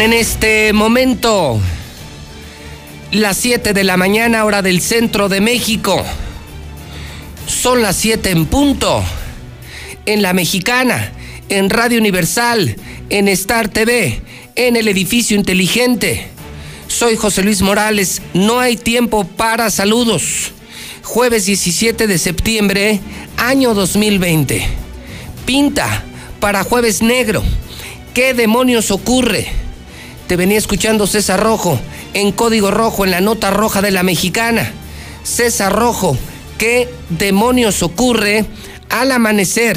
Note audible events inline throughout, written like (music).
En este momento las 7 de la mañana, hora del centro de México. Son las 7 en punto. En la mexicana, en Radio Universal, en Star TV, en el edificio inteligente. Soy José Luis Morales. No hay tiempo para saludos. Jueves 17 de septiembre, año 2020. Pinta para jueves negro. ¿Qué demonios ocurre? Te venía escuchando César Rojo en código rojo en la nota roja de la mexicana. César Rojo, ¿qué demonios ocurre al amanecer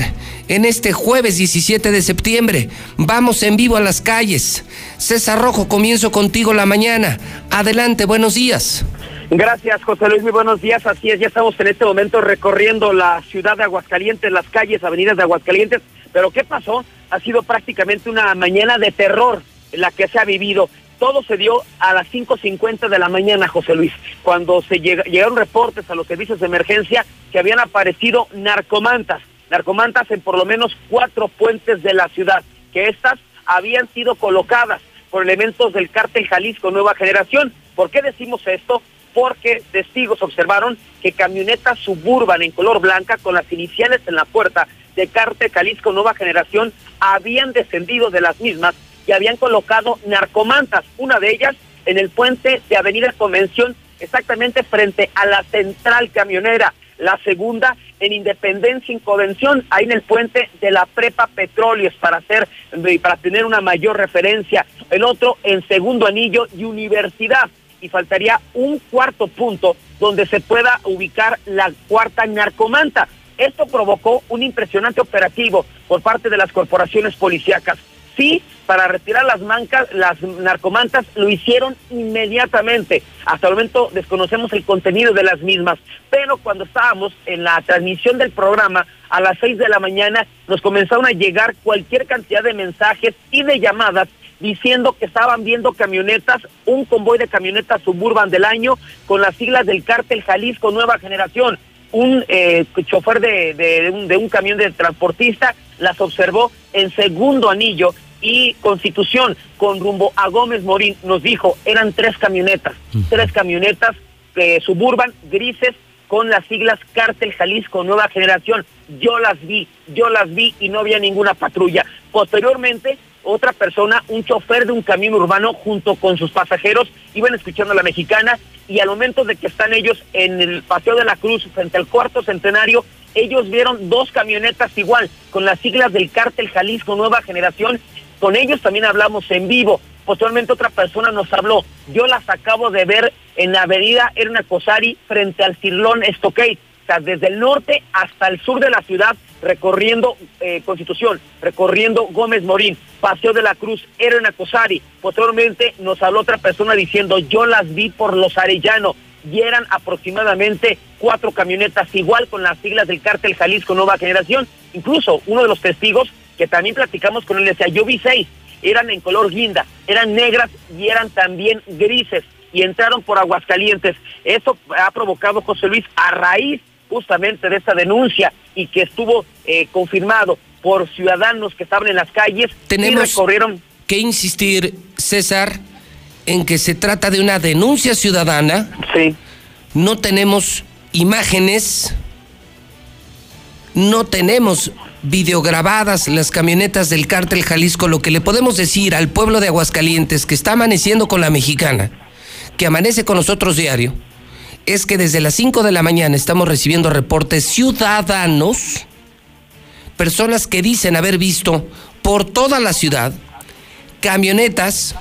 en este jueves 17 de septiembre? Vamos en vivo a las calles. César Rojo, comienzo contigo la mañana. Adelante, buenos días. Gracias, José Luis. Muy buenos días. Así es, ya estamos en este momento recorriendo la ciudad de Aguascalientes, las calles, avenidas de Aguascalientes. Pero ¿qué pasó? Ha sido prácticamente una mañana de terror la que se ha vivido. Todo se dio a las 5.50 de la mañana, José Luis, cuando se llegaron reportes a los servicios de emergencia que habían aparecido narcomantas, narcomantas en por lo menos cuatro puentes de la ciudad, que estas habían sido colocadas por elementos del cártel Jalisco Nueva Generación. ¿Por qué decimos esto? Porque testigos observaron que camionetas suburban en color blanca con las iniciales en la puerta de cártel Jalisco Nueva Generación habían descendido de las mismas y habían colocado narcomantas, una de ellas en el puente de Avenida Convención, exactamente frente a la central camionera, la segunda en Independencia y Convención, ahí en el puente de la Prepa Petróleos para hacer para tener una mayor referencia, el otro en Segundo Anillo y Universidad y faltaría un cuarto punto donde se pueda ubicar la cuarta narcomanta. Esto provocó un impresionante operativo por parte de las corporaciones policíacas. Sí, para retirar las mancas, las narcomantas lo hicieron inmediatamente. Hasta el momento desconocemos el contenido de las mismas, pero cuando estábamos en la transmisión del programa a las seis de la mañana nos comenzaron a llegar cualquier cantidad de mensajes y de llamadas diciendo que estaban viendo camionetas, un convoy de camionetas suburban del año con las siglas del cártel Jalisco Nueva Generación un eh, chofer de, de, un, de un camión de transportista las observó en segundo anillo y Constitución con rumbo a Gómez Morín nos dijo, eran tres camionetas, tres camionetas eh, suburban grises con las siglas Cártel Jalisco Nueva Generación. Yo las vi, yo las vi y no había ninguna patrulla. Posteriormente otra persona, un chofer de un camión urbano junto con sus pasajeros, iban escuchando a la mexicana y al momento de que están ellos en el Paseo de la Cruz frente al cuarto centenario, ellos vieron dos camionetas igual, con las siglas del cártel Jalisco Nueva Generación. Con ellos también hablamos en vivo. Posteriormente otra persona nos habló. Yo las acabo de ver en la avenida Erna Cosari frente al Cirlón Stockade o sea, desde el norte hasta el sur de la ciudad, recorriendo eh, Constitución, recorriendo Gómez Morín, Paseo de la Cruz, Eren Acosari. Posteriormente nos habló otra persona diciendo, yo las vi por los Arellano, y eran aproximadamente cuatro camionetas, igual con las siglas del cártel Jalisco Nueva Generación. Incluso uno de los testigos que también platicamos con él decía, yo vi seis, eran en color guinda, eran negras y eran también grises y entraron por Aguascalientes. Eso ha provocado, José Luis, a raíz justamente de esta denuncia y que estuvo eh, confirmado por ciudadanos que estaban en las calles Tenemos y recorrieron. Que insistir, César, en que se trata de una denuncia ciudadana. Sí. No tenemos imágenes, no tenemos videograbadas las camionetas del cártel Jalisco. Lo que le podemos decir al pueblo de Aguascalientes que está amaneciendo con la mexicana, que amanece con nosotros diario, es que desde las 5 de la mañana estamos recibiendo reportes ciudadanos, personas que dicen haber visto por toda la ciudad camionetas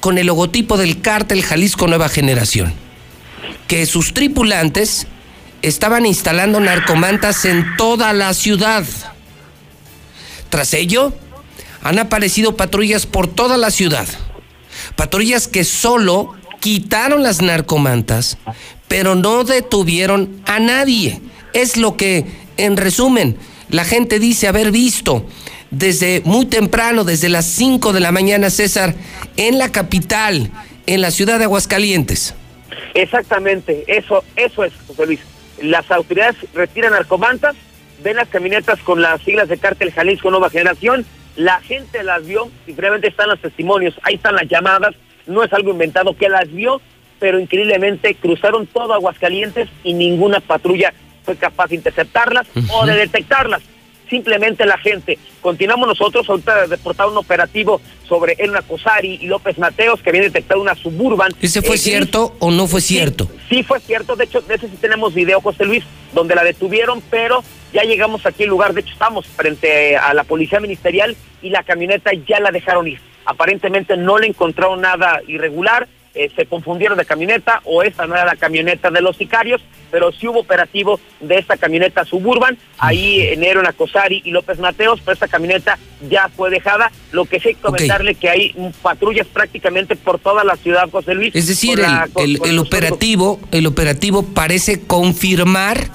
con el logotipo del cártel Jalisco Nueva Generación, que sus tripulantes estaban instalando narcomantas en toda la ciudad. Tras ello, han aparecido patrullas por toda la ciudad, patrullas que solo quitaron las narcomantas, pero no detuvieron a nadie. Es lo que, en resumen, la gente dice haber visto desde muy temprano, desde las 5 de la mañana, César, en la capital, en la ciudad de Aguascalientes. Exactamente, eso, eso es, José Luis. Las autoridades retiran narcomantas, ven las camionetas con las siglas de cártel Jalisco Nueva Generación La gente las vio, simplemente están los testimonios, ahí están las llamadas, no es algo inventado, que las vio, pero increíblemente cruzaron todo Aguascalientes y ninguna patrulla fue capaz de interceptarlas o de detectarlas simplemente la gente. Continuamos nosotros, ahorita reportado un operativo sobre Elna Cosari y López Mateos, que habían detectado una suburban. ¿Ese fue eh, cierto o no fue cierto? Sí, fue cierto, de hecho, de ese sí tenemos video, José Luis, donde la detuvieron, pero ya llegamos aquí al lugar, de hecho estamos frente a la policía ministerial y la camioneta ya la dejaron ir. Aparentemente no le encontraron nada irregular, eh, se confundieron de camioneta o esta no era la camioneta de los sicarios, pero sí hubo operativo de esta camioneta suburban, ahí en Aaron Acosari y López Mateos, pero esta camioneta ya fue dejada. Lo que sí hay que comentarle que hay patrullas prácticamente por toda la ciudad, José Luis. Es decir, el, el operativo, el operativo parece confirmar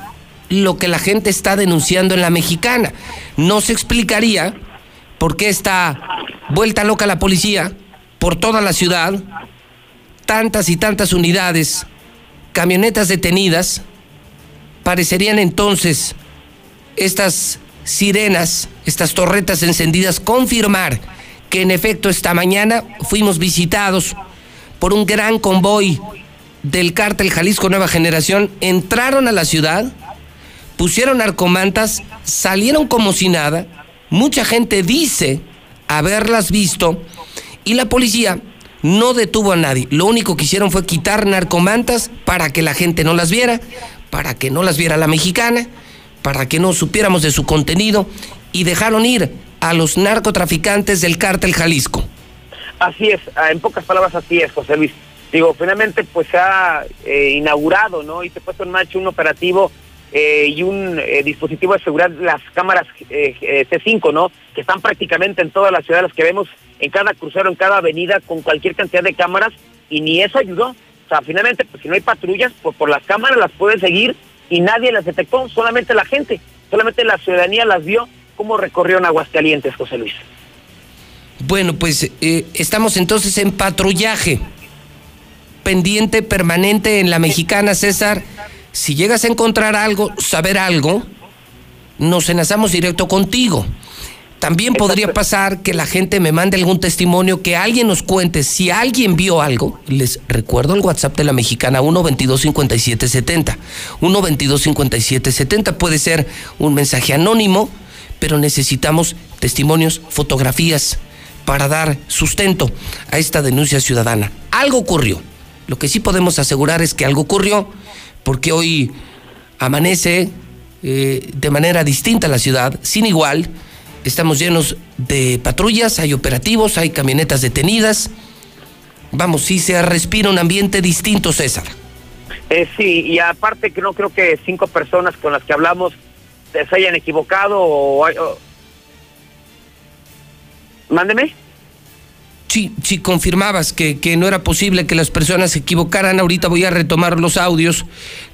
lo que la gente está denunciando en la mexicana. No se explicaría por qué está vuelta loca la policía por toda la ciudad. Tantas y tantas unidades, camionetas detenidas, parecerían entonces estas sirenas, estas torretas encendidas, confirmar que en efecto esta mañana fuimos visitados por un gran convoy del cártel Jalisco Nueva Generación, entraron a la ciudad, pusieron arcomantas, salieron como si nada, mucha gente dice haberlas visto y la policía no detuvo a nadie. Lo único que hicieron fue quitar narcomantas para que la gente no las viera, para que no las viera la mexicana, para que no supiéramos de su contenido y dejaron ir a los narcotraficantes del cártel Jalisco. Así es, ah, en pocas palabras así es, José Luis. Digo, finalmente pues se ha eh, inaugurado, ¿no? Y se ha puesto en marcha un operativo eh, y un eh, dispositivo de seguridad, las cámaras C5, ¿no? Que están prácticamente en todas las ciudades que vemos en cada crucero, en cada avenida, con cualquier cantidad de cámaras, y ni eso ayudó. O sea, finalmente, pues si no hay patrullas, pues por las cámaras las pueden seguir y nadie las detectó, solamente la gente, solamente la ciudadanía las vio cómo recorrió en Aguascalientes, José Luis. Bueno, pues eh, estamos entonces en patrullaje, pendiente permanente en la mexicana, César. Si llegas a encontrar algo, saber algo, nos enlazamos directo contigo. También podría pasar que la gente me mande algún testimonio, que alguien nos cuente si alguien vio algo. Les recuerdo el WhatsApp de la mexicana 1225770. 1225770 puede ser un mensaje anónimo, pero necesitamos testimonios, fotografías para dar sustento a esta denuncia ciudadana. Algo ocurrió. Lo que sí podemos asegurar es que algo ocurrió porque hoy amanece eh, de manera distinta la ciudad, sin igual estamos llenos de patrullas, hay operativos, hay camionetas detenidas. Vamos, sí se respira un ambiente distinto, César. Eh, sí, y aparte que no creo que cinco personas con las que hablamos se hayan equivocado o... Mándeme. Sí, sí, confirmabas que, que, no era posible que las personas se equivocaran. Ahorita voy a retomar los audios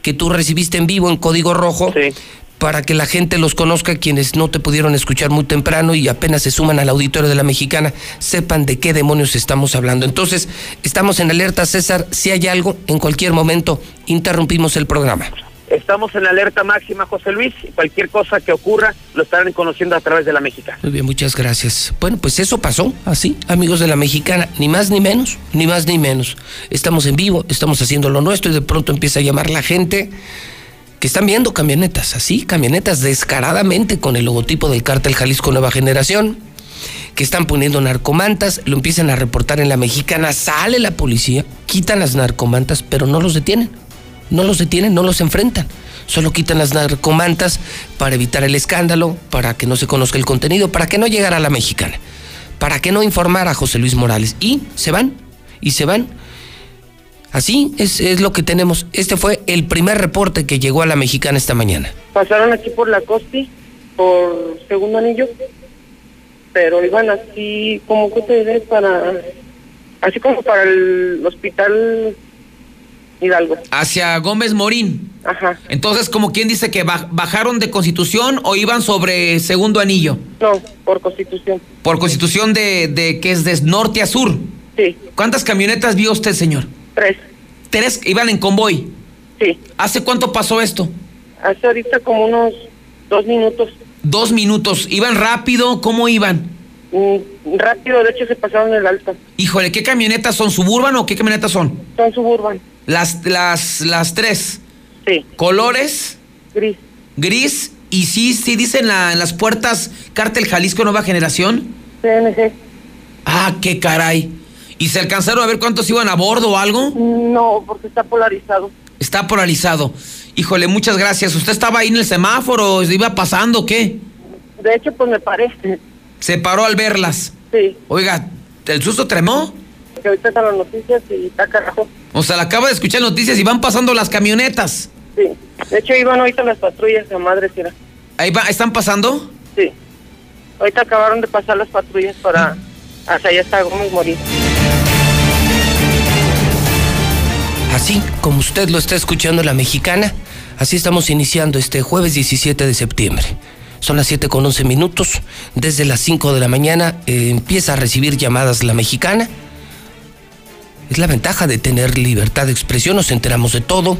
que tú recibiste en vivo en Código Rojo. Sí para que la gente los conozca, quienes no te pudieron escuchar muy temprano y apenas se suman al auditorio de la mexicana, sepan de qué demonios estamos hablando. Entonces, estamos en alerta, César, si hay algo, en cualquier momento interrumpimos el programa. Estamos en alerta máxima, José Luis. Cualquier cosa que ocurra lo estarán conociendo a través de la mexicana. Muy bien, muchas gracias. Bueno, pues eso pasó así, amigos de la mexicana. Ni más ni menos, ni más ni menos. Estamos en vivo, estamos haciendo lo nuestro y de pronto empieza a llamar la gente que están viendo camionetas, así, camionetas descaradamente con el logotipo del cártel Jalisco Nueva Generación, que están poniendo narcomantas, lo empiezan a reportar en la mexicana, sale la policía, quitan las narcomantas, pero no los detienen, no los detienen, no los enfrentan, solo quitan las narcomantas para evitar el escándalo, para que no se conozca el contenido, para que no llegara a la mexicana, para que no informara a José Luis Morales, y se van, y se van Así es, es lo que tenemos. Este fue el primer reporte que llegó a la mexicana esta mañana. Pasaron aquí por la Costi, por segundo anillo, pero iban así, como que te para, así como para el hospital Hidalgo. Hacia Gómez Morín. Ajá. Entonces, como quien dice que bajaron de Constitución o iban sobre segundo anillo. No, por Constitución. Por Constitución de, de que es de norte a sur. Sí. ¿Cuántas camionetas vio usted, señor? Tres. ¿Tres iban en convoy? Sí. ¿Hace cuánto pasó esto? Hace ahorita como unos dos minutos. Dos minutos. ¿Iban rápido? ¿Cómo iban? Mm, rápido, de hecho se pasaron el alto. Híjole, ¿qué camionetas son? ¿Suburban o qué camionetas son? Son suburban. Las, las, las tres. Sí, Colores, gris. gris, y sí, sí dicen la- en las puertas Cártel Jalisco Nueva Generación. CNG. Ah, qué caray. ¿Y se alcanzaron a ver cuántos iban a bordo o algo? No, porque está polarizado. Está polarizado. Híjole, muchas gracias. ¿Usted estaba ahí en el semáforo? ¿Iba pasando o qué? De hecho, pues me paré. Se paró al verlas. Sí, Oiga, ¿el susto tremó? Que ahorita están las noticias y está carajo. O sea, la acaba de escuchar noticias y van pasando las camionetas. Sí. De hecho, iban ahorita las patrullas, la madre tira. Ahí va, ¿están pasando? Sí. Ahorita acabaron de pasar las patrullas para... Hasta allá está Gómez Morín. Así como usted lo está escuchando la mexicana, así estamos iniciando este jueves 17 de septiembre. Son las 7 con 11 minutos. Desde las 5 de la mañana eh, empieza a recibir llamadas la mexicana. Es la ventaja de tener libertad de expresión, nos enteramos de todo.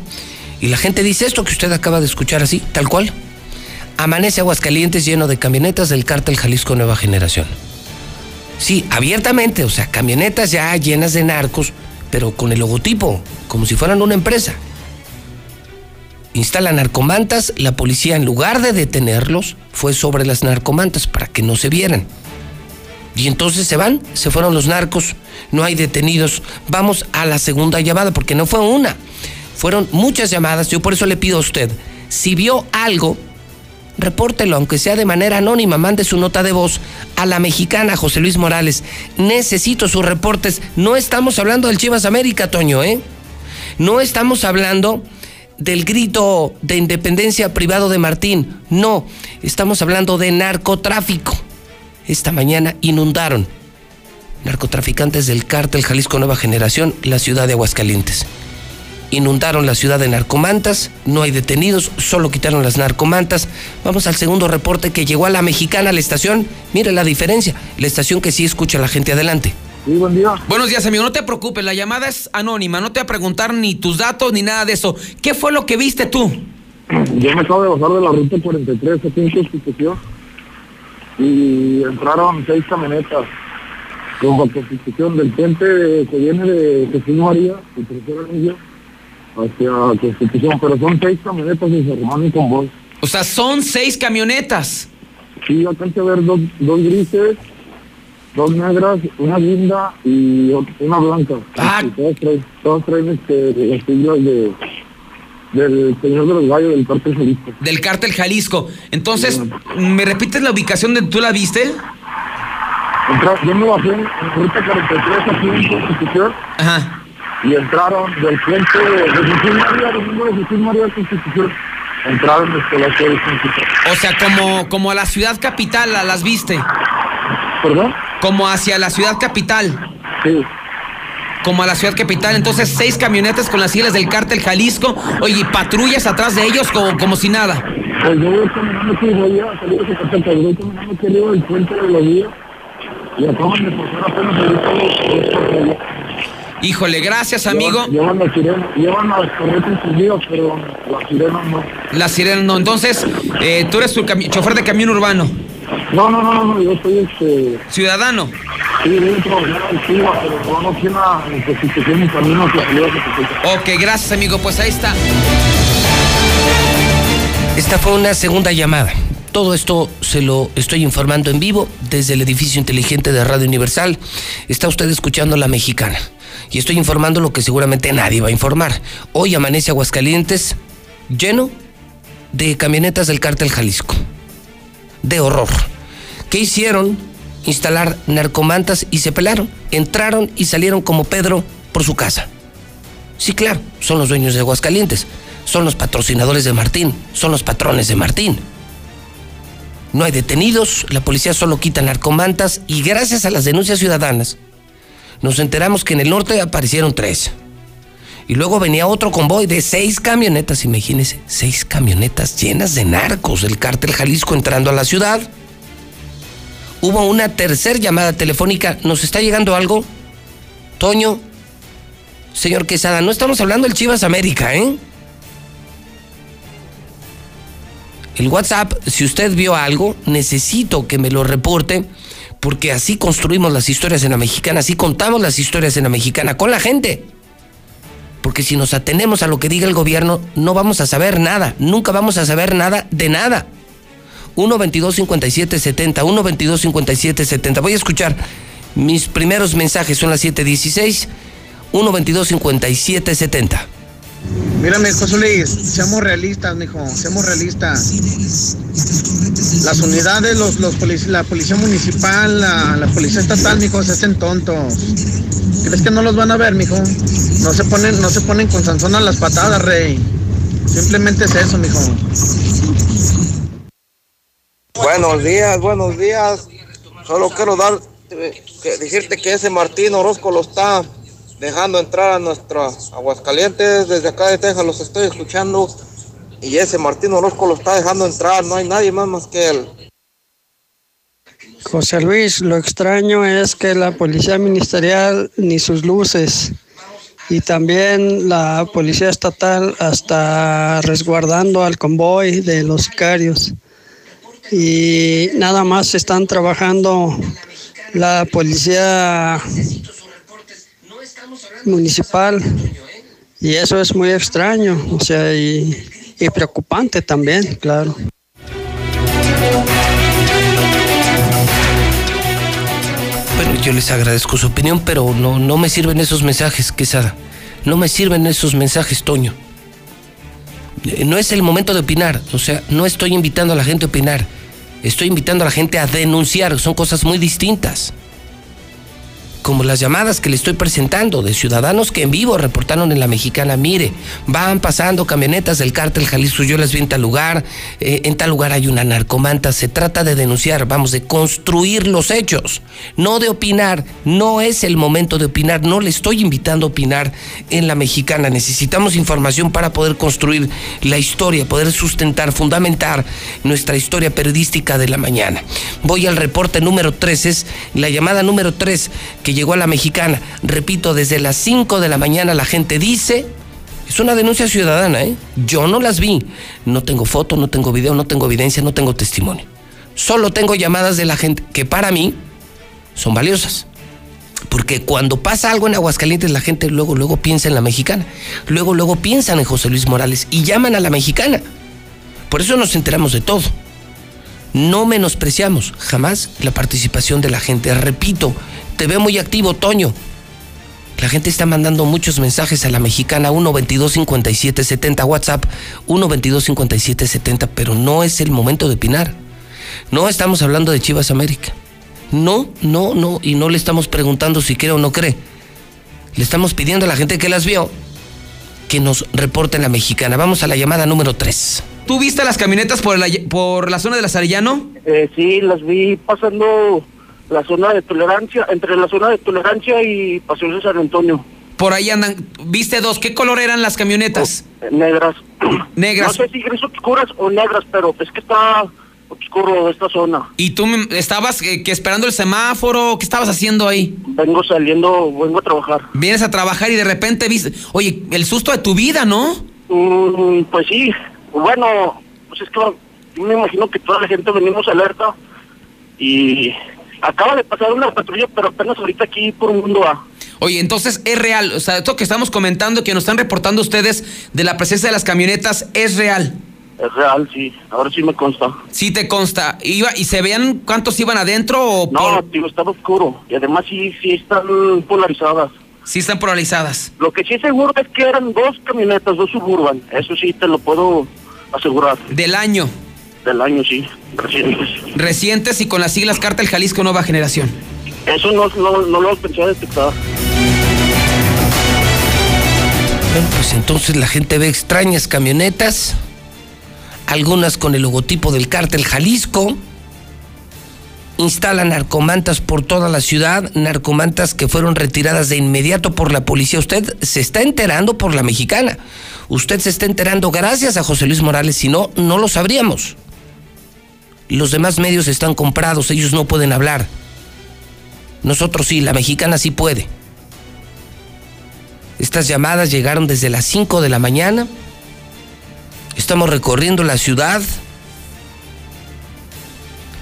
Y la gente dice esto que usted acaba de escuchar así, tal cual. Amanece Aguascalientes lleno de camionetas del cártel Jalisco Nueva Generación. Sí, abiertamente, o sea, camionetas ya llenas de narcos, pero con el logotipo, como si fueran una empresa. Instalan narcomantas, la policía en lugar de detenerlos, fue sobre las narcomantas para que no se vieran. Y entonces se van, se fueron los narcos, no hay detenidos. Vamos a la segunda llamada, porque no fue una, fueron muchas llamadas. Yo por eso le pido a usted, si vio algo, repórtelo, aunque sea de manera anónima, mande su nota de voz a la mexicana José Luis Morales. Necesito sus reportes. No estamos hablando del Chivas América, Toño, ¿eh? No estamos hablando del grito de independencia privado de Martín. No, estamos hablando de narcotráfico. Esta mañana inundaron narcotraficantes del cártel Jalisco Nueva Generación la ciudad de Aguascalientes. Inundaron la ciudad de narcomantas, no hay detenidos, solo quitaron las narcomantas. Vamos al segundo reporte que llegó a la mexicana, a la estación. Mire la diferencia, la estación que sí escucha a la gente adelante. Sí, buen día. Buenos días, amigo. No te preocupes, la llamada es anónima. No te va a preguntar ni tus datos ni nada de eso. ¿Qué fue lo que viste tú? Yo me acabo de bajar de la ruta 43 aquí en Constitución y entraron seis camionetas con Constitución del puente que viene de Jesús María, el tercer anillo, hacia Constitución, pero son seis camionetas de San Román y Convoy. O sea, son seis camionetas. Sí, alcancé a ver dos, dos grises, dos negras, una linda y una blanca. Ah. Y todas traen, todas traen este, las siglas de, del Señor de los Gallos del Parque Jalisco. Del cártel Jalisco. Entonces, ¿me repites la ubicación de tú la viste? Entra- yo me bajé en ruta 43 aquí en Constitución Ajá. y entraron del puente de Jesús María, de Jesús María de Constitución. Entraron desde las seis Constitución. O sea, como, como a la ciudad capital la- las viste. ¿Perdón? Como hacia la ciudad capital. Sí. Como a la ciudad capital. Entonces, seis camionetas con las siglas del cártel Jalisco. Oye, y patrullas atrás de ellos como, como si nada. Pues yo voy caminando aquí, voy a salir de Zacatecas, voy caminando aquí arriba del puente de los días y acaban de pasar apenas patrullas. Híjole, gracias, amigo. Llevan, llevan la sirena, llevan las corretas pero la sirena no. La sirena no. Entonces, eh, tú eres tu chofer de camión urbano. No, no, no, no, no, yo soy este, Ciudadano. sí, Cuba, pero no, no tiene Constitución camino Zacatecas. Ok, gracias, amigo. Pues ahí está. Esta fue una segunda llamada. Todo esto se lo estoy informando en vivo desde el edificio inteligente de Radio Universal. Está usted escuchando La Mexicana. Y estoy informando lo que seguramente nadie va a informar. Hoy amanece Aguascalientes lleno de camionetas del cártel Jalisco. De horror. ¿Qué hicieron? Instalar narcomantas y se pelaron. Entraron y salieron como Pedro por su casa. Sí, claro, son los dueños de Aguascalientes, son los patrocinadores de Martín, son los patrones de Martín. No hay detenidos, la policía solo quita narcomantas y gracias a las denuncias ciudadanas nos enteramos que en el norte aparecieron tres. Y luego venía otro convoy de seis camionetas, imagínense, seis camionetas llenas de narcos del cártel Jalisco entrando a la ciudad. Hubo una tercer llamada telefónica, ¿nos está llegando algo? Toño, Señor Quesada, no estamos hablando del Chivas América, ¿eh? El WhatsApp, si usted vio algo, necesito que me lo reporte Porque así construimos las historias en la mexicana, así contamos las historias en la mexicana con la gente. Porque si nos atenemos a lo que diga el gobierno, no vamos a saber nada, nunca vamos a saber nada de nada. 1 22 57 70 1 22 57 70 Voy a escuchar. Mis primeros mensajes, son las 7:16 1 22 57 70 Mírame, José Luis, seamos realistas, mijo, seamos realistas. Las unidades, los, los la policía municipal, la, la, policía estatal, mijo, se hacen tontos. ¿Crees que no los van a ver, mijo? No se ponen, no se ponen con Sansón a las patadas, rey. Simplemente es eso, mijo. Buenos días, buenos días. Solo quiero dar, eh, decirte que ese Martín Orozco lo está dejando entrar a nuestros Aguascalientes. Desde acá de Texas los estoy escuchando. Y ese Martín Orozco lo está dejando entrar. No hay nadie más más que él. José Luis, lo extraño es que la policía ministerial ni sus luces y también la policía estatal hasta resguardando al convoy de los sicarios. Y nada más están trabajando la policía municipal y eso es muy extraño, o sea, y, preocupante también, claro. Bueno, yo les agradezco su opinión, pero no, no me sirven esos mensajes, Quesada. No me sirven esos mensajes, Toño. Eh, no es el momento de opinar, o sea, no estoy invitando a la gente a opinar, estoy invitando a la gente a denunciar, son cosas muy distintas como las llamadas que le estoy presentando de ciudadanos que en vivo reportaron en la mexicana, mire, van pasando camionetas del cártel Jalisco, yo las vi en tal lugar, eh, en tal lugar hay una narcomanta, se trata de denunciar, vamos, de construir los hechos, no de opinar, no es el momento de opinar, no le estoy invitando a opinar en la mexicana, necesitamos información para poder construir la historia, poder sustentar, fundamentar nuestra historia periodística de la mañana. Voy al reporte número 3, es la llamada número 3 que llegó a la mexicana. Repito, desde las 5 de la mañana la gente dice, es una denuncia ciudadana, ¿eh? Yo no las vi. No tengo foto, no tengo video, no tengo evidencia, no tengo testimonio. Solo tengo llamadas de la gente que para mí son valiosas. Porque cuando pasa algo en Aguascalientes, la gente luego, luego piensa en la mexicana. Luego, luego piensan en José Luis Morales y llaman a la mexicana. Por eso nos enteramos de todo. No menospreciamos jamás la participación de la gente. Repito, te veo muy activo, Toño. La gente está mandando muchos mensajes a la mexicana 122-5770, WhatsApp 122-5770, pero no es el momento de opinar. No estamos hablando de Chivas América. No, no, no, y no le estamos preguntando si cree o no cree. Le estamos pidiendo a la gente que las vio que nos reporten la mexicana. Vamos a la llamada número 3. ¿Tú viste las camionetas por la, por la zona de la Sarellano? Eh, sí, las vi pasando la zona de tolerancia, entre la zona de tolerancia y Paseo de San Antonio. Por ahí andan, viste dos, ¿qué color eran las camionetas? Negras. (clears throat) Negras. No sé si gris oscuras o negras, pero es que está oscuro esta zona. ¿Y tú estabas eh, que esperando el semáforo? ¿Qué estabas haciendo ahí? Vengo saliendo, vengo a trabajar. Vienes a trabajar y de repente viste, oye, el susto de tu vida, ¿no? Mm, pues sí, bueno, pues es que me imagino que toda la gente venimos alerta y Acaba de pasar una patrulla, pero apenas ahorita aquí por un mundo A. Oye, entonces es real, o sea, esto que estamos comentando, que nos están reportando ustedes de la presencia de las camionetas, es real. Es real, sí, ahora sí me consta. Sí te consta. ¿Iba, ¿Y se veían cuántos iban adentro o No, tío, estaba oscuro. Y además sí, sí están polarizadas. Sí están polarizadas. Lo que sí seguro es que eran dos camionetas, dos Suburban. Eso sí te lo puedo asegurar. Del año del año, sí, recientes. Recientes y con las siglas Cártel Jalisco Nueva Generación. Eso no, no, no lo pensé detectar. Bueno, pues entonces la gente ve extrañas camionetas, algunas con el logotipo del Cártel Jalisco, instalan narcomantas por toda la ciudad, narcomantas que fueron retiradas de inmediato por la policía. Usted se está enterando por la mexicana. Usted se está enterando gracias a José Luis Morales, si no, no lo sabríamos. Los demás medios están comprados, ellos no pueden hablar. Nosotros sí, la mexicana sí puede. Estas llamadas llegaron desde las 5 de la mañana. Estamos recorriendo la ciudad.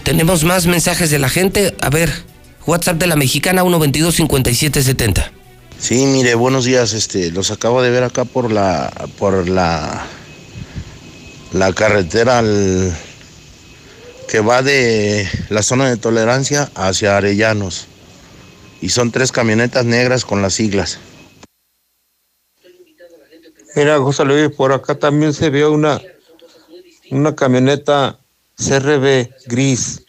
Tenemos más mensajes de la gente. A ver, WhatsApp de la mexicana 122-5770. Sí, mire, buenos días. Este, los acabo de ver acá por la, por la, la carretera que va de la zona de tolerancia hacia Arellanos. Y son tres camionetas negras con las siglas. Mira, José Luis, por acá también se vio una, una camioneta CRB gris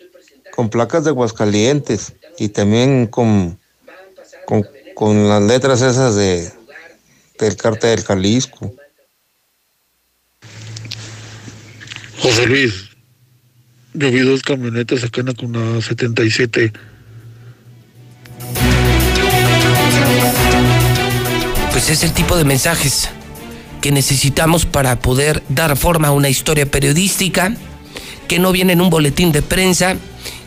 con placas de Aguascalientes y también con, con, las letras esas de del cartel del Jalisco. José Luis, vi dos camionetas acá con la 77. Pues es el tipo de mensajes que necesitamos para poder dar forma a una historia periodística, que no viene en un boletín de prensa,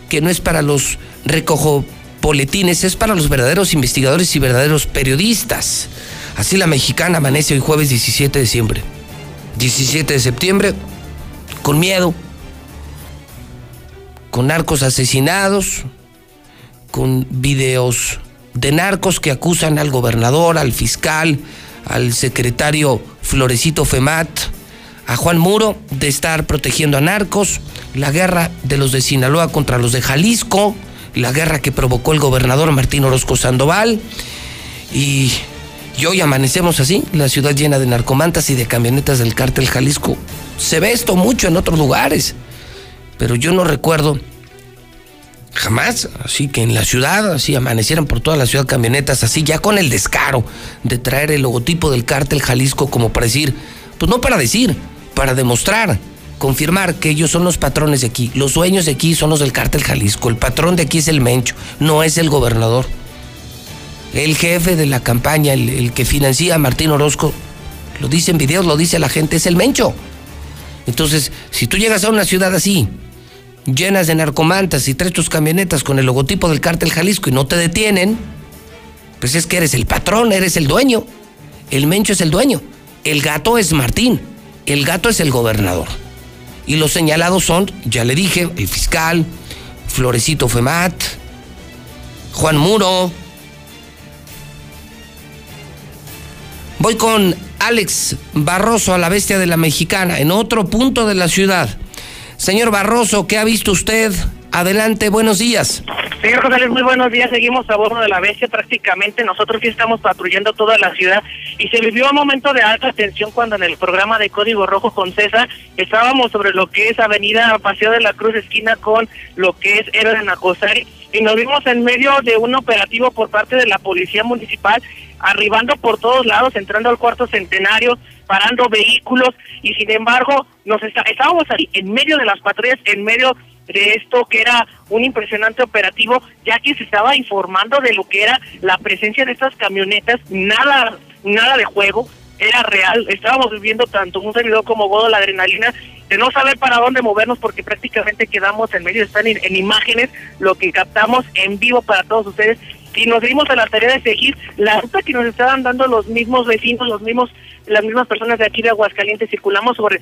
que no es para los recojo boletines, es para los verdaderos investigadores y verdaderos periodistas. Así la mexicana amanece hoy jueves 17 de diciembre. 17 de septiembre, con miedo, con narcos asesinados, con videos de narcos que acusan al gobernador, al fiscal, al secretario Florecito Femat, a Juan Muro de estar protegiendo a narcos, la guerra de los de Sinaloa contra los de Jalisco, la guerra que provocó el gobernador Martín Orozco Sandoval y, hoy amanecemos así, la ciudad llena de narcomantas y de camionetas del cártel Jalisco. Se ve esto mucho en otros lugares, pero yo no recuerdo Jamás, así que en la ciudad, así amanecieran por toda la ciudad camionetas, así ya con el descaro de traer el logotipo del cártel Jalisco como para decir, pues no para decir, para demostrar, confirmar que ellos son los patrones de aquí, los dueños de aquí son los del cártel Jalisco, el patrón de aquí es el Mencho, no es el gobernador. El jefe de la campaña, el, el que financia a Martín Orozco, lo dice en videos, lo dice la gente, es el Mencho. Entonces, si tú llegas a una ciudad así, llenas de narcomantas y traes tus camionetas con el logotipo del cártel Jalisco y no te detienen, pues es que eres el patrón, eres el dueño. El Mencho es el dueño. El gato es Martín. El gato es el gobernador. Y los señalados son, ya le dije, el fiscal, Florecito Femat, Juan Muro. Voy con Alex Barroso a la bestia de la mexicana, en otro punto de la ciudad. Señor Barroso, ¿qué ha visto usted? Adelante, buenos días. Señor González, muy buenos días. Seguimos a bordo de la bestia prácticamente. Nosotros sí estamos patrullando toda la ciudad y se vivió un momento de alta tensión cuando en el programa de Código Rojo con César estábamos sobre lo que es Avenida Paseo de la Cruz esquina con lo que es Héroe de Nacosari y nos vimos en medio de un operativo por parte de la Policía Municipal arribando por todos lados, entrando al cuarto centenario, parando vehículos y sin embargo nos estábamos ahí en medio de las patrullas, en medio de esto que era un impresionante operativo, ya que se estaba informando de lo que era la presencia de estas camionetas, nada, nada de juego, era real, estábamos viviendo tanto un servidor como Godo la adrenalina de no saber para dónde movernos porque prácticamente quedamos en medio, están en imágenes, lo que captamos en vivo para todos ustedes. Y nos dimos a la tarea de seguir la ruta que nos estaban dando los mismos vecinos, los mismos, las mismas personas de aquí de Aguascalientes, circulamos sobre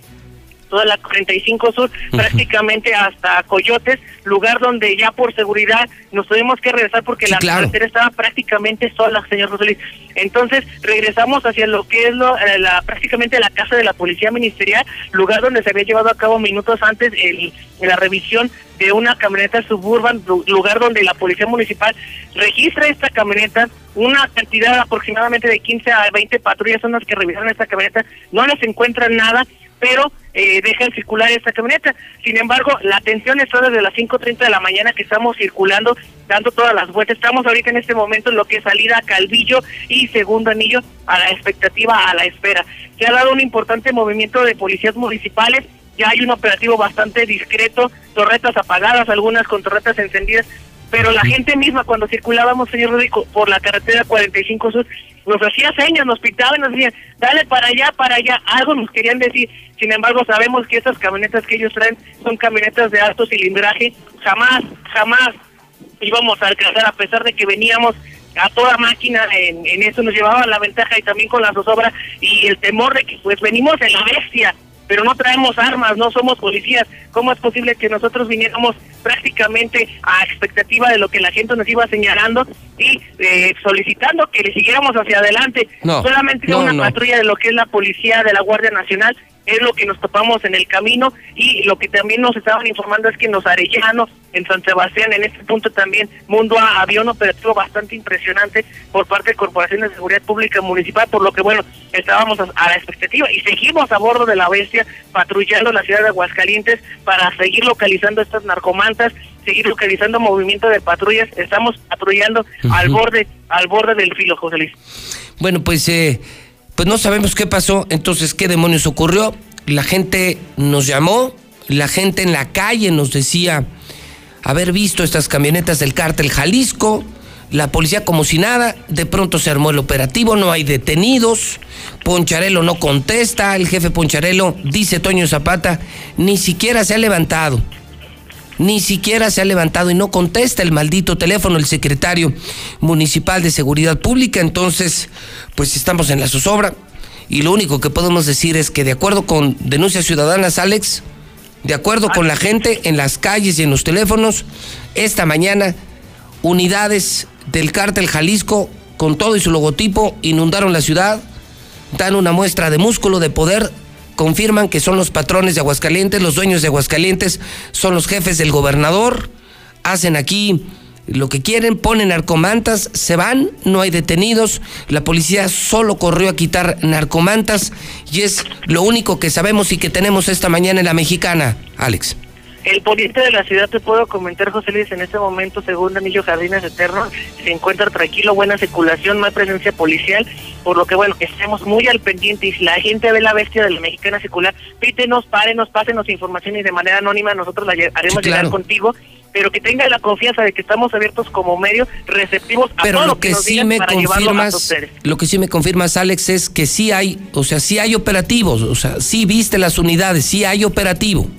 toda la 45 Sur, prácticamente hasta Coyotes, lugar donde ya por seguridad nos tuvimos que regresar porque la carretera estaba prácticamente sola, señor José Luis. Entonces regresamos hacia lo que es lo, eh, la, prácticamente la casa de la Policía Ministerial, lugar donde se había llevado a cabo minutos antes el, la revisión de una camioneta suburban, lugar donde la Policía Municipal registra esta camioneta, una cantidad aproximadamente de 15 a 20 patrullas son las que revisaron esta camioneta, no les encuentran nada, pero eh, dejan circular esta camioneta. Sin embargo, la atención está desde las 5.30 de la mañana que estamos circulando, dando todas las vueltas. Estamos ahorita en este momento en lo que es salida a Calvillo y segundo anillo a la expectativa, a la espera. Se ha dado un importante movimiento de policías municipales, ya hay un operativo bastante discreto, torretas apagadas, algunas con torretas encendidas, pero la gente misma cuando circulábamos, señor Rodrigo, por la carretera 45 Sur, nos hacía señas, nos pitaban, nos decían, dale para allá, para allá, algo nos querían decir. Sin embargo, sabemos que esas camionetas que ellos traen son camionetas de alto cilindraje, jamás, jamás íbamos a alcanzar, a pesar de que veníamos a toda máquina, en, en eso nos llevaba la ventaja y también con la zozobra y el temor de que pues venimos en la bestia, pero no traemos armas, no somos policías. ¿Cómo es posible que nosotros viniéramos prácticamente a expectativa de lo que la gente nos iba señalando y eh, solicitando que le siguiéramos hacia adelante? No, Solamente no, una no. patrulla de lo que es la policía de la Guardia Nacional es lo que nos topamos en el camino y lo que también nos estaban informando es que en los Arellanos, en San Sebastián, en este punto también Mundo A había un operativo bastante impresionante por parte de Corporación de Seguridad Pública Municipal, por lo que bueno, estábamos a, la expectativa y seguimos a bordo de la bestia patrullando la ciudad de Aguascalientes para seguir localizando estas narcomantas, seguir localizando movimiento de patrullas, estamos patrullando al borde, al borde del filo, José Luis. Bueno, pues, eh, pues no sabemos qué pasó, entonces qué demonios ocurrió. La gente nos llamó, la gente en la calle nos decía haber visto estas camionetas del cártel Jalisco, la policía como si nada, de pronto se armó el operativo, no hay detenidos, Poncharelo no contesta, el jefe Poncharelo, dice Toño Zapata, ni siquiera se ha levantado ni siquiera se ha levantado y no contesta el maldito teléfono el secretario municipal de seguridad pública. Entonces, pues estamos en la zozobra y lo único que podemos decir es que de acuerdo con denuncias ciudadanas, Alex, de acuerdo con la gente en las calles y en los teléfonos, esta mañana unidades del cártel Jalisco con todo y su logotipo inundaron la ciudad, dan una muestra de músculo, de poder, confirman que son los patrones de Aguascalientes, los dueños de Aguascalientes, son los jefes del gobernador, hacen aquí lo que quieren, ponen narcomantas, se van, no hay detenidos, la policía solo corrió a quitar narcomantas y es lo único que sabemos y que tenemos esta mañana en la mexicana, Alex. El poniente de la ciudad, te puedo comentar, José Luis, en este momento, según Anillo Jardines Eternos, se encuentra tranquilo, buena circulación, no hay presencia policial, por lo que, bueno, estemos muy al pendiente y si la gente ve la bestia de la mexicana circular, pítenos, párenos, pásenos información y de manera anónima nosotros la haremos claro. llegar contigo, pero que tenga la confianza de que estamos abiertos como medio, receptivos a Pero todo lo que nos sí digan me para llevarlo a confirmas, lo que sí me confirmas, Alex, es que sí hay, o sea, sí hay operativos, o sea, sí viste las unidades, sí hay operativo.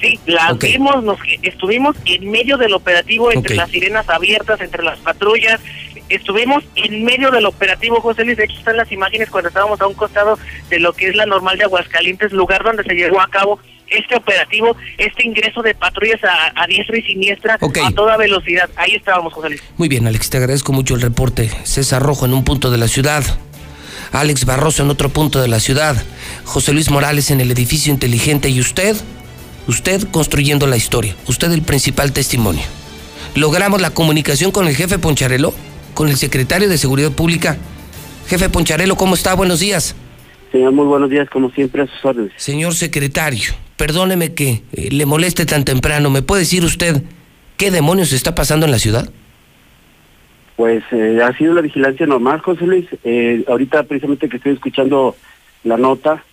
Sí, las Ok. vimos, nos, estuvimos en medio del operativo, entre las sirenas abiertas, entre las patrullas, estuvimos en medio del operativo, José Luis, de hecho están las imágenes cuando estábamos a un costado de lo que es la normal de Aguascalientes, lugar donde se llevó a cabo este operativo, este ingreso de patrullas a, a diestra y siniestra a toda velocidad. Ahí estábamos, José Luis. Muy bien, Alex, te agradezco mucho el reporte. César Rojo en un punto de la ciudad, Alex Barroso en otro punto de la ciudad, José Luis Morales en el edificio inteligente y usted, usted construyendo la historia, usted el principal testimonio. Logramos la comunicación con el jefe Poncharelo, con el secretario de Seguridad Pública. Jefe Poncharelo, ¿cómo está? Buenos días. Señor, muy buenos días, como siempre, a sus órdenes. Señor secretario, perdóneme que eh, le moleste tan temprano. ¿Me puede decir usted qué demonios está pasando en la ciudad? Pues eh, ha sido la vigilancia normal, José Luis. Eh, ahorita precisamente que estoy escuchando la nota,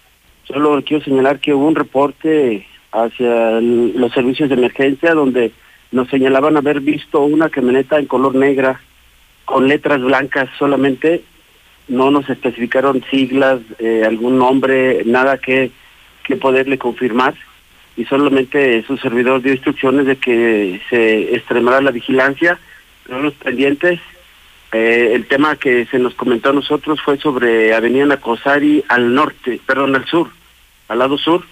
solo quiero señalar que hubo un reporte hacia los servicios de emergencia donde nos señalaban haber visto una camioneta en color negra con letras blancas solamente. No nos especificaron siglas, eh, algún nombre, nada que, que poderle confirmar. Y solamente su servidor dio instrucciones de que se extremara la vigilancia, los pendientes. Eh, el tema que se nos comentó a nosotros fue sobre Avenida Nacosari al norte, perdón, al sur, al lado sur,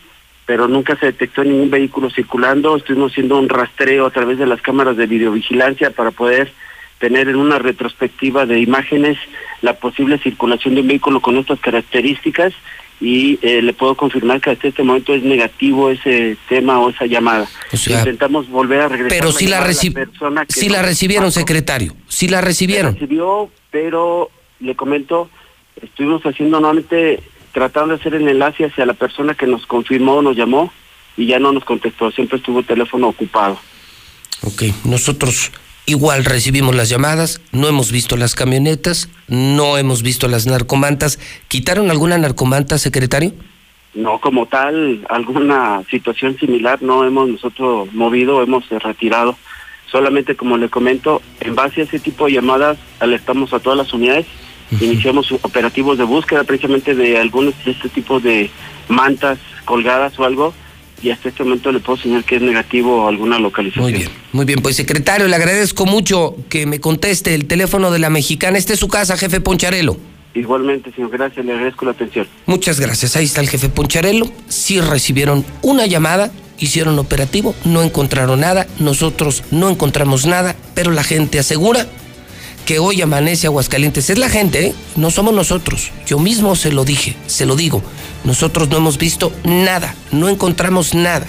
pero nunca se detectó ningún vehículo circulando. Estuvimos haciendo un rastreo a través de las cámaras de videovigilancia para poder tener en una retrospectiva de imágenes la posible circulación de un vehículo con estas características y eh, le puedo confirmar que hasta este momento es negativo ese tema o esa llamada. O sea, Intentamos volver a regresar Pero sí la, llamada a reci- persona que sí nos la recibieron, secretario. Sí la Se recibieron. recibió, pero le comento, estuvimos haciendo nuevamente, tratando de hacer el enlace hacia la persona que nos confirmó, nos llamó y ya no nos contestó, siempre estuvo el teléfono ocupado. Ok, nosotros igual recibimos las llamadas, no hemos visto las camionetas, no hemos visto las narcomantas. ¿Quitaron alguna narcomanta, secretario? No, como tal, alguna situación similar no hemos nosotros movido, hemos retirado. Solamente, como le comento, en base a ese tipo de llamadas, alertamos a todas las unidades, iniciamos operativos de búsqueda precisamente de algunos de este tipo de mantas colgadas o algo, y hasta este momento le puedo señalar que es negativo alguna localización. Muy bien, muy bien. Pues secretario, le agradezco mucho que me conteste el teléfono de la mexicana. Este es su casa, jefe Poncharelo. Igualmente, señor, gracias, le agradezco la atención. Muchas gracias. Ahí está el jefe Poncharelo. Sí recibieron una llamada, hicieron operativo, no encontraron nada, nosotros no encontramos nada, pero la gente asegura que hoy amanece Aguascalientes. Es la gente, ¿eh? no somos nosotros. Yo mismo se lo dije, se lo digo. Nosotros no hemos visto nada, no encontramos nada.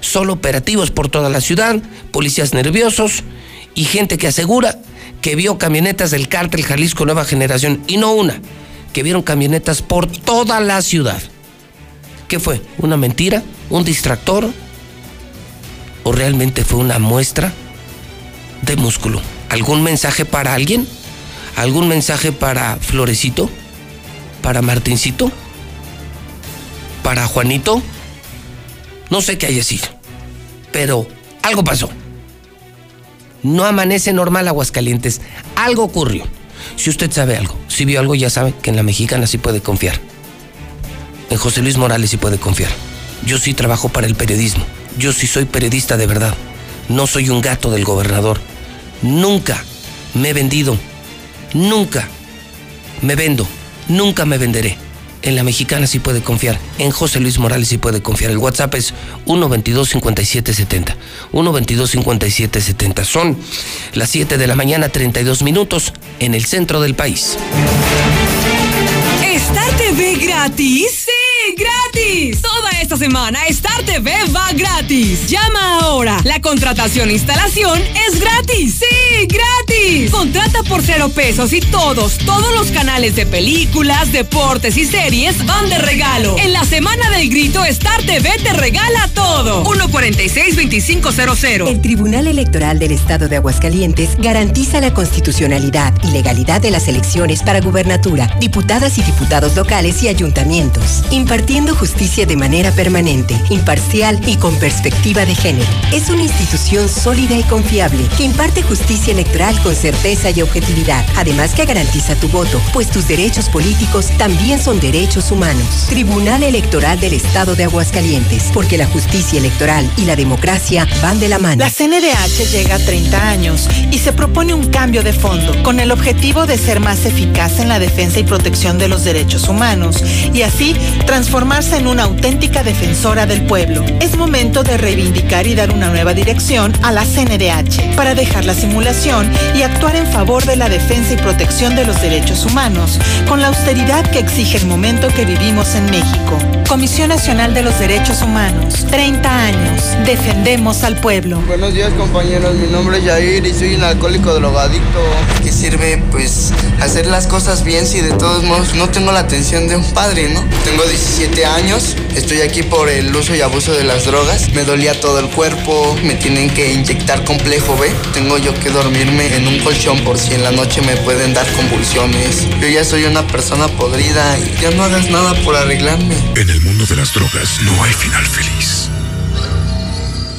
Solo operativos por toda la ciudad, policías nerviosos y gente que asegura que vio camionetas del cártel Jalisco Nueva Generación, y no una, que vieron camionetas por toda la ciudad. ¿Qué fue? ¿Una mentira? ¿Un distractor? ¿O realmente fue una muestra de músculo? ¿Algún mensaje para alguien? ¿Algún mensaje para Florecito? ¿Para Martincito? ¿Para Juanito? No sé qué haya sido, pero algo pasó. No amanece normal Aguascalientes. Algo ocurrió. Si usted sabe algo, si vio algo, ya sabe que en la mexicana sí puede confiar. En José Luis Morales sí puede confiar. Yo sí trabajo para el periodismo. Yo sí soy periodista de verdad. No soy un gato del gobernador. Nunca me he vendido. Nunca me vendo. Nunca me venderé. En la mexicana sí puede confiar. En José Luis Morales sí puede confiar. El WhatsApp es 122-5770. 122-5770. Son las 7 de la mañana, 32 minutos en el centro del país. ¿Star TV gratis? ¡Sí, gratis! Toda esta semana Star TV va gratis. Llama ahora. La contratación e instalación es gratis. ¡Sí, gratis! Contrata por cero pesos y todos, todos los canales de películas, deportes y series van de regalo. En la semana del grito, Star TV te regala todo. 146-2500. El Tribunal Electoral del Estado de Aguascalientes garantiza la constitucionalidad y legalidad de las elecciones para gubernatura, diputadas y diputados locales y ayuntamientos, impartiendo justicia de manera permanente, imparcial y con perspectiva de género. Es una institución sólida y confiable que imparte justicia electoral con certeza y objetividad, además que garantiza tu voto, pues tus derechos políticos también son derechos humanos. Tribunal Electoral del Estado de Aguascalientes, porque la justicia electoral y la democracia van de la mano. La CNDH llega a 30 años y se propone un cambio de fondo con el objetivo de ser más eficaz en la defensa y protección de los derechos humanos y así transformarse en una auténtica defensora del pueblo. Es momento de reivindicar y dar una nueva dirección a la CNDH para dejar la simulación y actuar en favor de la defensa y protección de los derechos humanos con la austeridad que exige el momento que vivimos en México. Comisión Nacional de los Derechos Humanos, 30 años, defendemos al pueblo. Buenos días compañeros, mi nombre es Jair y soy un alcohólico drogadicto. ¿Qué sirve pues hacer las cosas bien si de todos modos no tengo la atención de un padre, ¿no? Tengo 17 años, estoy aquí por el uso y abuso de las drogas, me dolía todo el cuerpo, me tienen que inyectar complejo B, tengo yo que dormirme en un colchón por si en la noche me pueden dar convulsiones. Yo ya soy una persona podrida y ya no hagas nada por arreglarme. En el mundo de las drogas no hay final feliz.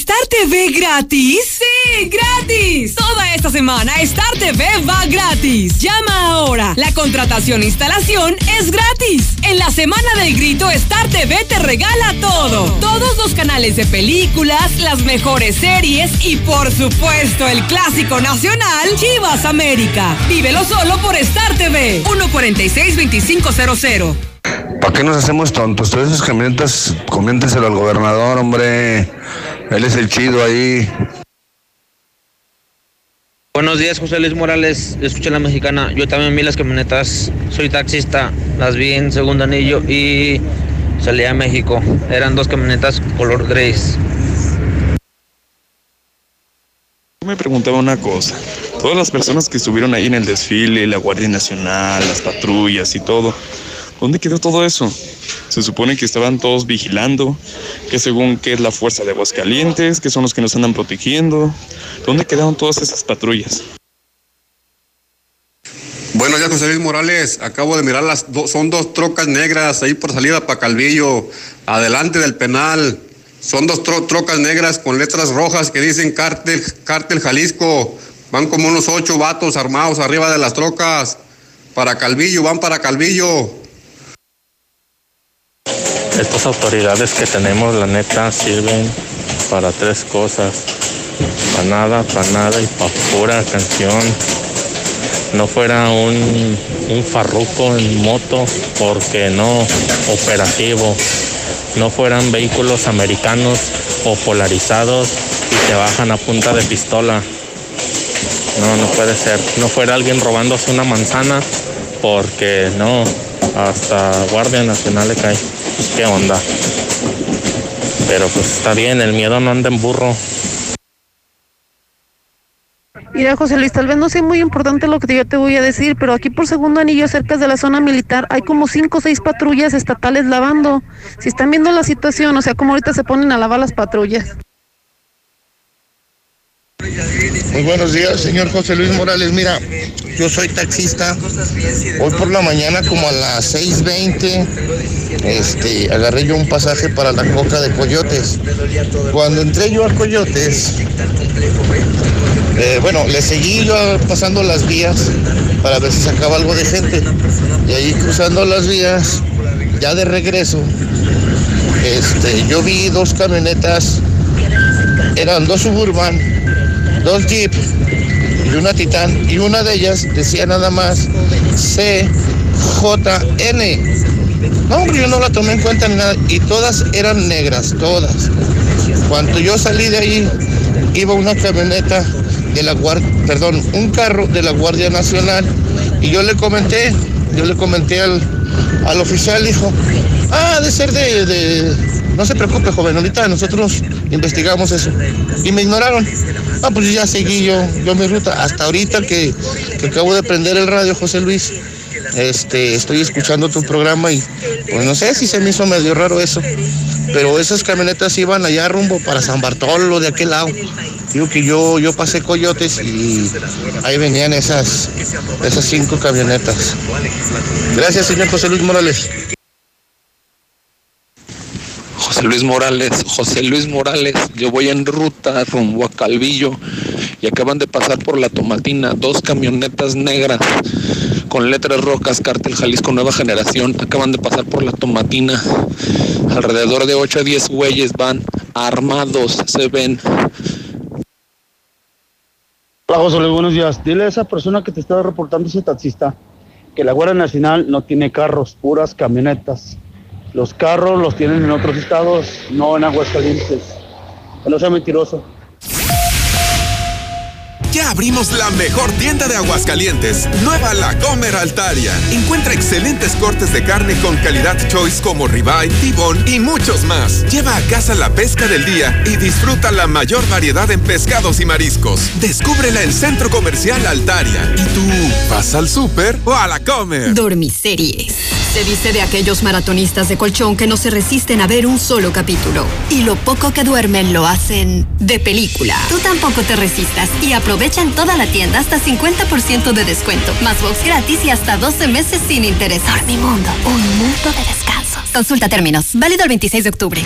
¿Star TV gratis? ¡Sí, gratis! Toda esta semana Star TV va gratis. Llama ahora. La contratación e instalación es gratis. En la semana del grito Star TV te regala todo. Todos los canales de películas, las mejores series y por supuesto el clásico nacional Chivas América. Vívelo solo por Star TV. 146-2500. ¿Para qué nos hacemos tontos? Todas esas camionetas, coménteselo al gobernador, hombre. Él es el chido ahí. Buenos días, José Luis Morales. Escucha la mexicana. Yo también vi las camionetas. Soy taxista. Las vi en segundo anillo y salí a México. Eran dos camionetas color gris. Yo me preguntaba una cosa. Todas las personas que estuvieron ahí en el desfile, la Guardia Nacional, las patrullas y todo, ¿dónde quedó todo eso? Se supone que estaban todos vigilando, que según que es la fuerza de Aguascalientes, que son los que nos andan protegiendo. ¿Dónde quedaron todas esas patrullas? Buenos días, José Luis Morales. Acabo de mirar las dos, son dos trocas negras ahí por salida para Calvillo, adelante del penal. Son dos tro- trocas negras con letras rojas que dicen cártel, cártel Jalisco. Van como unos ocho vatos armados arriba de las trocas. Para Calvillo, van para Calvillo. Estas autoridades que tenemos, la neta, sirven para tres cosas. Para nada, para nada y para pura canción. No fuera un, un farruco en moto, porque no, operativo. No fueran vehículos americanos o polarizados y te bajan a punta de pistola. No, no puede ser. No fuera alguien robándose una manzana, porque no, hasta Guardia Nacional le cae. Pues, ¿Qué onda? Pero pues está bien, el miedo no anda en burro. Mira, José Luis, tal vez no sea muy importante lo que yo te voy a decir, pero aquí por segundo anillo, cerca de la zona militar, hay como cinco o seis patrullas estatales lavando. Si están viendo la situación, o sea, como ahorita se ponen a lavar las patrullas. Muy buenos días, señor José Luis Morales. Mira, yo soy taxista. Hoy por la mañana, como a las 6:20, este, agarré yo un pasaje para la coca de Coyotes. Cuando entré yo a Coyotes, eh, bueno, le seguí yo pasando las vías para ver si sacaba algo de gente. Y ahí cruzando las vías, ya de regreso, este, yo vi dos camionetas, eran dos suburban, dos jeep y una titán, y una de ellas decía nada más CJN. No, hombre, yo no la tomé en cuenta ni nada, y todas eran negras, todas. Cuando yo salí de ahí, iba una camioneta de la guardia, perdón, un carro de la Guardia Nacional, y yo le comenté, yo le comenté al, al oficial, dijo, ah, de ser de- no se preocupe, joven, ahorita nosotros investigamos eso. Y me ignoraron. Ah, pues ya seguí yo, yo mi ruta. Hasta ahorita que, que acabo de prender el radio, José Luis, este, estoy escuchando tu programa y pues no sé si se me hizo medio raro eso. Pero esas camionetas iban allá rumbo para San Bartolo, de aquel lado. Digo que yo, yo pasé coyotes y ahí venían esas, esas cinco camionetas. Gracias, señor José Luis Morales. Luis Morales, José Luis Morales, yo voy en ruta rumbo a Calvillo y acaban de pasar por la tomatina dos camionetas negras con letras rojas, cártel Jalisco Nueva Generación, acaban de pasar por la tomatina. Alrededor de 8 a 10 güeyes van armados, se ven. Hola José Luis, buenos días. Dile a esa persona que te estaba reportando ese taxista que la Guardia Nacional no tiene carros, puras camionetas. Los carros los tienen en otros estados, no en Aguascalientes. No sea mentiroso. Ya abrimos la mejor tienda de Aguascalientes, Nueva La Comer Altaria. Encuentra excelentes cortes de carne con calidad choice como ribeye, tibón y muchos más. Lleva a casa la pesca del día y disfruta la mayor variedad en pescados y mariscos. Descúbrela en Centro Comercial Altaria. ¿Y tú vas al súper o a la comer? Dormiseries. Se dice de aquellos maratonistas de colchón que no se resisten a ver un solo capítulo. Y lo poco que duermen lo hacen de película. Tú tampoco te resistas y aprovecha en toda la tienda hasta 50% de descuento, más box gratis y hasta 12 meses sin interés. Dormimundo, un mundo de descansos. Consulta términos. Válido el 26 de octubre.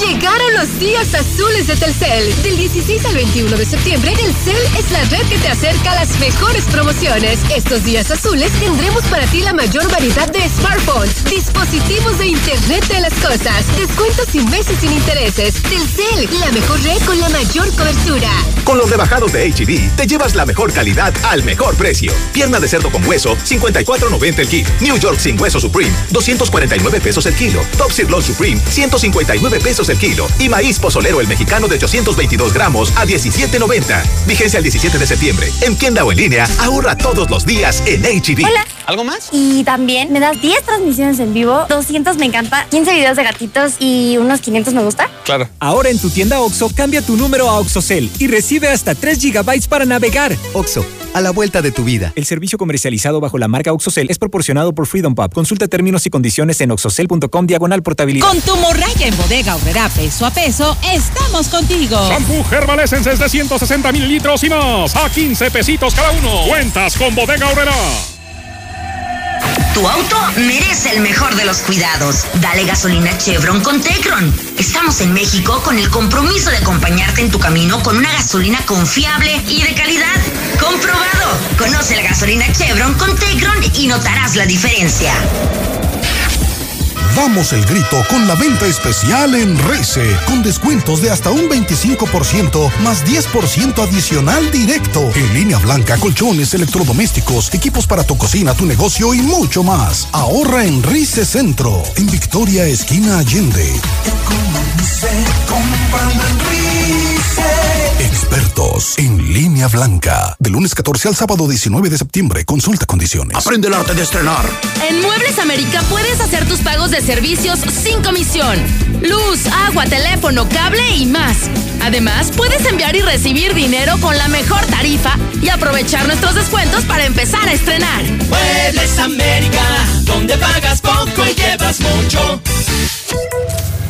Llegaron los días azules de Telcel. Del 16 al 21 de septiembre, Telcel es la red que te acerca a las mejores promociones. Estos días azules tendremos para ti la mayor variedad de smartphones, dispositivos de Internet de las cosas, descuentos y meses sin intereses. Telcel, la mejor red con la mayor cobertura. Con los rebajados de HB, te llevas la mejor calidad al mejor precio. Pierna de cerdo con hueso, 54.90 el kilo. New York sin hueso Supreme, 249 pesos el kilo. Top Sirloin Supreme, 159 pesos pesos el kilo. Y maíz pozolero el mexicano de 822 gramos a 17.90. Vigencia el 17 de septiembre. En tienda o en línea, ahorra todos los días en HB. Hola. ¿Algo más? Y también me das 10 transmisiones en vivo, 200 me encanta, 15 videos de gatitos y unos 500 me gusta. Claro. Ahora en tu tienda OXO, cambia tu número a OXOCEL y recibe hasta 3 GB para navegar. OXO, a la vuelta de tu vida. El servicio comercializado bajo la marca OXOCEL es proporcionado por Freedom Pub. Consulta términos y condiciones en oxocel.com diagonal portabilidad. Con tu morraya en bodega peso a peso, estamos contigo. Shampoo Herbal Essences de 160 mililitros y más a 15 pesitos cada uno. Cuentas con bodega horrera. Tu auto merece el mejor de los cuidados. Dale gasolina Chevron con Tecron. Estamos en México con el compromiso de acompañarte en tu camino con una gasolina confiable y de calidad. Comprobado. Conoce la gasolina Chevron con Tecron y notarás la diferencia. Damos el grito con la venta especial en Reise, con descuentos de hasta un 25% más 10% adicional directo. En línea blanca, colchones, electrodomésticos, equipos para tu cocina, tu negocio y mucho más. Ahorra en Rice Centro, en Victoria, esquina Allende. Expertos en línea blanca. De lunes 14 al sábado 19 de septiembre. Consulta condiciones. Aprende el arte de estrenar. En Muebles América puedes hacer tus pagos de servicios sin comisión. Luz, agua, teléfono, cable y más. Además, puedes enviar y recibir dinero con la mejor tarifa y aprovechar nuestros descuentos para empezar a estrenar. Muebles América, donde pagas poco y llevas mucho.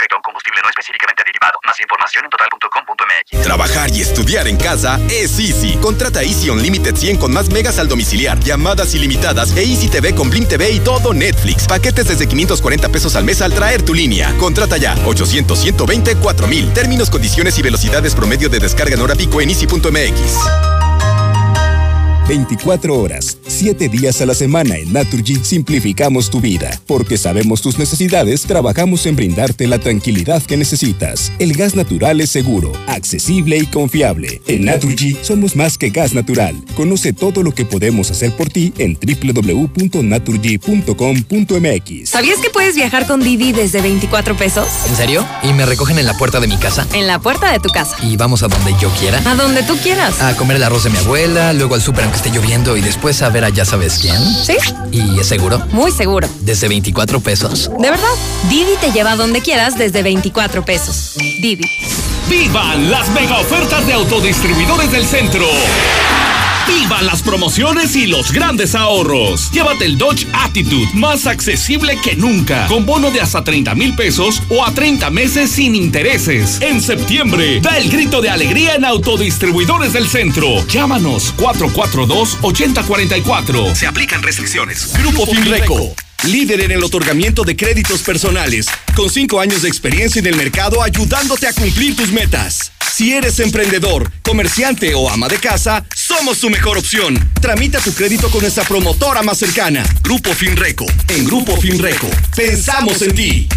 respecto combustible no específicamente derivado. Más información en total.com.mx. Trabajar y estudiar en casa es Easy. Contrata Easy Unlimited 100 con más megas al domiciliar, llamadas ilimitadas e Easy TV con Blim TV y todo Netflix. Paquetes desde 540 pesos al mes al traer tu línea. Contrata ya 800 120 4000. Términos, condiciones y velocidades promedio de descarga en hora pico en easy.mx. 24 horas, 7 días a la semana en Naturgy simplificamos tu vida. Porque sabemos tus necesidades, trabajamos en brindarte la tranquilidad que necesitas. El gas natural es seguro, accesible y confiable. En Naturgy somos más que gas natural. Conoce todo lo que podemos hacer por ti en www.naturgy.com.mx. ¿Sabías que puedes viajar con Didi desde 24 pesos? ¿En serio? ¿Y me recogen en la puerta de mi casa? En la puerta de tu casa. ¿Y vamos a donde yo quiera? A donde tú quieras. A comer el arroz de mi abuela, luego al súper aunque esté lloviendo y después a ver a ya sabes quién. ¿Sí? ¿Y es seguro? Muy seguro. ¿Desde 24 pesos? ¿De verdad? Didi te lleva a donde quieras desde 24 pesos. Didi. ¡Vivan las mega ofertas de autodistribuidores del centro! ¡Vivan las promociones y los grandes ahorros! Llévate el Dodge Attitude más accesible que nunca, con bono de hasta 30 mil pesos o a 30 meses sin intereses. En septiembre, da el grito de alegría en autodistribuidores del centro. Llámanos 442-8044. Se aplican restricciones. Grupo Finreco. Líder en el otorgamiento de créditos personales, con cinco años de experiencia en el mercado ayudándote a cumplir tus metas. Si eres emprendedor, comerciante o ama de casa, somos tu mejor opción. Tramita tu crédito con nuestra promotora más cercana, Grupo Finreco. En Grupo Finreco, pensamos en ti.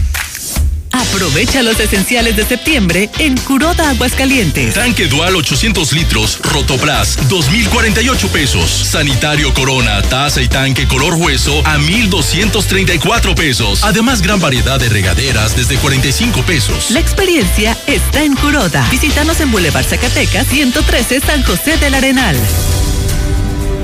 Aprovecha los esenciales de septiembre en Curoda Aguascalientes. Tanque dual 800 litros, Rotoplas, 2,048 pesos. Sanitario Corona, taza y tanque color hueso a 1,234 pesos. Además, gran variedad de regaderas desde 45 pesos. La experiencia está en Curoda. Visítanos en Boulevard Zacatecas 113 San José del Arenal.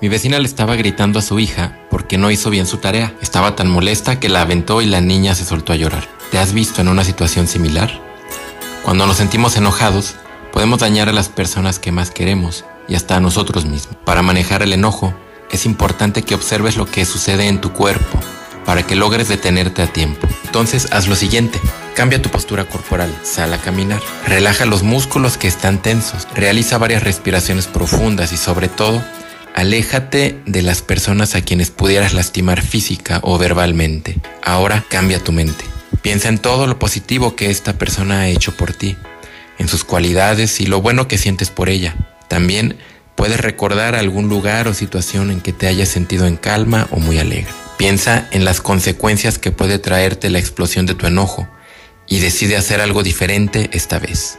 Mi vecina le estaba gritando a su hija porque no hizo bien su tarea. Estaba tan molesta que la aventó y la niña se soltó a llorar. ¿Te has visto en una situación similar? Cuando nos sentimos enojados, podemos dañar a las personas que más queremos y hasta a nosotros mismos. Para manejar el enojo, es importante que observes lo que sucede en tu cuerpo para que logres detenerte a tiempo. Entonces haz lo siguiente. Cambia tu postura corporal, sal a caminar, relaja los músculos que están tensos, realiza varias respiraciones profundas y sobre todo, aléjate de las personas a quienes pudieras lastimar física o verbalmente. Ahora cambia tu mente. Piensa en todo lo positivo que esta persona ha hecho por ti, en sus cualidades y lo bueno que sientes por ella. También puedes recordar algún lugar o situación en que te hayas sentido en calma o muy alegre. Piensa en las consecuencias que puede traerte la explosión de tu enojo y decide hacer algo diferente esta vez.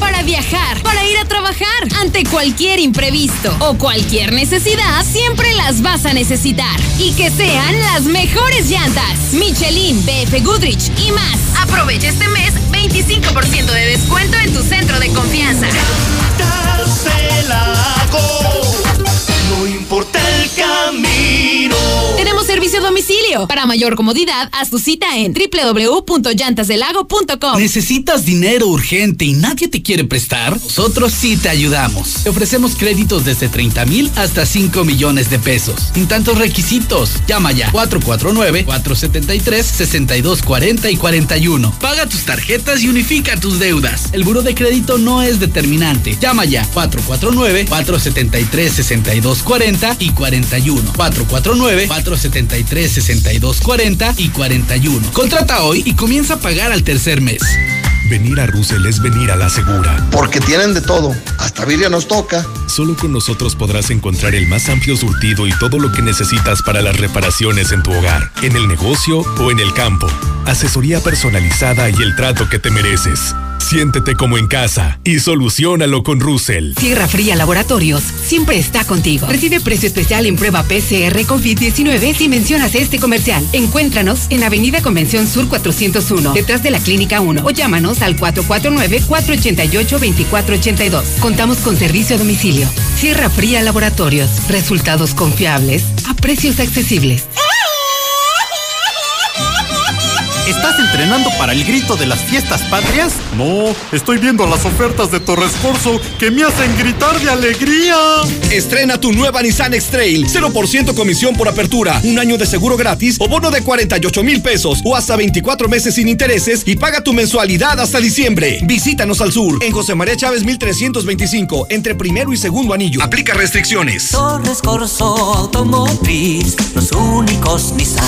para viajar, para ir a trabajar. Ante cualquier imprevisto o cualquier necesidad, siempre las vas a necesitar. Y que sean las mejores llantas. Michelin, BF Goodrich y más. Aprovecha este mes 25% de descuento en tu centro de confianza. Camino. Tenemos servicio a domicilio. Para mayor comodidad, haz tu cita en www.llantasdelago.com. ¿Necesitas dinero urgente y nadie te quiere prestar? Nosotros sí te ayudamos. Te ofrecemos créditos desde 30 mil hasta 5 millones de pesos. Sin tantos requisitos. Llama ya 449-473-6240 y 41. Paga tus tarjetas y unifica tus deudas. El buro de crédito no es determinante. Llama ya 449-473-6240 y 41. 449-473-6240 y 41. Contrata hoy y comienza a pagar al tercer mes. Venir a Russell es venir a la segura. Porque tienen de todo. Hasta Biblia nos toca. Solo con nosotros podrás encontrar el más amplio surtido y todo lo que necesitas para las reparaciones en tu hogar, en el negocio o en el campo. Asesoría personalizada y el trato que te mereces. Siéntete como en casa y solucionalo con Russell. Tierra Fría Laboratorios siempre está contigo. Recibe precio especial en prueba PCR COVID-19 si mencionas este comercial. Encuéntranos en Avenida Convención Sur 401, detrás de la Clínica 1 o llámanos al 449-488-2482. Contamos con servicio a domicilio. Sierra Fría Laboratorios. Resultados confiables a precios accesibles. ¿Estás entrenando para el grito de las fiestas patrias? No, estoy viendo las ofertas de Torres Corso que me hacen gritar de alegría. Estrena tu nueva Nissan X-Trail. 0% comisión por apertura, un año de seguro gratis o bono de 48 mil pesos o hasta 24 meses sin intereses y paga tu mensualidad hasta diciembre. Visítanos al sur, en José María Chávez 1325, entre primero y segundo anillo. Aplica restricciones. Torres Corso Automotriz, los únicos Nissan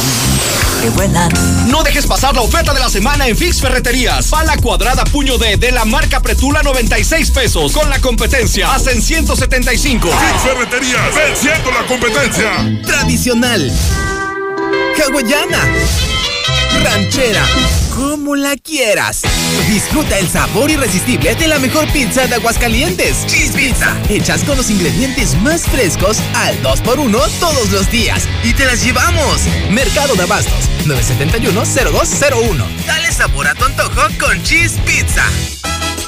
que vuelan. No dejes pasar la oferta de la semana en Fix Ferreterías. Pala cuadrada puño D de la marca Pretula 96 pesos. Con la competencia hacen 175. Fix Ferreterías, venciendo la competencia. Tradicional. Hawaiana. Ranchera. Como la quieras. Disfruta el sabor irresistible de la mejor pizza de Aguascalientes. Cheese Pizza. Hechas con los ingredientes más frescos al 2x1 todos los días. Y te las llevamos. Mercado de Abastos. 971-0201. Dale sabor a tu antojo con Cheese Pizza.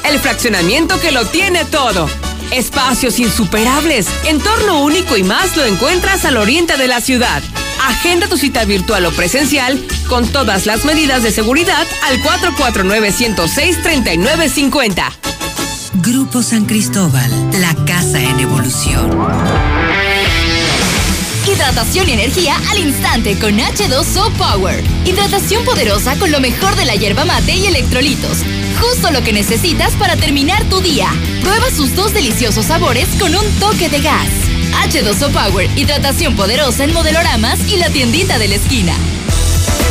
El fraccionamiento que lo tiene todo. Espacios insuperables, entorno único y más lo encuentras al oriente de la ciudad. Agenda tu cita virtual o presencial con todas las medidas de seguridad al 449-106-3950. Grupo San Cristóbal, la casa en evolución. Hidratación y energía al instante con H2O Power. Hidratación poderosa con lo mejor de la hierba mate y electrolitos justo lo que necesitas para terminar tu día. Prueba sus dos deliciosos sabores con un toque de gas. H2O Power, hidratación poderosa en modeloramas y la tiendita de la esquina.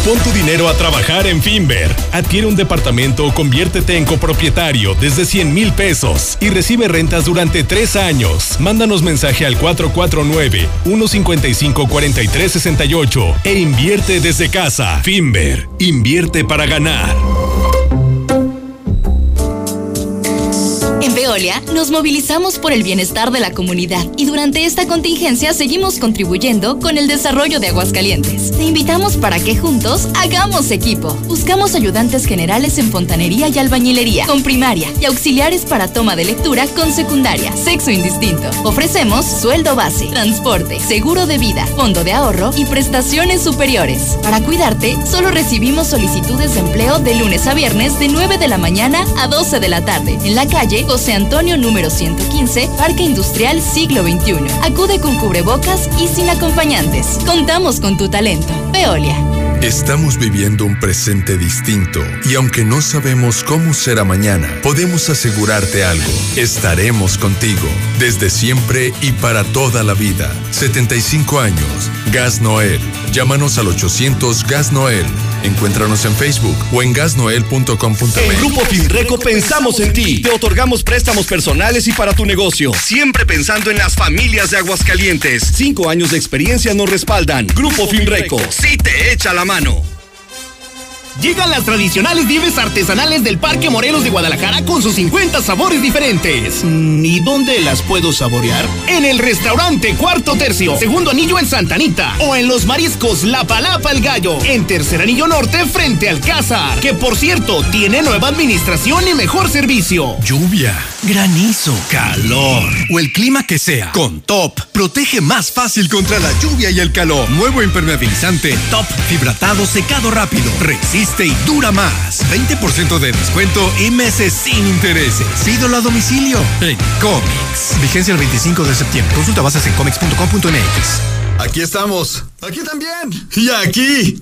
Pon tu dinero a trabajar en Finver. Adquiere un departamento o conviértete en copropietario desde 100 mil pesos y recibe rentas durante tres años. Mándanos mensaje al 449-155-4368 e invierte desde casa. Finver, invierte para ganar. En Veolia nos movilizamos por el bienestar de la comunidad y durante esta contingencia seguimos contribuyendo con el desarrollo de Aguascalientes. Te invitamos para que juntos hagamos equipo. Buscamos ayudantes generales en fontanería y albañilería, con primaria y auxiliares para toma de lectura con secundaria, sexo indistinto. Ofrecemos sueldo base, transporte, seguro de vida, fondo de ahorro y prestaciones superiores. Para cuidarte, solo recibimos solicitudes de empleo de lunes a viernes de 9 de la mañana a 12 de la tarde en la calle José Antonio número 115, Parque Industrial Siglo XXI. Acude con cubrebocas y sin acompañantes. Contamos con tu talento. Veolia. Estamos viviendo un presente distinto y aunque no sabemos cómo será mañana, podemos asegurarte algo. Estaremos contigo desde siempre y para toda la vida. 75 años. Gas Noel. Llámanos al 800 Gas Noel. Encuéntranos en Facebook o en gasnoel.com.mx. En Grupo Finreco pensamos en ti. Te otorgamos préstamos personales y para tu negocio. Siempre pensando en las familias de Aguascalientes. Cinco años de experiencia nos respaldan. Grupo Finreco. Sí te echa la mano. Llegan las tradicionales nieves artesanales del Parque Morelos de Guadalajara con sus 50 sabores diferentes. Mm, ¿Y dónde las puedo saborear? En el restaurante Cuarto Tercio, segundo anillo en Santanita. O en los mariscos La Palapa el Gallo, en tercer anillo norte frente al Cázar. Que por cierto, tiene nueva administración y mejor servicio. Lluvia, granizo, calor o el clima que sea. Con Top, protege más fácil contra la lluvia y el calor. Nuevo impermeabilizante Top, fibratado, secado rápido. Resiste y dura más. 20% de descuento y meses sin intereses. Pídolo a domicilio en Comics. Vigencia el 25 de septiembre. Consulta bases en comics.com.mx. Aquí estamos. Aquí también. Y aquí.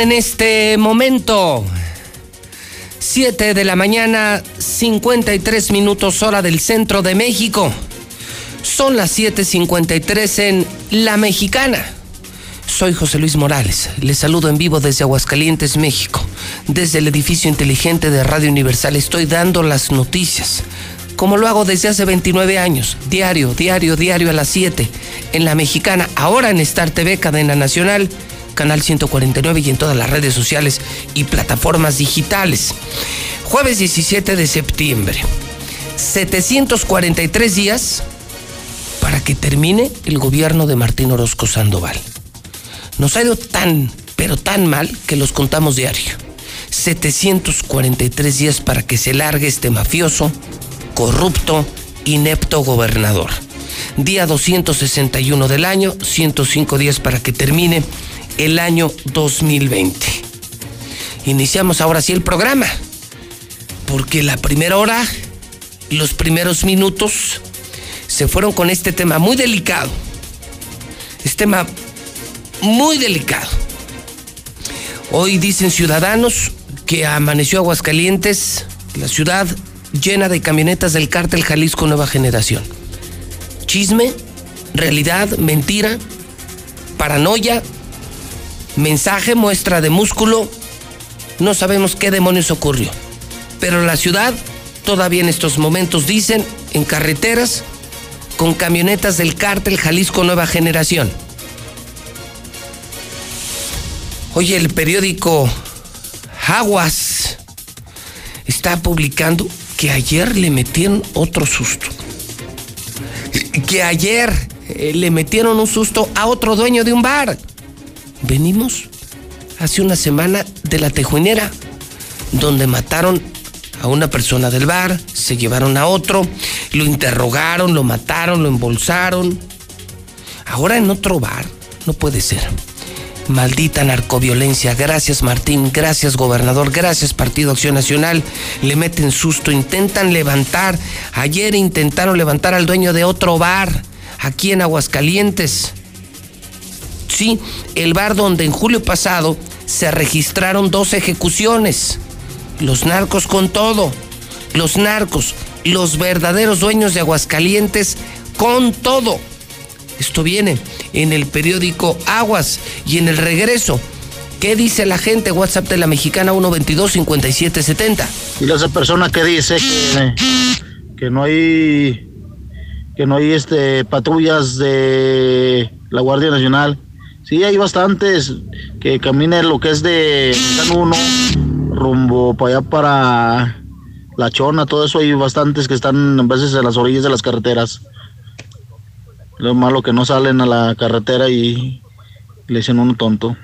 En este momento 7 de la mañana, 53 minutos hora del centro de México. Son las 7:53 en La Mexicana. Soy José Luis Morales. Les saludo en vivo desde Aguascalientes, México. Desde el edificio inteligente de Radio Universal estoy dando las noticias. Como lo hago desde hace 29 años, diario, diario, diario a las 7, en La Mexicana, ahora en Star TV, cadena nacional, canal 149 y en todas las redes sociales y plataformas digitales. Jueves 17 de septiembre. 743 días para que termine el gobierno de Martín Orozco Sandoval. Nos ha ido tan, pero tan mal que los contamos diario. 743 días para que se largue este mafioso, corrupto, inepto gobernador. Día 261 del año, 105 días para que termine el año 2020. Iniciamos ahora sí el programa, porque la primera hora, los primeros minutos, se fueron con este tema muy delicado. Este tema muy delicado. Hoy dicen ciudadanos que amaneció Aguascalientes, la ciudad llena de camionetas del cártel Jalisco Nueva Generación. Chisme, realidad, mentira, paranoia, mensaje, muestra de músculo. No sabemos qué demonios ocurrió. Pero la ciudad todavía en estos momentos dicen en carreteras con camionetas del cártel Jalisco Nueva Generación. Oye, el periódico Aguas está publicando que ayer le metieron otro susto. Que ayer eh, le metieron un susto a otro dueño de un bar. Venimos hace una semana de la tejuinera, donde mataron a una persona del bar, se llevaron a otro, lo interrogaron, lo mataron, lo embolsaron. Ahora en otro bar, no puede ser. Maldita narcoviolencia. Gracias Martín, gracias gobernador, gracias Partido Acción Nacional. Le meten susto, intentan levantar. Ayer intentaron levantar al dueño de otro bar, aquí en Aguascalientes. Sí, el bar donde en julio pasado se registraron dos ejecuciones. Los narcos con todo. Los narcos, los verdaderos dueños de Aguascalientes con todo. Esto viene en el periódico Aguas y en el regreso. ¿Qué dice la gente? WhatsApp de la mexicana 122-5770. Y esa persona que dice que, que no hay que no hay este patrullas de la Guardia Nacional. Sí, hay bastantes que caminan lo que es de uno rumbo para allá para La Chona, todo eso hay bastantes que están a veces en las orillas de las carreteras. Lo malo que no salen a la carretera y le dicen uno tonto.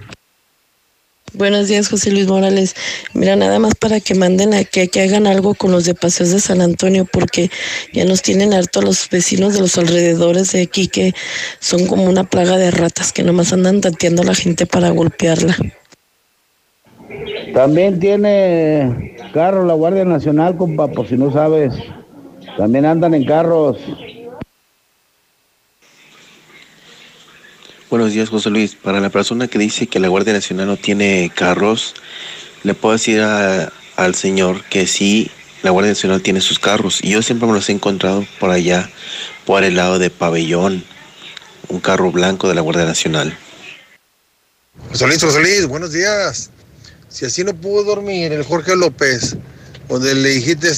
Buenos días, José Luis Morales. Mira, nada más para que manden a que, hagan algo con los de Paseos de San Antonio, porque ya nos tienen harto los vecinos de los alrededores de aquí, que son como una plaga de ratas que nomás andan tanteando a la gente para golpearla. También tiene carro la Guardia Nacional, compa, por si no sabes. También andan en carros. Buenos días, José Luis. Para la persona que dice que la Guardia Nacional no tiene carros, le puedo decir al señor que sí, la Guardia Nacional tiene sus carros. Y yo siempre me los he encontrado por allá, por el lado de Pabellón, un carro blanco de la Guardia Nacional. José Luis, José Luis, buenos días. Si así no pudo dormir el Jorge López, donde le dijiste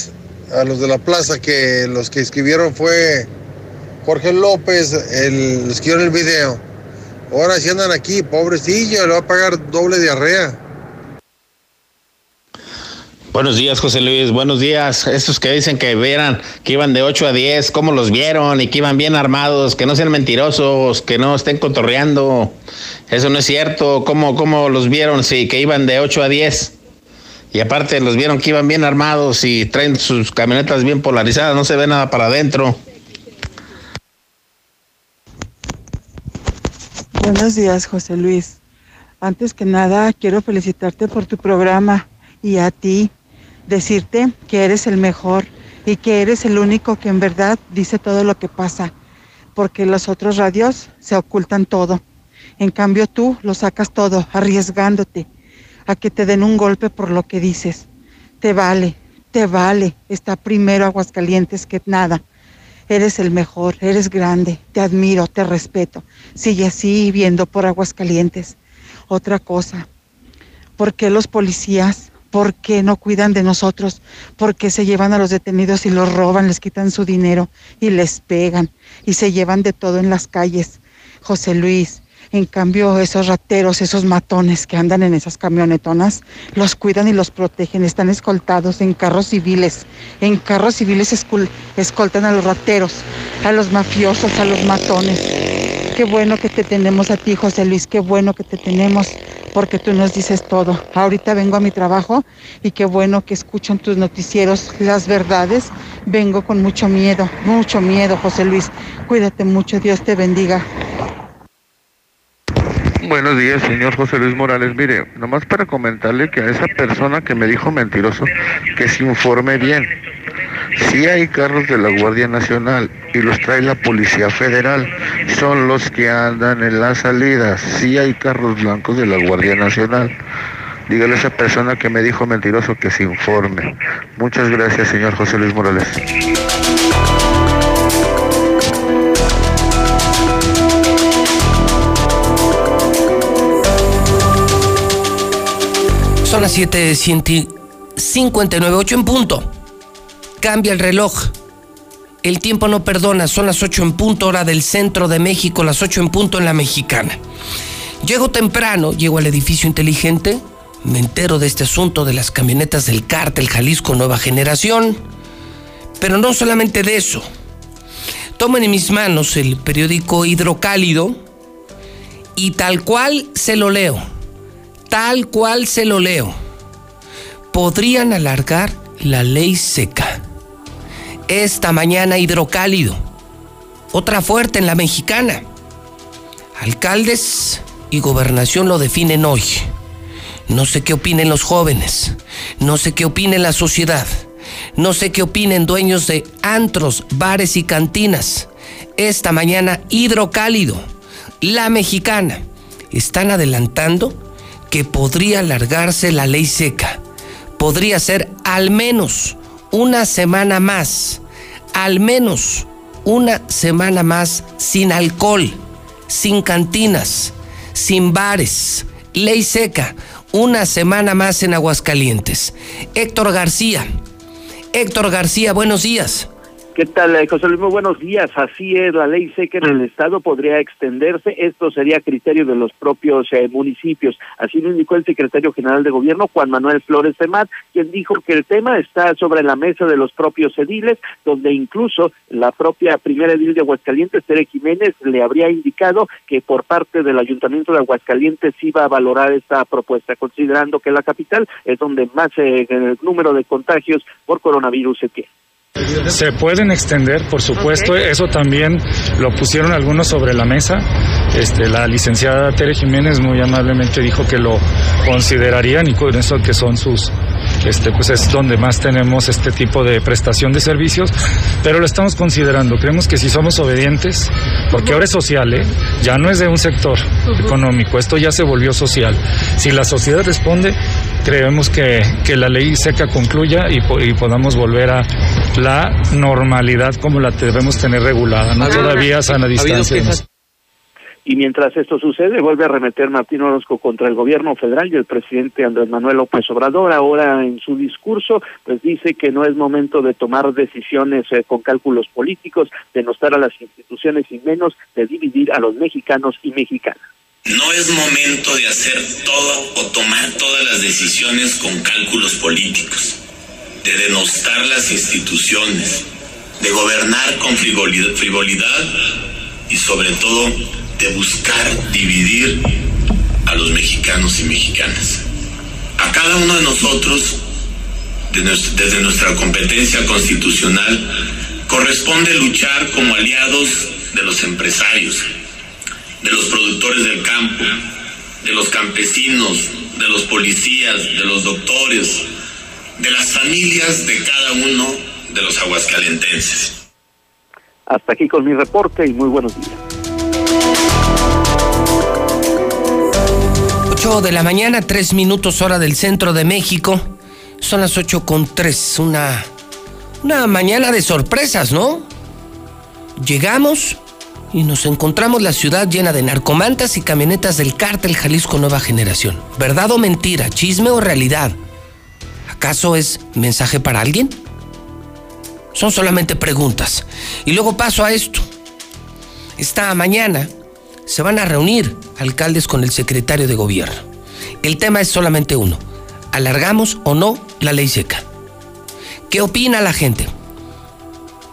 a los de la plaza que los que escribieron fue Jorge López, el, los que el video. Ahora si andan aquí, pobrecillo, le va a pagar doble diarrea. Buenos días, José Luis. Buenos días. Estos que dicen que vieran que iban de 8 a 10, ¿cómo los vieron? Y que iban bien armados, que no sean mentirosos, que no estén cotorreando. Eso no es cierto. ¿Cómo, cómo los vieron? Sí, que iban de 8 a 10. Y aparte los vieron que iban bien armados y traen sus camionetas bien polarizadas, no se ve nada para adentro. Buenos días, José Luis. Antes que nada, quiero felicitarte por tu programa y a ti decirte que eres el mejor y que eres el único que en verdad dice todo lo que pasa, porque los otros radios se ocultan todo. En cambio tú lo sacas todo, arriesgándote a que te den un golpe por lo que dices. Te vale, te vale. Está primero Aguascalientes que nada. Eres el mejor, eres grande, te admiro, te respeto. Sigue así viendo por Aguascalientes. Otra cosa, ¿por qué los policías, por qué no cuidan de nosotros? ¿Por qué se llevan a los detenidos y los roban, les quitan su dinero y les pegan y se llevan de todo en las calles? José Luis, en cambio, esos rateros, esos matones que andan en esas camionetonas, los cuidan y los protegen. Están escoltados en carros civiles. En carros civiles escoltan a los rateros, a los mafiosos, a los matones. Qué bueno que te tenemos a ti, José Luis. Qué bueno que te tenemos porque tú nos dices todo. Ahorita vengo a mi trabajo y qué bueno que escuchan tus noticieros las verdades. Vengo con mucho miedo, mucho miedo, José Luis. Cuídate mucho, Dios te bendiga. Buenos días, señor José Luis Morales. Mire, nomás para comentarle que a esa persona que me dijo mentiroso, que se informe bien. Si hay carros de la Guardia Nacional y los trae la Policía Federal, son los que andan en las salidas. Si hay carros blancos de la Guardia Nacional. Dígale a esa persona que me dijo mentiroso que se informe. Muchas gracias, señor José Luis Morales. Las 7.59, 8 en punto. Cambia el reloj. El tiempo no perdona, son las 8 en punto, hora del centro de México, las 8 en punto en la mexicana. Llego temprano, llego al edificio inteligente, me entero de este asunto de las camionetas del cártel Jalisco Nueva Generación. Pero no solamente de eso. Tomen en mis manos el periódico Hidrocálido y tal cual se lo leo. Tal cual se lo leo. Podrían alargar la ley seca. Esta mañana Hidrocálido. Otra fuerte en la mexicana. Alcaldes y gobernación lo definen hoy. No sé qué opinen los jóvenes. No sé qué opine la sociedad. No sé qué opinen dueños de antros, bares y cantinas. Esta mañana, Hidrocálido, la mexicana, están adelantando que podría alargarse la ley seca. Podría ser al menos una semana más. Al menos una semana más sin alcohol, sin cantinas, sin bares. Ley seca, una semana más en Aguascalientes. Héctor García, Héctor García, buenos días. ¿Qué tal, eh, José Luis? Muy buenos días. Así es, la ley seca en el Estado podría extenderse. Esto sería criterio de los propios eh, municipios. Así lo indicó el secretario general de Gobierno, Juan Manuel Flores Femat, quien dijo que el tema está sobre la mesa de los propios ediles, donde incluso la propia primera edil de Aguascalientes, Tere Jiménez, le habría indicado que por parte del Ayuntamiento de Aguascalientes iba a valorar esta propuesta, considerando que la capital es donde más eh, el número de contagios por coronavirus se tiene. Se pueden extender, por supuesto, eso también lo pusieron algunos sobre la mesa. Este, la licenciada Tere Jiménez muy amablemente dijo que lo considerarían y con eso que son sus, este, pues es donde más tenemos este tipo de prestación de servicios, pero lo estamos considerando. Creemos que si somos obedientes, porque ahora es social, ¿eh? ya no es de un sector económico, esto ya se volvió social. Si la sociedad responde, creemos que, que la ley seca concluya y, y, podamos volver a la normalidad como la debemos tener regulada, no todavía sana distancia. Y mientras esto sucede, vuelve a remeter Martín Orozco contra el gobierno federal y el presidente Andrés Manuel López Obrador. Ahora en su discurso, pues dice que no es momento de tomar decisiones eh, con cálculos políticos, de no estar a las instituciones y menos de dividir a los mexicanos y mexicanas. No es momento de hacer todo o tomar todas las decisiones con cálculos políticos, de denostar las instituciones, de gobernar con frivolidad y sobre todo de buscar dividir a los mexicanos y mexicanas. A cada uno de nosotros, desde nuestra competencia constitucional, corresponde luchar como aliados de los empresarios de los productores del campo, de los campesinos, de los policías, de los doctores, de las familias de cada uno de los aguascalentenses. Hasta aquí con mi reporte y muy buenos días. 8 de la mañana, 3 minutos hora del centro de México. Son las 8 con 3, una, una mañana de sorpresas, ¿no? Llegamos y nos encontramos la ciudad llena de narcomantas y camionetas del cártel Jalisco Nueva Generación. ¿Verdad o mentira? ¿Chisme o realidad? ¿Acaso es mensaje para alguien? Son solamente preguntas. Y luego paso a esto. Esta mañana se van a reunir alcaldes con el secretario de gobierno. El tema es solamente uno. ¿Alargamos o no la ley seca? ¿Qué opina la gente?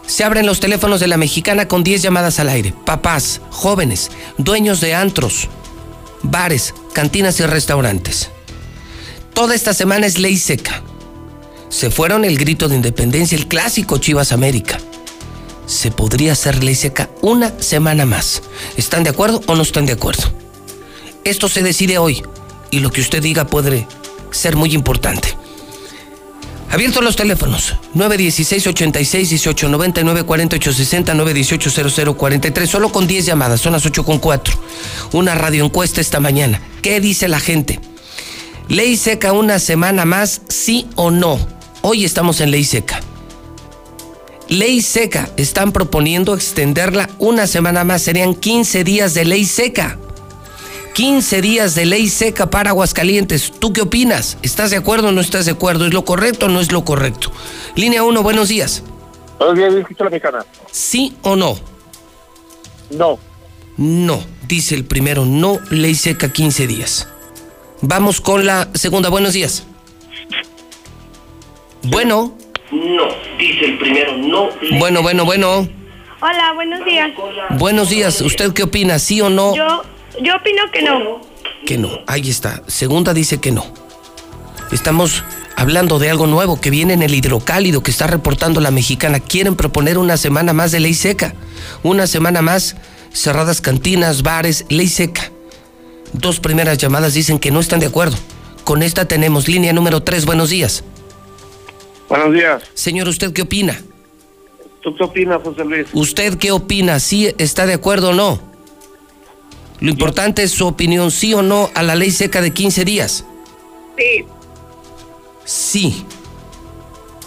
Se abren los teléfonos de la mexicana con 10 llamadas al aire. Papás, jóvenes, dueños de antros, bares, cantinas y restaurantes. Toda esta semana es ley seca. Se fueron el grito de independencia, el clásico Chivas América. Se podría hacer ley seca una semana más. ¿Están de acuerdo o no están de acuerdo? Esto se decide hoy y lo que usted diga puede ser muy importante. Abiertos los teléfonos 916 86 18 99 48 60 918 0043 solo con 10 llamadas, son las 8 con 4. Una radioencuesta esta mañana. ¿Qué dice la gente? Ley seca una semana más, sí o no. Hoy estamos en ley seca. Ley seca, están proponiendo extenderla una semana más, serían 15 días de ley seca. 15 días de ley seca para Aguascalientes. ¿Tú qué opinas? ¿Estás de acuerdo o no estás de acuerdo? ¿Es lo correcto o no es lo correcto? Línea 1, buenos días. Buenos días, escucho la mexicana. ¿Sí o no? No. No, dice el primero, no ley seca 15 días. Vamos con la segunda, buenos días. Bueno. No, dice el primero, no. Bueno, bueno, bueno. Hola, buenos días. Buenos días. ¿Usted qué opina? ¿Sí o no? Yo, yo opino que no. Que no. Ahí está. Segunda dice que no. Estamos hablando de algo nuevo que viene en el hidrocálido que está reportando la mexicana. Quieren proponer una semana más de ley seca. Una semana más cerradas cantinas, bares, ley seca. Dos primeras llamadas dicen que no están de acuerdo. Con esta tenemos línea número tres. Buenos días. Buenos días. Señor, ¿usted qué opina? ¿Tú qué opinas, José Luis? ¿Usted qué opina? ¿Sí está de acuerdo o no? Lo importante es su opinión, sí o no, a la ley seca de 15 días. Sí. Sí.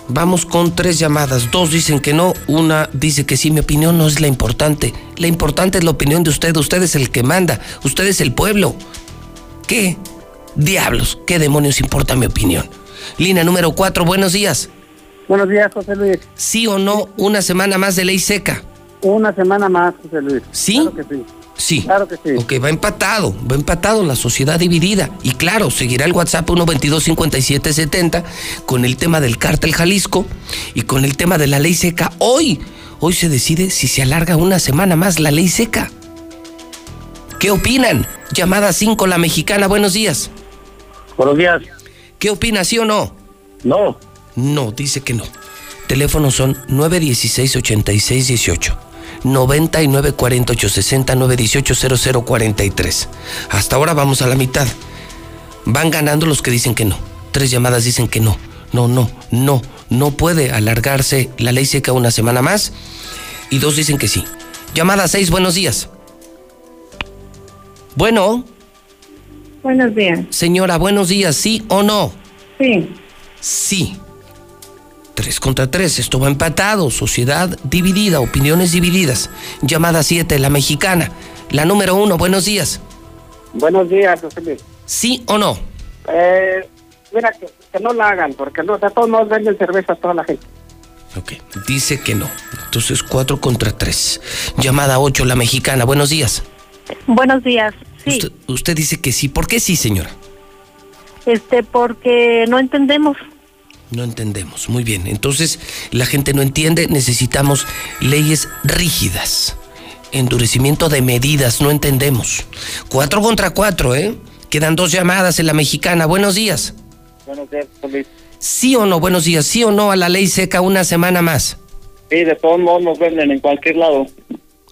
Vamos con tres llamadas. Dos dicen que no, una dice que sí. Mi opinión no es la importante. La importante es la opinión de usted. Usted es el que manda. Usted es el pueblo. ¿Qué diablos? ¿Qué demonios importa mi opinión? Línea número cuatro, buenos días. Buenos días, José Luis. ¿Sí o no una semana más de ley seca? Una semana más, José Luis. ¿Sí? Claro que sí. Sí. Claro que sí. Ok, va empatado, va empatado, la sociedad dividida. Y claro, seguirá el WhatsApp 122-5770 con el tema del cártel Jalisco y con el tema de la ley seca. Hoy, hoy se decide si se alarga una semana más la ley seca. ¿Qué opinan? Llamada 5, la mexicana, buenos días. Buenos días. ¿Qué opina, sí o no? No. No, dice que no. Teléfonos son 916-8618. 994860-918-0043. Hasta ahora vamos a la mitad. Van ganando los que dicen que no. Tres llamadas dicen que no. No, no, no. No puede alargarse la ley seca una semana más. Y dos dicen que sí. Llamada 6, buenos días. Bueno, Buenos días. señora, buenos días, ¿sí o no? Sí. Sí. Tres contra tres, esto va empatado, sociedad dividida, opiniones divididas. Llamada 7, la mexicana. La número uno, buenos días. Buenos días, José Luis. ¿Sí o no? Eh, mira, que, que no la hagan, porque no, de todos modos venden cerveza a toda la gente. Ok, dice que no. Entonces cuatro contra tres. Llamada 8, la mexicana, buenos días. Buenos días. Sí. Usted, usted dice que sí. ¿Por qué sí, señora? Este, porque no entendemos. No entendemos. Muy bien. Entonces, la gente no entiende. Necesitamos leyes rígidas. Endurecimiento de medidas. No entendemos. Cuatro contra cuatro, ¿eh? Quedan dos llamadas en la mexicana. Buenos días. Buenos días, Luis. ¿Sí o no? Buenos días. ¿Sí o no a la ley seca una semana más? Sí, de todos modos nos venden en cualquier lado.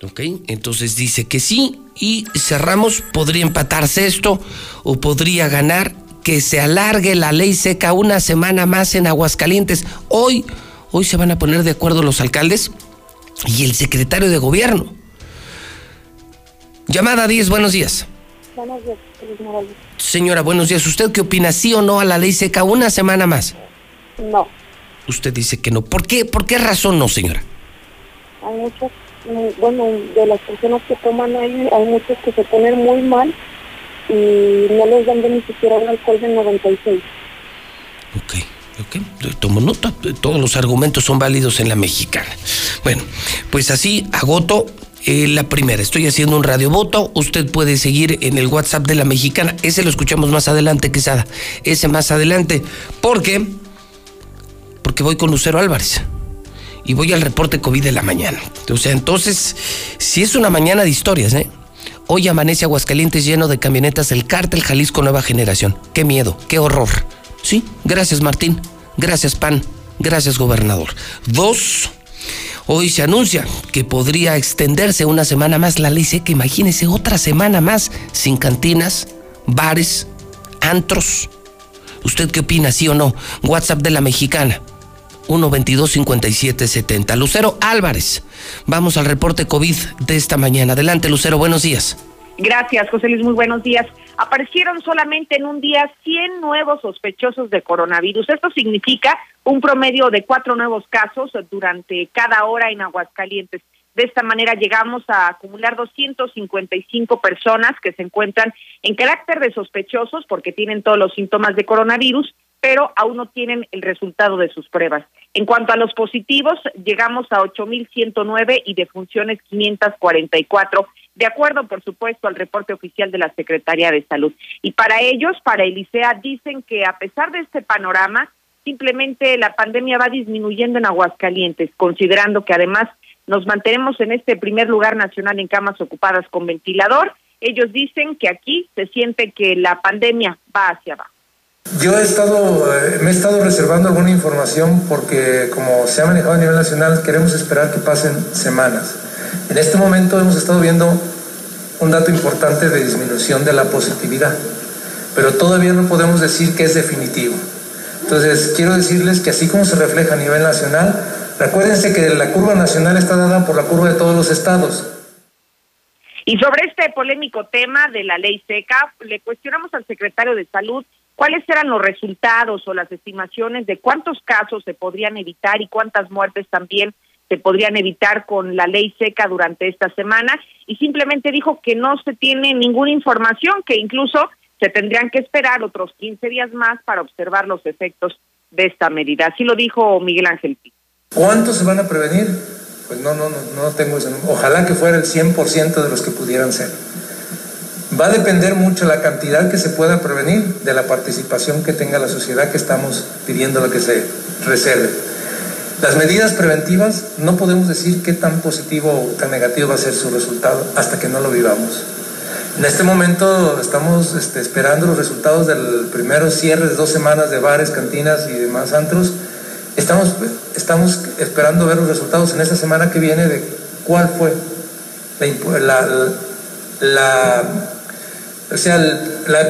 Ok, entonces dice que sí y cerramos, podría empatarse esto o podría ganar que se alargue la ley seca una semana más en Aguascalientes. Hoy, hoy se van a poner de acuerdo los alcaldes y el secretario de gobierno. Llamada 10, buenos días. Buenos días. Señora, buenos días. ¿Usted qué opina? ¿Sí o no a la ley seca una semana más? No. Usted dice que no. ¿Por qué? ¿Por qué razón no, señora? Hay muchos, mm, bueno, de las personas que toman ahí, hay muchos que se ponen muy mal y no les dan ni siquiera un alcohol de 96. Ok, tomo nota. Todos los argumentos son válidos en la mexicana. Bueno, pues así agoto eh, la primera. Estoy haciendo un radiovoto. Usted puede seguir en el WhatsApp de la mexicana. Ese lo escuchamos más adelante, Quesada. Ese más adelante. ¿Por qué? Porque voy con Lucero Álvarez. Y voy al reporte COVID de la mañana. O sea, entonces, si es una mañana de historias, ¿eh? Hoy amanece Aguascalientes lleno de camionetas del cártel Jalisco Nueva Generación. Qué miedo, qué horror. Sí, gracias Martín, gracias PAN, gracias gobernador. Dos, hoy se anuncia que podría extenderse una semana más la ley seca. Imagínese otra semana más sin cantinas, bares, antros. ¿Usted qué opina, sí o no? WhatsApp de la mexicana. 122-5770. Lucero Álvarez. Vamos al reporte COVID de esta mañana. Adelante, Lucero, buenos días. Gracias, José Luis. Muy buenos días. Aparecieron solamente en un día 100 nuevos sospechosos de coronavirus. Esto significa un promedio de cuatro nuevos casos durante cada hora en Aguascalientes. De esta manera llegamos a acumular 255 personas que se encuentran en carácter de sospechosos porque tienen todos los síntomas de coronavirus, pero aún no tienen el resultado de sus pruebas. En cuanto a los positivos, llegamos a 8.109 y defunciones 544, de acuerdo, por supuesto, al reporte oficial de la Secretaría de Salud. Y para ellos, para el ICEA, dicen que a pesar de este panorama, simplemente la pandemia va disminuyendo en Aguascalientes, considerando que además nos mantenemos en este primer lugar nacional en camas ocupadas con ventilador. Ellos dicen que aquí se siente que la pandemia va hacia abajo. Yo he estado, eh, me he estado reservando alguna información porque como se ha manejado a nivel nacional, queremos esperar que pasen semanas. En este momento hemos estado viendo un dato importante de disminución de la positividad, pero todavía no podemos decir que es definitivo. Entonces, quiero decirles que así como se refleja a nivel nacional, recuérdense que la curva nacional está dada por la curva de todos los estados. Y sobre este polémico tema de la ley seca, le cuestionamos al secretario de Salud cuáles eran los resultados o las estimaciones de cuántos casos se podrían evitar y cuántas muertes también se podrían evitar con la ley seca durante esta semana y simplemente dijo que no se tiene ninguna información, que incluso se tendrían que esperar otros 15 días más para observar los efectos de esta medida. Así lo dijo Miguel Ángel ¿Cuántos se van a prevenir? Pues no, no, no, no tengo ese Ojalá que fuera el 100% de los que pudieran ser. Va a depender mucho la cantidad que se pueda prevenir de la participación que tenga la sociedad que estamos pidiendo la que se reserve. Las medidas preventivas no podemos decir qué tan positivo o tan negativo va a ser su resultado hasta que no lo vivamos. En este momento estamos este, esperando los resultados del primero cierre de dos semanas de bares, cantinas y demás antros. Estamos, esperando ver los resultados en esta semana que viene de cuál fue la, o sea, el,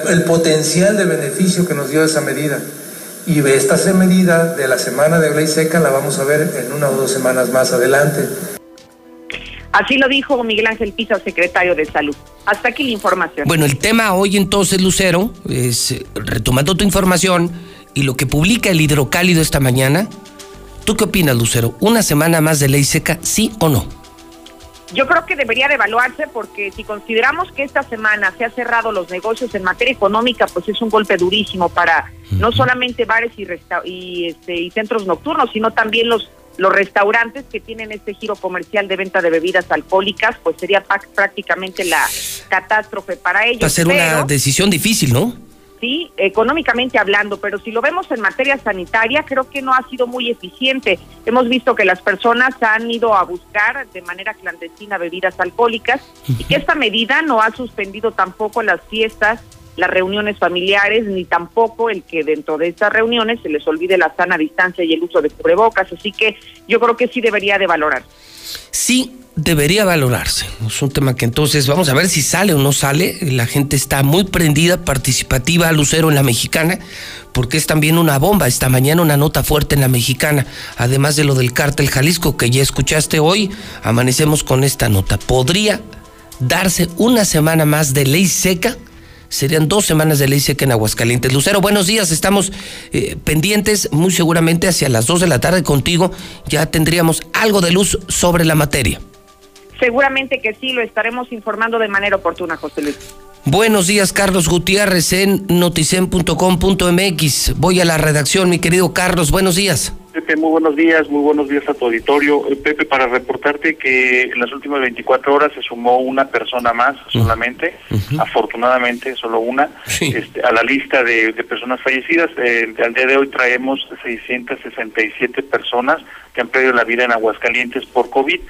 el potencial de beneficio que nos dio esa medida. Y esta medida de la semana de ley seca la vamos a ver en una o dos semanas más adelante. Así lo dijo Miguel Ángel Pisa, secretario de Salud. Hasta aquí la información. Bueno, el tema hoy entonces, Lucero, es eh, retomando tu información y lo que publica el hidrocálido esta mañana. ¿Tú qué opinas, Lucero? ¿Una semana más de ley seca, sí o no? Yo creo que debería de evaluarse porque si consideramos que esta semana se han cerrado los negocios en materia económica, pues es un golpe durísimo para no solamente bares y, y, este, y centros nocturnos, sino también los los restaurantes que tienen este giro comercial de venta de bebidas alcohólicas, pues sería prácticamente la catástrofe para ellos. Va a ser una decisión difícil, ¿no? Sí, económicamente hablando, pero si lo vemos en materia sanitaria, creo que no ha sido muy eficiente. Hemos visto que las personas han ido a buscar de manera clandestina bebidas alcohólicas y que esta medida no ha suspendido tampoco las fiestas, las reuniones familiares, ni tampoco el que dentro de estas reuniones se les olvide la sana distancia y el uso de cubrebocas. Así que yo creo que sí debería de valorar. Sí, debería valorarse. Es un tema que entonces vamos a ver si sale o no sale. La gente está muy prendida, participativa, Lucero en la mexicana, porque es también una bomba. Esta mañana una nota fuerte en la mexicana, además de lo del cártel Jalisco que ya escuchaste hoy, amanecemos con esta nota. ¿Podría darse una semana más de ley seca? Serían dos semanas de ley seca en Aguascalientes. Lucero, buenos días. Estamos eh, pendientes, muy seguramente hacia las dos de la tarde contigo. Ya tendríamos algo de luz sobre la materia. Seguramente que sí, lo estaremos informando de manera oportuna, José Luis. Buenos días, Carlos Gutiérrez en noticen.com.mx. Voy a la redacción, mi querido Carlos. Buenos días. Pepe, muy buenos días, muy buenos días a tu auditorio. Eh, Pepe, para reportarte que en las últimas 24 horas se sumó una persona más solamente, afortunadamente solo una, este, a la lista de, personas fallecidas. Eh, al día de hoy traemos 667 personas que han perdido la vida en Aguascalientes por COVID.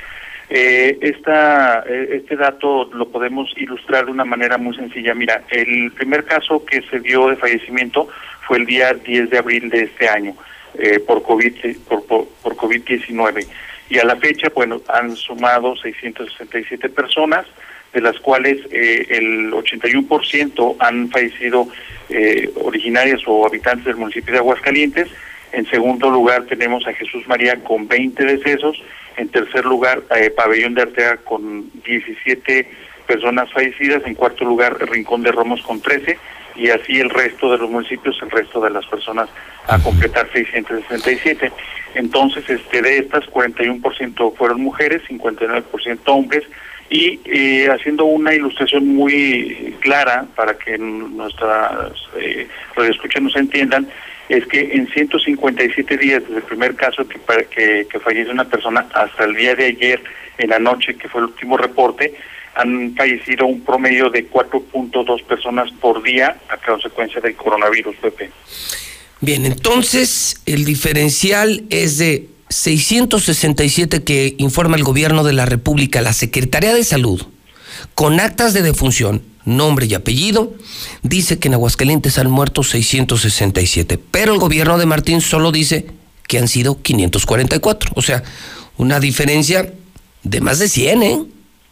Eh, esta, eh, este dato lo podemos ilustrar de una manera muy sencilla. Mira, el primer caso que se dio de fallecimiento fue el día 10 de abril de este año eh, por COVID por, por, COVID-19 y a la fecha, bueno, han sumado 667 personas, de las cuales eh, el 81% han fallecido eh, originarias o habitantes del municipio de Aguascalientes. En segundo lugar tenemos a Jesús María con 20 decesos en tercer lugar, eh, Pabellón de Artea con 17 personas fallecidas. En cuarto lugar, Rincón de Romos con 13. Y así el resto de los municipios, el resto de las personas a completar 667. Entonces, este de estas, 41% fueron mujeres, 59% hombres. Y eh, haciendo una ilustración muy clara para que nuestras eh, radioescuchas nos entiendan, es que en 157 días desde el primer caso que, que, que fallece una persona hasta el día de ayer en la noche, que fue el último reporte, han fallecido un promedio de 4.2 personas por día a consecuencia del coronavirus, Pepe. Bien, entonces el diferencial es de 667 que informa el gobierno de la República, la Secretaría de Salud, con actas de defunción, nombre y apellido, dice que en Aguascalientes han muerto 667, pero el gobierno de Martín solo dice que han sido 544, o sea, una diferencia de más de 100, ¿eh?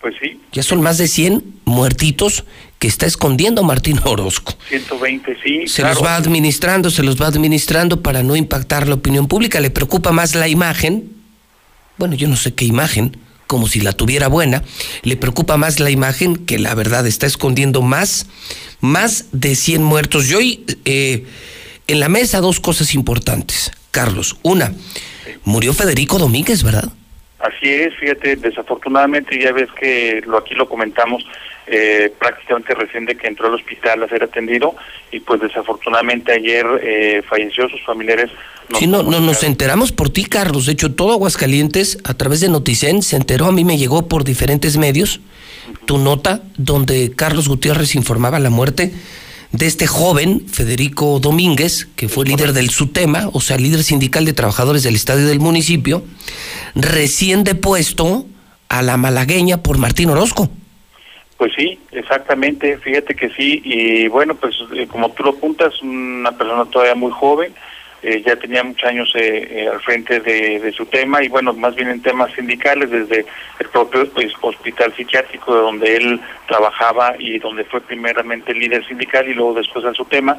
Pues sí. Ya son más de 100 muertitos que está escondiendo Martín Orozco. 120, sí. Se claro. los va administrando, se los va administrando para no impactar la opinión pública. Le preocupa más la imagen. Bueno, yo no sé qué imagen, como si la tuviera buena. Le preocupa más la imagen que la verdad está escondiendo más, más de 100 muertos. Y hoy eh, en la mesa dos cosas importantes, Carlos. Una, murió Federico Domínguez, ¿verdad? Así es, fíjate, desafortunadamente ya ves que lo aquí lo comentamos eh, prácticamente recién de que entró al hospital a ser atendido y pues desafortunadamente ayer eh, falleció sus familiares. nos Sí, no, no, nos enteramos por ti, Carlos. De hecho, todo Aguascalientes, a través de Noticen, se enteró, a mí me llegó por diferentes medios, tu nota, donde Carlos Gutiérrez informaba la muerte de este joven, Federico Domínguez, que fue líder del SUTEMA, o sea, líder sindical de trabajadores del estadio del municipio, recién depuesto a la malagueña por Martín Orozco. Pues sí, exactamente, fíjate que sí, y bueno, pues eh, como tú lo apuntas, una persona todavía muy joven, eh, ya tenía muchos años eh, eh, al frente de, de su tema y bueno, más bien en temas sindicales, desde el propio pues, hospital psiquiátrico donde él trabajaba y donde fue primeramente líder sindical y luego después a su tema.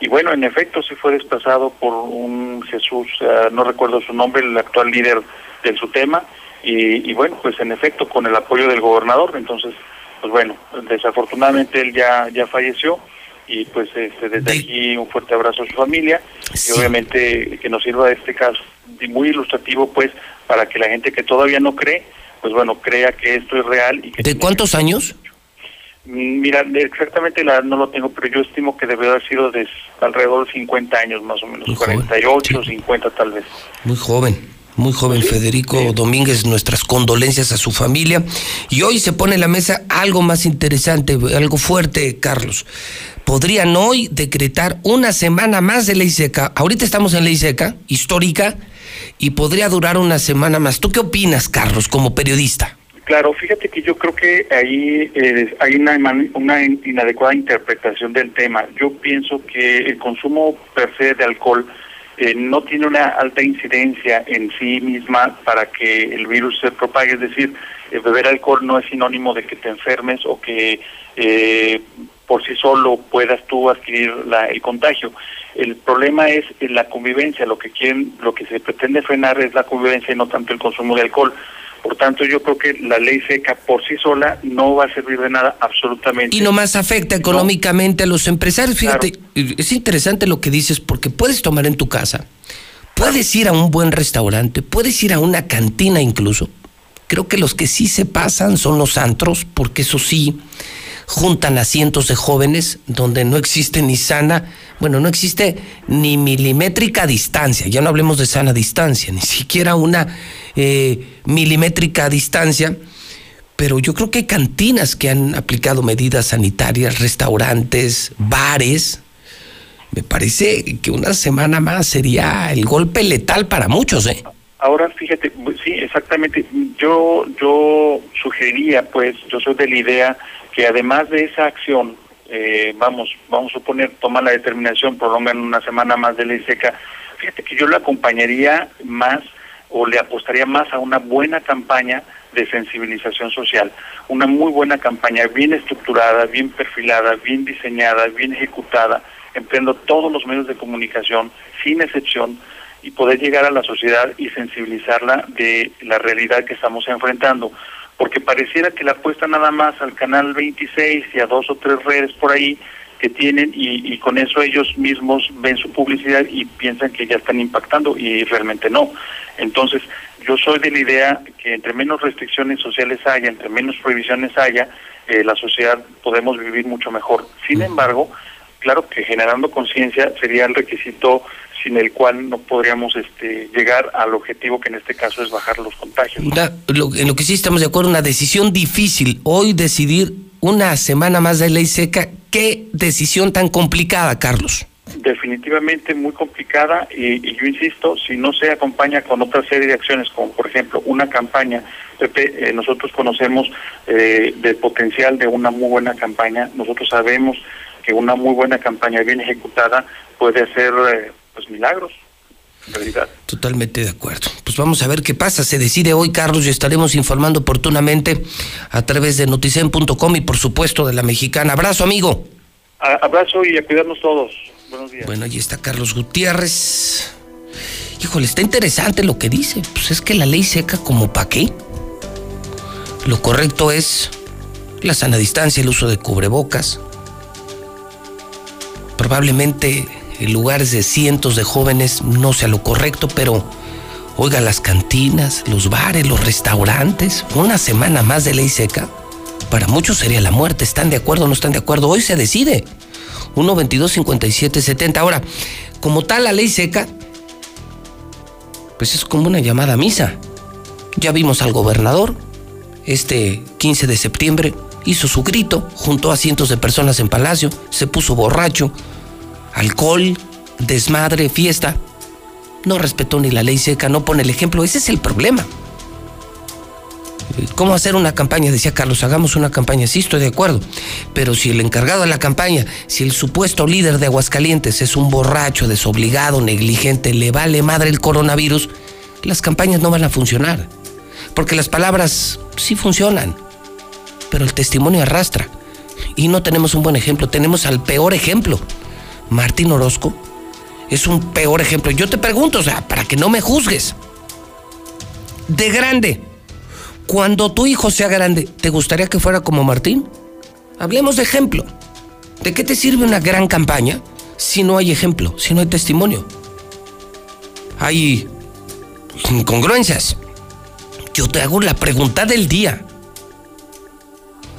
Y bueno, en efecto, sí fue desplazado por un Jesús, eh, no recuerdo su nombre, el actual líder del su tema, y, y bueno, pues en efecto, con el apoyo del gobernador, entonces pues bueno, desafortunadamente él ya ya falleció y pues este, desde aquí un fuerte abrazo a su familia y obviamente que nos sirva este caso muy ilustrativo pues para que la gente que todavía no cree, pues bueno, crea que esto es real y que ¿De cuántos años? Mm, Mira, exactamente la edad no lo tengo, pero yo estimo que debe haber sido de alrededor de 50 años más o menos, 48, 50 tal vez. Muy joven, muy joven Federico Domínguez, nuestras condolencias a su familia. Y hoy se pone en la mesa algo más interesante, algo fuerte, Carlos. Podrían hoy decretar una semana más de ley seca. Ahorita estamos en ley seca, histórica, y podría durar una semana más. ¿Tú qué opinas, Carlos, como periodista? Claro, fíjate que yo creo que ahí eh, hay una, una in- inadecuada interpretación del tema. Yo pienso que el consumo per se de alcohol eh, no tiene una alta incidencia en sí misma para que el virus se propague. Es decir, eh, beber alcohol no es sinónimo de que te enfermes o que eh, por sí solo puedas tú adquirir la- el contagio. El problema es eh, la convivencia. Lo que quieren, lo que se pretende frenar es la convivencia y no tanto el consumo de alcohol. Por tanto, yo creo que la ley seca por sí sola no va a servir de nada absolutamente. Y nomás afecta económicamente a los empresarios. Fíjate, es interesante lo que dices porque puedes tomar en tu casa, puedes ir a un buen restaurante, puedes ir a una cantina incluso. Creo que los que sí se pasan son los antros, porque eso sí, juntan a cientos de jóvenes donde no existe ni sana, bueno, no existe ni milimétrica distancia, ya no hablemos de sana distancia, ni siquiera una eh, milimétrica distancia, pero yo creo que cantinas que han aplicado medidas sanitarias, restaurantes, bares. Me parece que una semana más sería el golpe letal para muchos, ¿eh? Ahora, fíjate, sí, exactamente. Yo, yo sugeriría, pues, yo soy de la idea que además de esa acción, eh, vamos, vamos a suponer, toma la determinación, prolongan una semana más de ley seca. Fíjate que yo le acompañaría más o le apostaría más a una buena campaña de sensibilización social, una muy buena campaña, bien estructurada, bien perfilada, bien diseñada, bien ejecutada, empleando todos los medios de comunicación, sin excepción, y poder llegar a la sociedad y sensibilizarla de la realidad que estamos enfrentando. Porque pareciera que la apuesta nada más al canal 26 y a dos o tres redes por ahí que tienen y, y con eso ellos mismos ven su publicidad y piensan que ya están impactando y realmente no. Entonces, yo soy de la idea que entre menos restricciones sociales haya, entre menos prohibiciones haya, eh, la sociedad podemos vivir mucho mejor. Sin embargo, claro que generando conciencia sería el requisito sin el cual no podríamos este, llegar al objetivo que en este caso es bajar los contagios. Lo- en lo que sí estamos de acuerdo, una decisión difícil. Hoy decidir una semana más de ley seca, qué decisión tan complicada, Carlos. definitivamente muy complicada y, y yo insisto, si no se acompaña con otra serie de acciones, como por ejemplo una campaña, Pepe, eh, nosotros conocemos eh, del potencial de una muy buena campaña, nosotros sabemos que una muy buena campaña bien ejecutada puede hacer eh, pues milagros. En realidad. Totalmente de acuerdo. Pues vamos a ver qué pasa. Se decide hoy, Carlos, y estaremos informando oportunamente a través de noticen.com y por supuesto de la mexicana. Abrazo, amigo. A- abrazo y a cuidarnos todos. Buenos días. Bueno, ahí está Carlos Gutiérrez. Híjole, está interesante lo que dice. Pues es que la ley seca como pa' qué. Lo correcto es la sana distancia, el uso de cubrebocas. Probablemente en lugares de cientos de jóvenes no sea lo correcto, pero oiga, las cantinas, los bares, los restaurantes, una semana más de ley seca, para muchos sería la muerte. ¿Están de acuerdo o no están de acuerdo? Hoy se decide. 1 22 57 70. Ahora, como tal la ley seca, pues es como una llamada a misa. Ya vimos al gobernador, este 15 de septiembre, hizo su grito, juntó a cientos de personas en Palacio, se puso borracho, alcohol, desmadre, fiesta. No respetó ni la ley seca, no pone el ejemplo. Ese es el problema. ¿Cómo hacer una campaña? Decía Carlos, hagamos una campaña. Sí, estoy de acuerdo. Pero si el encargado de la campaña, si el supuesto líder de Aguascalientes es un borracho, desobligado, negligente, le vale madre el coronavirus, las campañas no van a funcionar. Porque las palabras sí funcionan, pero el testimonio arrastra. Y no tenemos un buen ejemplo, tenemos al peor ejemplo. Martín Orozco es un peor ejemplo. Yo te pregunto, o sea, para que no me juzgues. De grande, cuando tu hijo sea grande, ¿te gustaría que fuera como Martín? Hablemos de ejemplo. ¿De qué te sirve una gran campaña si no hay ejemplo, si no hay testimonio? Hay incongruencias. Yo te hago la pregunta del día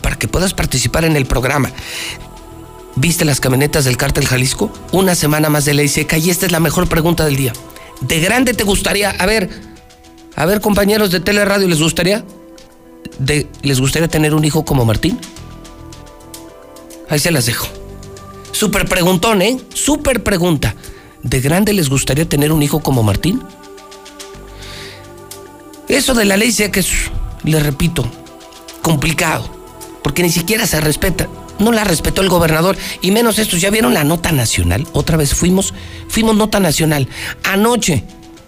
para que puedas participar en el programa. ¿Viste las camionetas del cártel Jalisco? Una semana más de ley seca y esta es la mejor pregunta del día. ¿De grande te gustaría? A ver, a ver compañeros de Teleradio, ¿les gustaría? De, ¿Les gustaría tener un hijo como Martín? Ahí se las dejo. Súper preguntón, ¿eh? Súper pregunta. ¿De grande les gustaría tener un hijo como Martín? Eso de la ley seca es, le repito, complicado, porque ni siquiera se respeta. No la respetó el gobernador, y menos estos. ¿Ya vieron la nota nacional? Otra vez fuimos, fuimos nota nacional. Anoche,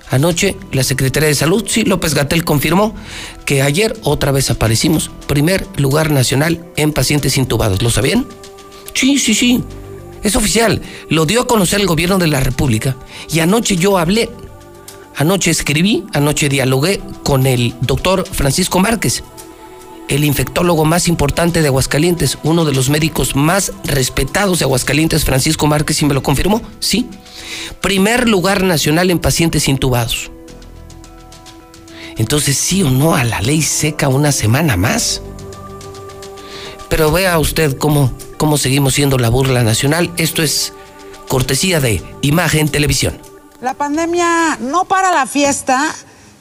anoche la Secretaría de Salud, sí, López Gatel confirmó que ayer otra vez aparecimos. Primer lugar nacional en pacientes intubados. ¿Lo sabían? Sí, sí, sí. Es oficial. Lo dio a conocer el gobierno de la República. Y anoche yo hablé Anoche escribí, anoche dialogué con el doctor Francisco Márquez, el infectólogo más importante de Aguascalientes, uno de los médicos más respetados de Aguascalientes, Francisco Márquez, y me lo confirmó, sí. Primer lugar nacional en pacientes intubados. Entonces, sí o no a la ley seca una semana más. Pero vea usted cómo, cómo seguimos siendo la burla nacional. Esto es cortesía de Imagen Televisión. La pandemia no para la fiesta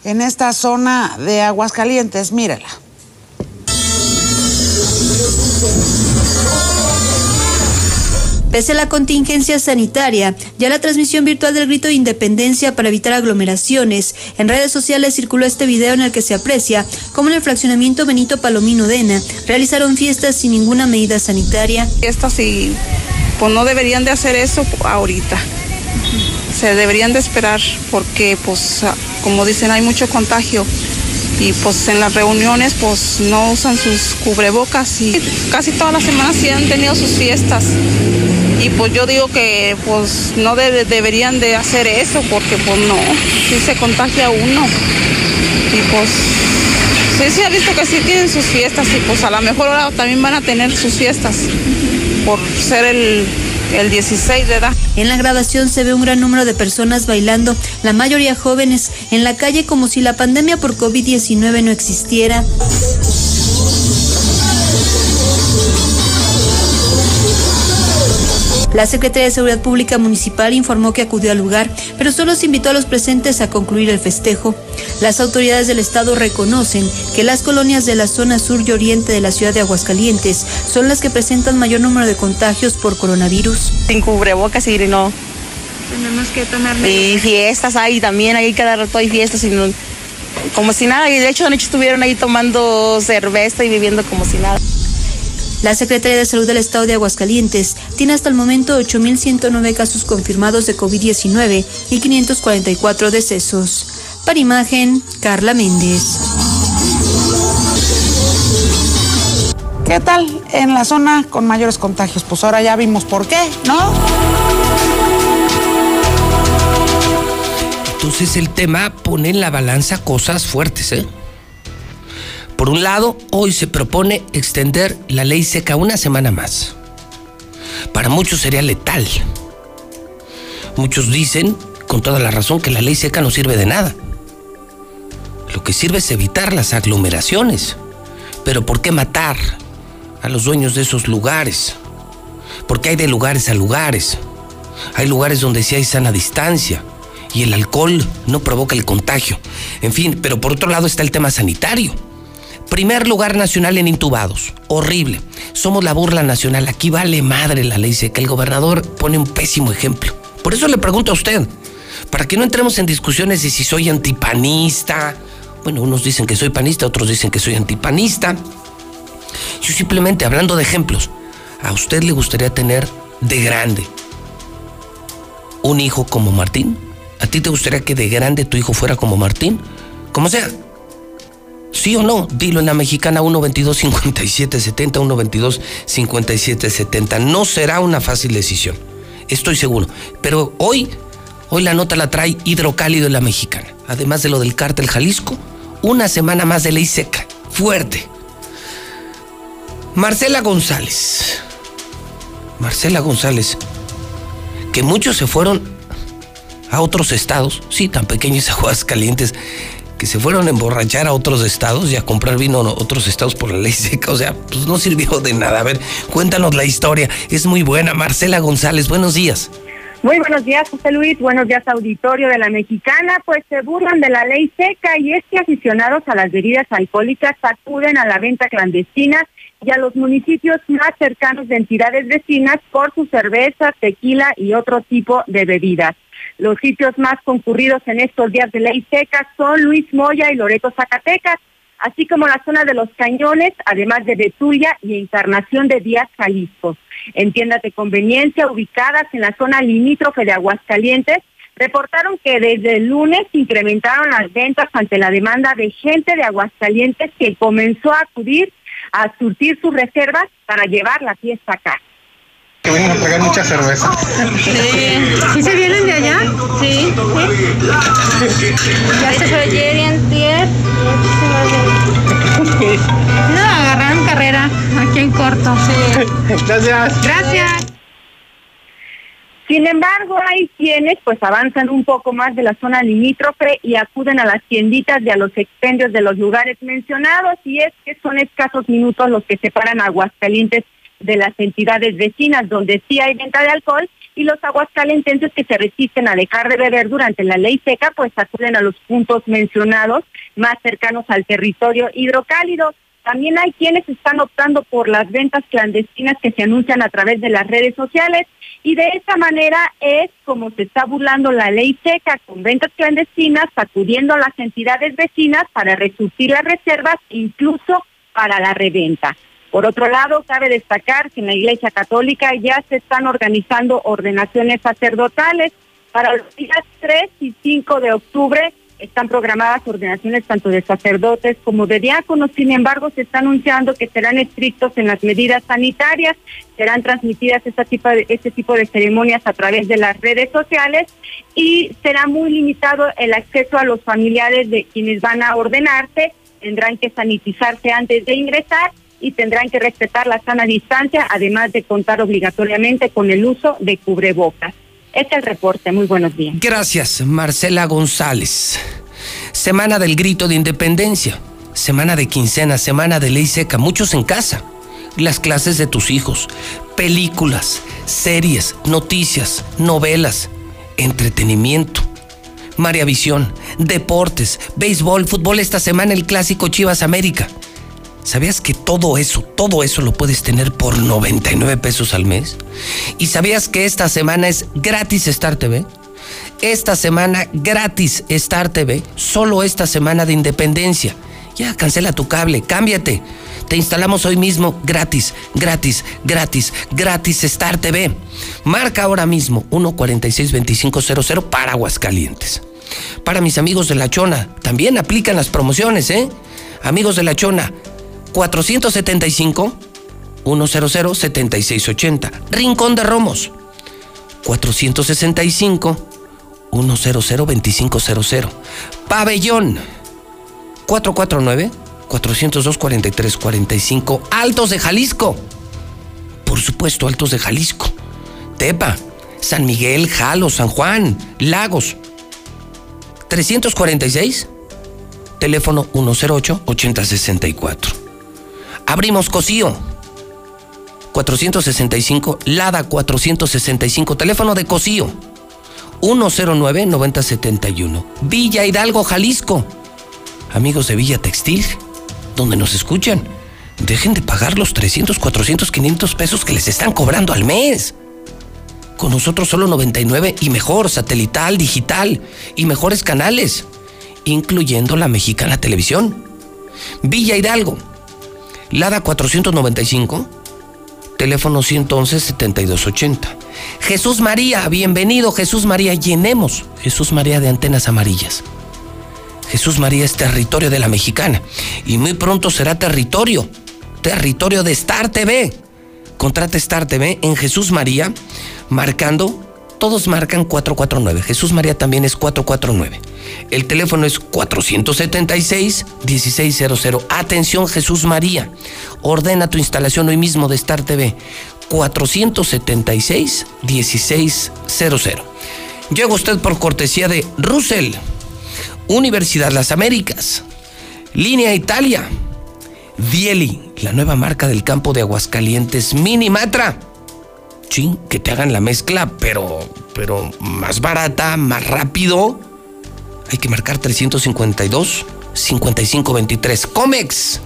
en esta zona de Aguascalientes, mírela. Pese a la contingencia sanitaria, ya la transmisión virtual del grito de independencia para evitar aglomeraciones, en redes sociales circuló este video en el que se aprecia cómo en el fraccionamiento Benito Palomino Dena realizaron fiestas sin ninguna medida sanitaria. Fiestas y pues no deberían de hacer eso ahorita. Se deberían de esperar porque pues como dicen hay mucho contagio y pues en las reuniones pues no usan sus cubrebocas y casi todas las semanas sí han tenido sus fiestas. Y pues yo digo que pues no de- deberían de hacer eso porque pues no, si se contagia uno. Y pues sí se ha visto que sí tienen sus fiestas y pues a lo mejor ahora también van a tener sus fiestas por ser el, el 16 de edad. En la grabación se ve un gran número de personas bailando, la mayoría jóvenes, en la calle como si la pandemia por COVID-19 no existiera. La Secretaría de Seguridad Pública Municipal informó que acudió al lugar, pero solo se invitó a los presentes a concluir el festejo. Las autoridades del estado reconocen que las colonias de la zona sur y oriente de la ciudad de Aguascalientes son las que presentan mayor número de contagios por coronavirus. Sin cubrebocas y no. Tenemos que tomar Y fiestas hay también, ahí cada rato hay fiestas y no, como si nada. Y de hecho anoche estuvieron ahí tomando cerveza y viviendo como si nada. La Secretaría de Salud del Estado de Aguascalientes tiene hasta el momento 8.109 casos confirmados de COVID-19 y 544 decesos. Para imagen, Carla Méndez. ¿Qué tal en la zona con mayores contagios? Pues ahora ya vimos por qué, ¿no? Entonces el tema pone en la balanza cosas fuertes, ¿eh? Por un lado, hoy se propone extender la ley seca una semana más. Para muchos sería letal. Muchos dicen, con toda la razón, que la ley seca no sirve de nada. Lo que sirve es evitar las aglomeraciones. Pero ¿por qué matar a los dueños de esos lugares? Porque hay de lugares a lugares. Hay lugares donde sí hay sana distancia y el alcohol no provoca el contagio. En fin, pero por otro lado está el tema sanitario. Primer lugar nacional en intubados. Horrible. Somos la burla nacional. Aquí vale madre la ley seca. El gobernador pone un pésimo ejemplo. Por eso le pregunto a usted, para que no entremos en discusiones de si soy antipanista. Bueno, unos dicen que soy panista, otros dicen que soy antipanista. Yo simplemente hablando de ejemplos, ¿a usted le gustaría tener de grande un hijo como Martín? ¿A ti te gustaría que de grande tu hijo fuera como Martín? Como sea. ¿Sí o no? Dilo en la mexicana 122 5770 122 5770 No será una fácil decisión. Estoy seguro. Pero hoy, hoy la nota la trae hidrocálido en la mexicana. Además de lo del cártel Jalisco, una semana más de ley seca. Fuerte. Marcela González. Marcela González. Que muchos se fueron a otros estados, sí, tan pequeños (laughs) Aguascalientes, que se fueron a emborrachar a otros estados y a comprar vino a otros estados por la ley seca. O sea, pues no sirvió de nada. A ver, cuéntanos la historia. Es muy buena. Marcela González, buenos días. Muy buenos días, José Luis. Buenos días, auditorio de la Mexicana. Pues se burlan de la ley seca y es que aficionados a las bebidas alcohólicas acuden a la venta clandestina y a los municipios más cercanos de entidades vecinas por su cerveza, tequila y otro tipo de bebidas. Los sitios más concurridos en estos días de ley seca son Luis Moya y Loreto Zacatecas, así como la zona de los Cañones, además de Betulia y Encarnación de Díaz Jalisco. En tiendas de conveniencia ubicadas en la zona limítrofe de Aguascalientes, reportaron que desde el lunes incrementaron las ventas ante la demanda de gente de Aguascalientes que comenzó a acudir a surtir sus reservas para llevar la fiesta acá. Que vienen a tragar mucha cerveza. Sí. ¿Sí se vienen de allá? Sí. Ya se fue ayer y antier. No, agarraron carrera aquí en corto. Sí. Gracias. Gracias. Sin embargo, hay quienes pues avanzan un poco más de la zona limítrofe y acuden a las tienditas y a los expendios de los lugares mencionados y es que son escasos minutos los que separan Aguascalientes de las entidades vecinas donde sí hay venta de alcohol y los aguascalentenses que se resisten a dejar de beber durante la ley seca pues acuden a los puntos mencionados más cercanos al territorio hidrocálido. También hay quienes están optando por las ventas clandestinas que se anuncian a través de las redes sociales y de esa manera es como se está burlando la ley seca con ventas clandestinas, acudiendo a las entidades vecinas para resurgir las reservas, incluso para la reventa. Por otro lado, cabe destacar que en la Iglesia Católica ya se están organizando ordenaciones sacerdotales. Para los días 3 y 5 de octubre están programadas ordenaciones tanto de sacerdotes como de diáconos. Sin embargo, se está anunciando que serán estrictos en las medidas sanitarias, serán transmitidas este tipo de, este tipo de ceremonias a través de las redes sociales y será muy limitado el acceso a los familiares de quienes van a ordenarse. Tendrán que sanitizarse antes de ingresar y tendrán que respetar la sana distancia, además de contar obligatoriamente con el uso de cubrebocas. Este es el reporte. Muy buenos días. Gracias, Marcela González. Semana del grito de independencia, semana de quincena, semana de ley seca, muchos en casa. Las clases de tus hijos, películas, series, noticias, novelas, entretenimiento. María Visión, deportes, béisbol, fútbol esta semana, el clásico Chivas América. ¿Sabías que todo eso, todo eso lo puedes tener por 99 pesos al mes? ¿Y sabías que esta semana es gratis Star TV? Esta semana gratis Star TV, solo esta semana de independencia. Ya cancela tu cable, cámbiate. Te instalamos hoy mismo gratis, gratis, gratis, gratis Star TV. Marca ahora mismo 1462500 para Aguascalientes. Para mis amigos de La Chona, también aplican las promociones, ¿eh? Amigos de La Chona, 475 100 7680. Rincón de Romos, 465 100 2500. Pabellón, 449 402 4345. Altos de Jalisco. Por supuesto, Altos de Jalisco. Tepa, San Miguel, Jalo, San Juan, Lagos. 346 teléfono 108 8064. Abrimos Cosío. 465 Lada 465 teléfono de Cosío 109 9071. Villa Hidalgo, Jalisco amigos de Villa Textil, donde nos escuchan, dejen de pagar los 300, 400, 500 pesos que les están cobrando al mes. Con nosotros solo 99 y mejor, satelital, digital y mejores canales, incluyendo la mexicana televisión. Villa Hidalgo, Lada 495, teléfono 111-7280. Jesús María, bienvenido Jesús María, llenemos Jesús María de antenas amarillas. Jesús María es territorio de la mexicana y muy pronto será territorio, territorio de Star TV. Contrate Star TV en Jesús María, marcando, todos marcan 449. Jesús María también es 449. El teléfono es 476-1600. Atención Jesús María, ordena tu instalación hoy mismo de Star TV. 476-1600. Llega usted por cortesía de Russell. Universidad Las Américas, Línea Italia, Dieli, la nueva marca del campo de Aguascalientes, Minimatra. Sí, que te hagan la mezcla, pero, pero más barata, más rápido. Hay que marcar 352 5523. Comex,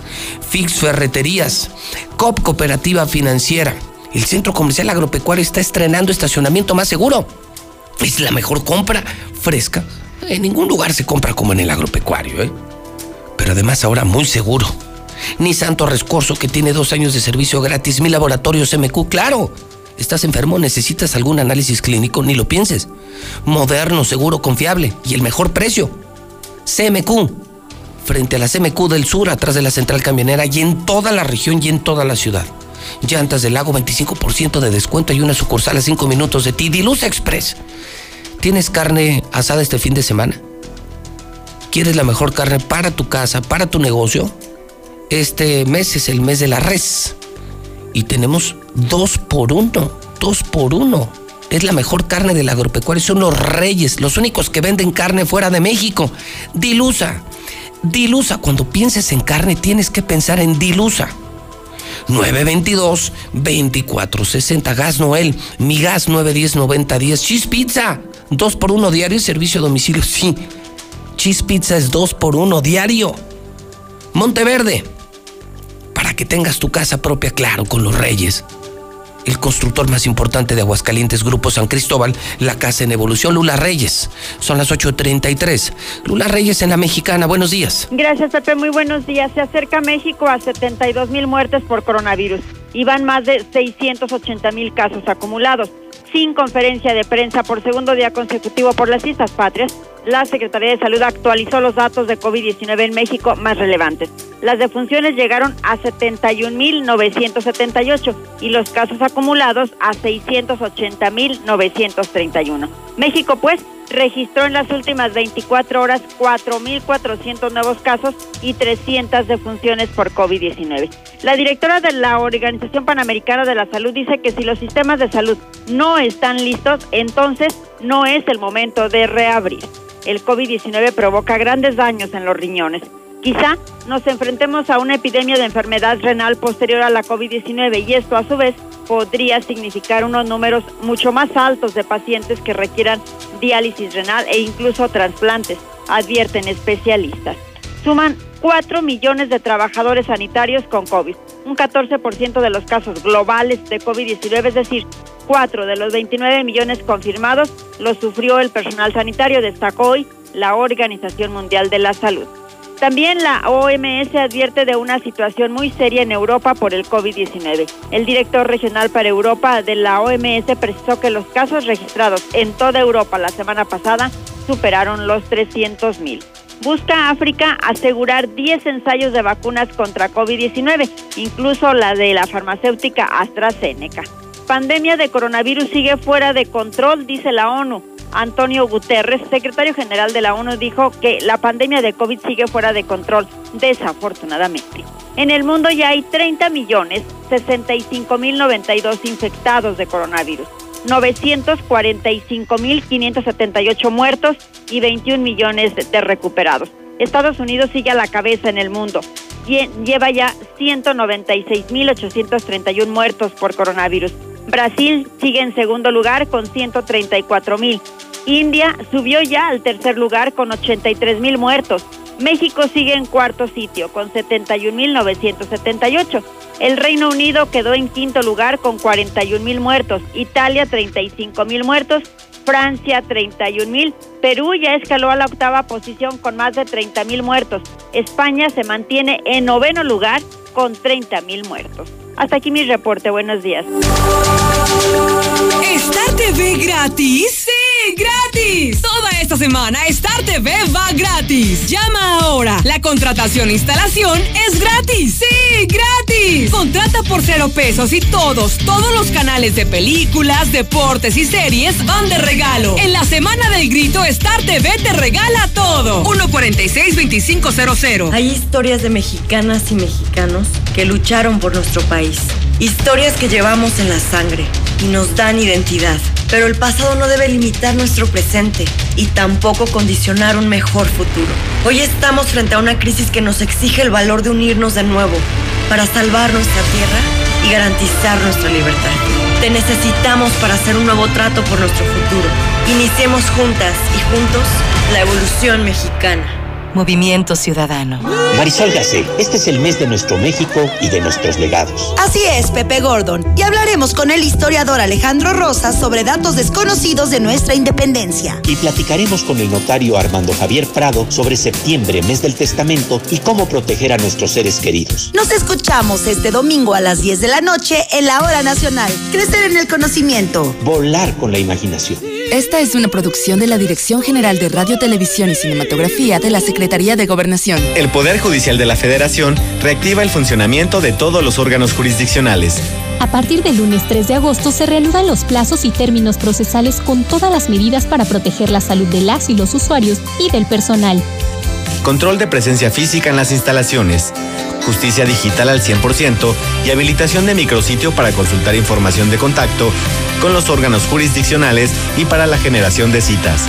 Fix Ferreterías, COP Cooperativa Financiera. El Centro Comercial Agropecuario está estrenando estacionamiento más seguro. Es la mejor compra, fresca, en ningún lugar se compra como en el agropecuario, ¿eh? Pero además ahora muy seguro. Ni Santo Rescorso, que tiene dos años de servicio gratis, mi laboratorio MQ, claro. Estás enfermo, necesitas algún análisis clínico, ni lo pienses. Moderno, seguro, confiable y el mejor precio. CMQ, frente a la CMQ del sur, atrás de la central camionera y en toda la región y en toda la ciudad. Llantas del lago, 25% de descuento y una sucursal a 5 minutos de ti. Diluz Express. ¿Tienes carne asada este fin de semana? ¿Quieres la mejor carne para tu casa, para tu negocio? Este mes es el mes de la res. Y tenemos dos por uno, dos por uno. Es la mejor carne del agropecuario. Son los reyes, los únicos que venden carne fuera de México. Dilusa. Dilusa. Cuando pienses en carne, tienes que pensar en Dilusa. 922-2460. Gas Noel. Mi gas 910-9010. Cheese Pizza. Dos por uno diario y servicio a domicilio. Sí. Cheese Pizza es dos por uno diario. Monteverde. Para que tengas tu casa propia, claro, con los reyes. El constructor más importante de Aguascalientes, Grupo San Cristóbal, la casa en evolución, Lula Reyes. Son las 8.33. Lula Reyes en la Mexicana, buenos días. Gracias, Pepe, muy buenos días. Se acerca México a 72 mil muertes por coronavirus y van más de 680 mil casos acumulados sin conferencia de prensa por segundo día consecutivo por las Islas Patrias, la Secretaría de Salud actualizó los datos de COVID-19 en México más relevantes. Las defunciones llegaron a 71.978 y los casos acumulados a 680.931. México, pues, registró en las últimas 24 horas 4.400 nuevos casos y 300 defunciones por COVID-19. La directora de la Organización Panamericana de la Salud dice que si los sistemas de salud no están listos, entonces no es el momento de reabrir. El COVID-19 provoca grandes daños en los riñones. Quizá nos enfrentemos a una epidemia de enfermedad renal posterior a la COVID-19 y esto a su vez podría significar unos números mucho más altos de pacientes que requieran diálisis renal e incluso trasplantes, advierten especialistas. Suman 4 millones de trabajadores sanitarios con COVID, un 14% de los casos globales de COVID-19, es decir, 4 de los 29 millones confirmados los sufrió el personal sanitario, destacó hoy la Organización Mundial de la Salud. También la OMS advierte de una situación muy seria en Europa por el COVID-19. El director regional para Europa de la OMS precisó que los casos registrados en toda Europa la semana pasada superaron los 300 mil. Busca África asegurar 10 ensayos de vacunas contra COVID-19, incluso la de la farmacéutica AstraZeneca. Pandemia de coronavirus sigue fuera de control, dice la ONU. Antonio Guterres, secretario general de la ONU, dijo que la pandemia de COVID sigue fuera de control, desafortunadamente. En el mundo ya hay 30 millones 65 mil 92 infectados de coronavirus, 945 mil 578 muertos y 21 millones de recuperados. Estados Unidos sigue a la cabeza en el mundo. Lleva ya 196 mil 831 muertos por coronavirus. Brasil sigue en segundo lugar con 134 mil. India subió ya al tercer lugar con 83 mil muertos. México sigue en cuarto sitio con 71.978. El Reino Unido quedó en quinto lugar con 41 mil muertos. Italia 35 mil muertos. Francia 31 mil. Perú ya escaló a la octava posición con más de 30 mil muertos. España se mantiene en noveno lugar con 30 mil muertos. Hasta aquí mi reporte. Buenos días. ¿Star TV gratis? ¡Sí, gratis! Toda esta semana Star TV va gratis. Llama ahora. La contratación e instalación es gratis. ¡Sí, gratis! Contrata por cero pesos y todos, todos los canales de películas, deportes y series van de regalo. En la semana del grito, Star TV te regala todo. 146-2500. Hay historias de mexicanas y mexicanos que lucharon por nuestro país. Historias que llevamos en la sangre y nos dan identidad. Pero el pasado no debe limitar nuestro presente y tampoco condicionar un mejor futuro. Hoy estamos frente a una crisis que nos exige el valor de unirnos de nuevo para salvar nuestra tierra y garantizar nuestra libertad. Te necesitamos para hacer un nuevo trato por nuestro futuro. Iniciemos juntas y juntos la evolución mexicana. Movimiento Ciudadano. Marisol Gacé, este es el mes de nuestro México y de nuestros legados. Así es, Pepe Gordon. Y hablaremos con el historiador Alejandro Rosas sobre datos desconocidos de nuestra independencia. Y platicaremos con el notario Armando Javier Prado sobre septiembre, mes del testamento, y cómo proteger a nuestros seres queridos. Nos escuchamos este domingo a las 10 de la noche en la Hora Nacional. Crecer en el conocimiento. Volar con la imaginación. Esta es una producción de la Dirección General de Radio, Televisión y Cinematografía de la Secretaría de Gobernación. El Poder Judicial de la Federación reactiva el funcionamiento de todos los órganos jurisdiccionales. A partir del lunes 3 de agosto se reanudan los plazos y términos procesales con todas las medidas para proteger la salud de las y los usuarios y del personal. Control de presencia física en las instalaciones. Justicia digital al 100% y habilitación de micrositio para consultar información de contacto con los órganos jurisdiccionales y para la generación de citas.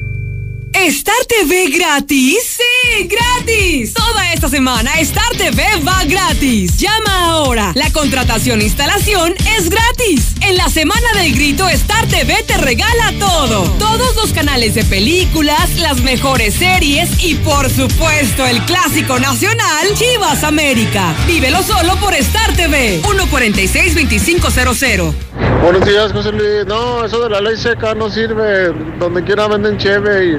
¿Star TV gratis? ¡Sí, gratis! Toda esta semana Star TV va gratis. Llama ahora. La contratación e instalación es gratis. En la semana del grito Star TV te regala todo. Todos los canales de películas, las mejores series y por supuesto el clásico nacional Chivas América. Vívelo solo por Star TV. 146-2500. Buenos días, José Luis. No, eso de la ley seca no sirve. Donde quiera venden cheve y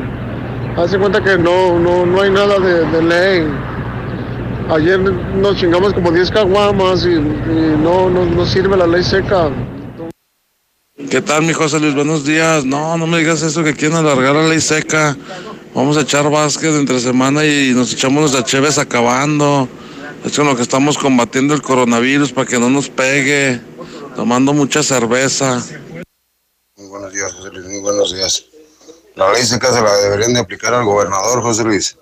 hace cuenta que no, no, no hay nada de, de ley. Ayer nos chingamos como 10 caguamas y, y no, no, no sirve la ley seca. ¿Qué tal, mi José Luis? Buenos días. No, no me digas eso que quieren alargar la ley seca. Vamos a echar básquet entre semana y nos echamos nuestras cheves acabando. Es con lo que estamos combatiendo el coronavirus para que no nos pegue. Tomando mucha cerveza. Muy buenos días, José Luis. Muy buenos días. La ley seca se la deberían de aplicar al gobernador, José Luis.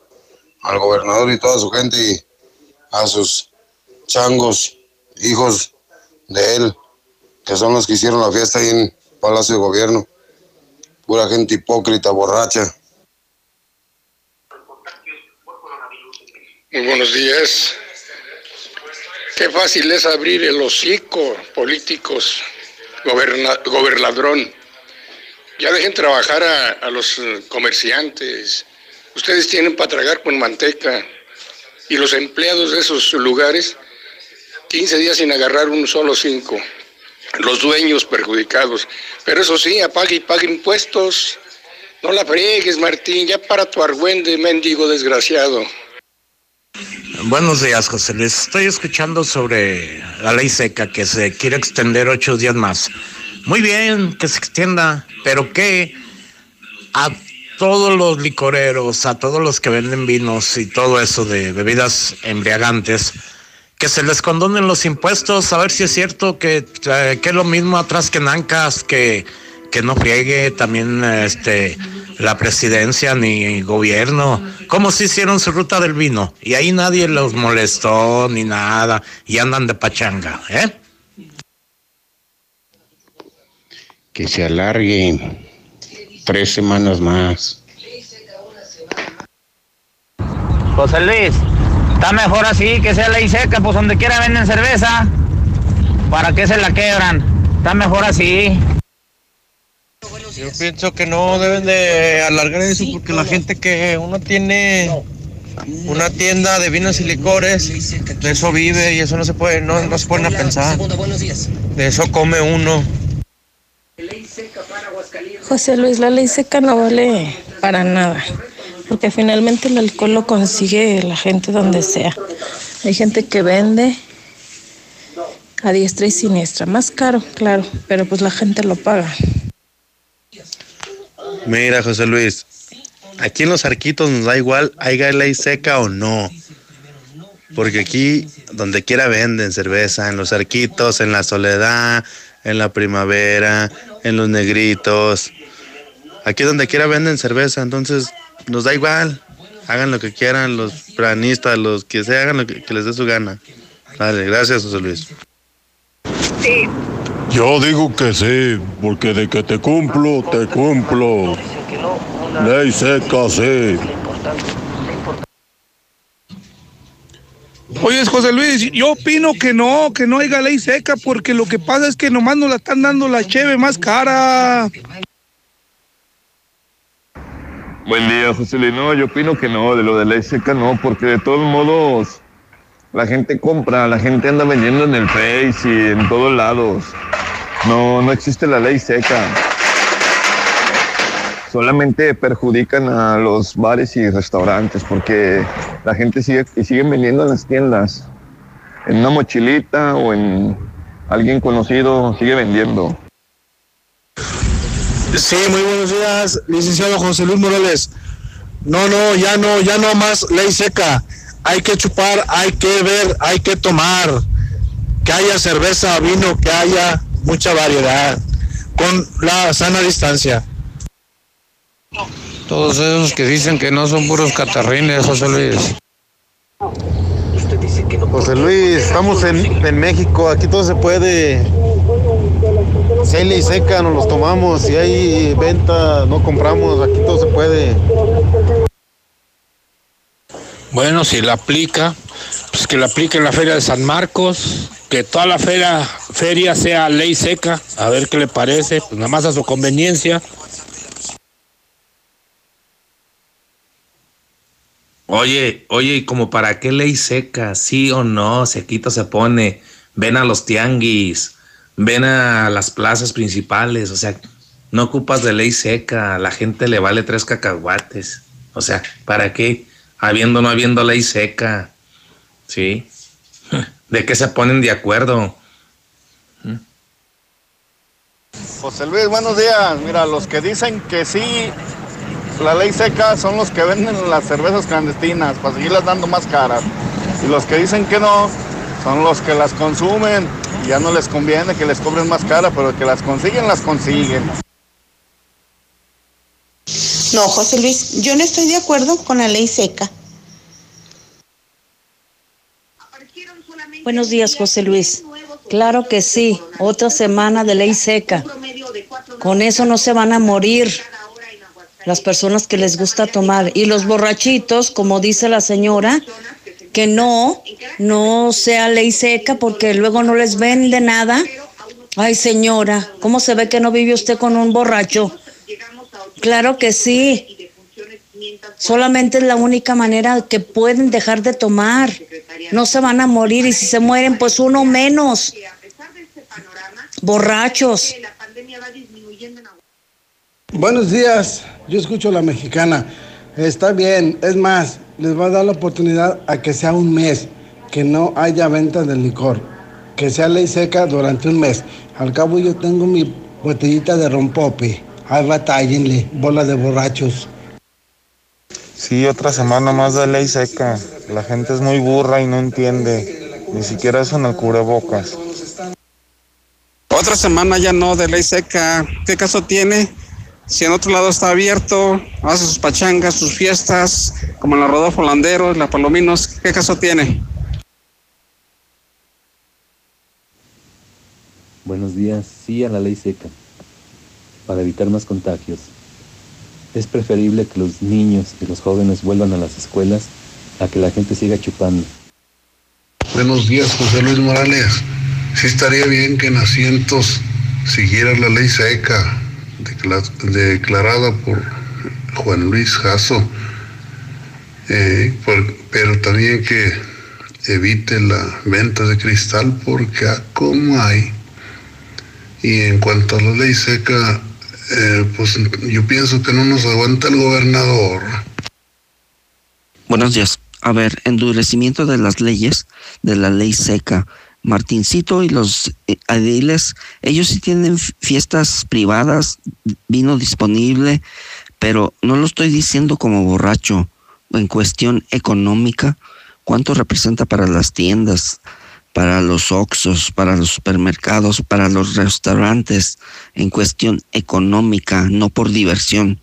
Al gobernador y toda su gente y a sus changos, hijos de él, que son los que hicieron la fiesta ahí en Palacio de Gobierno. Pura gente hipócrita, borracha. Muy buenos días. Qué fácil es abrir el hocico, políticos, goberna- gobernadrón. Ya dejen trabajar a, los eh, comerciantes. Ustedes tienen para tragar con manteca. Y los empleados de esos lugares, 15 días sin agarrar un solo cinco. Los dueños perjudicados. Pero eso sí, apague y pague impuestos. No la friegues, Martín. Ya para tu argüende, mendigo desgraciado. Buenos días, José Luis. Estoy escuchando sobre la ley seca que se quiere extender ocho días más. Muy bien que se extienda, pero que a todos los licoreros, a todos los que venden vinos y todo eso de bebidas embriagantes, que se les condonen los impuestos, a ver si es cierto que, eh, que es lo mismo atrás que Nancas, que, que no friegue también este la presidencia ni gobierno, como si hicieron su ruta del vino y ahí nadie los molestó ni nada y andan de pachanga, ¿eh? Que se alargue tres semanas más. José Luis, está mejor así, que sea ley seca, pues donde quiera venden cerveza. ¿Para qué se la quebran? Está mejor así. Yo pienso que no deben de alargar eso porque la gente que uno tiene una tienda de vinos y licores, de eso vive y eso no se puede, no, no se pueden a pensar. De eso come uno. José Luis, la ley seca no vale para nada, porque finalmente el alcohol lo consigue la gente donde sea. Hay gente que vende a diestra y siniestra, más caro, claro, pero pues la gente lo paga. Mira, José Luis, aquí en los arquitos nos da igual, haya ley seca o no. Porque aquí, donde quiera venden cerveza, en los arquitos, en la soledad, en la primavera, en los negritos. Aquí donde quiera venden cerveza, entonces nos da igual. Hagan lo que quieran, los planistas, los que se hagan lo que, que les dé su gana. Dale, gracias, José Luis. Yo digo que sí, porque de que te cumplo, te cumplo. Ley seca, sí. Oye, José Luis, yo opino que no, que no haya ley seca, porque lo que pasa es que nomás nos la están dando la cheve más cara. Buen día, José Luis. No, yo opino que no, de lo de ley seca no, porque de todos modos la gente compra, la gente anda vendiendo en el Face y en todos lados. No, no existe la ley seca. Solamente perjudican a los bares y restaurantes porque la gente sigue y siguen vendiendo en las tiendas. En una mochilita o en alguien conocido sigue vendiendo. Sí, muy buenos días, licenciado José Luis Morales. No, no, ya no, ya no más ley seca. Hay que chupar, hay que ver, hay que tomar. Que haya cerveza, vino, que haya mucha variedad. Con la sana distancia. Todos esos que dicen que no son puros catarrines, José Luis. José Luis, estamos en, en México, aquí todo se puede. Si hay ley seca, nos los tomamos. Si hay venta, no compramos. Aquí todo se puede. Bueno, si la aplica, pues que la aplique en la feria de San Marcos, que toda la feria, feria sea ley seca, a ver qué le parece, pues nada más a su conveniencia. Oye, oye, ¿y como para qué ley seca? ¿Sí o no? Sequito se pone. Ven a los tianguis, ven a las plazas principales, o sea, no ocupas de ley seca, a la gente le vale tres cacahuates. O sea, ¿para qué? Habiendo o no habiendo ley seca. ¿Sí? (laughs) ¿De qué se ponen de acuerdo? José Luis, buenos días. Mira, los que dicen que sí, la ley seca son los que venden las cervezas clandestinas para seguirlas dando más caras. Y los que dicen que no, son los que las consumen. Y ya no les conviene que les cobren más cara, pero que las consiguen, las consiguen. No, José Luis, yo no estoy de acuerdo con la ley seca. Buenos días, José Luis. Claro que sí, otra semana de ley seca. Con eso no se van a morir las personas que les gusta tomar. Y los borrachitos, como dice la señora, que no, no sea ley seca porque luego no les vende nada. Ay, señora, ¿cómo se ve que no vive usted con un borracho? Claro que sí. Solamente es la única manera que pueden dejar de tomar. No se van a morir y si se mueren, pues uno menos. Borrachos. Buenos días, yo escucho la mexicana. Está bien, es más, les va a dar la oportunidad a que sea un mes, que no haya venta de licor, que sea ley seca durante un mes. Al cabo yo tengo mi botellita de rompope. Ay, batállenle, bola de borrachos. Sí, otra semana más de ley seca. La gente es muy burra y no entiende. Ni siquiera eso en el cubrebocas. Otra semana ya no de ley seca. ¿Qué caso tiene? Si en otro lado está abierto, hace sus pachangas, sus fiestas, como en la Rodolfo Landeros, la Palominos, ¿qué caso tiene? Buenos días. Sí a la ley seca. Para evitar más contagios. Es preferible que los niños y los jóvenes vuelvan a las escuelas a que la gente siga chupando. Buenos días, José Luis Morales. Sí estaría bien que en asientos siguiera la ley seca declarada por Juan Luis Jasso, eh, pero también que evite la venta de cristal porque como hay. Y en cuanto a la ley seca, eh, pues yo pienso que no nos aguanta el gobernador. Buenos días. A ver, endurecimiento de las leyes, de la ley seca. Martincito y los ediles, ellos sí tienen fiestas privadas, vino disponible, pero no lo estoy diciendo como borracho. En cuestión económica, ¿cuánto representa para las tiendas, para los oxos, para los supermercados, para los restaurantes? En cuestión económica, no por diversión.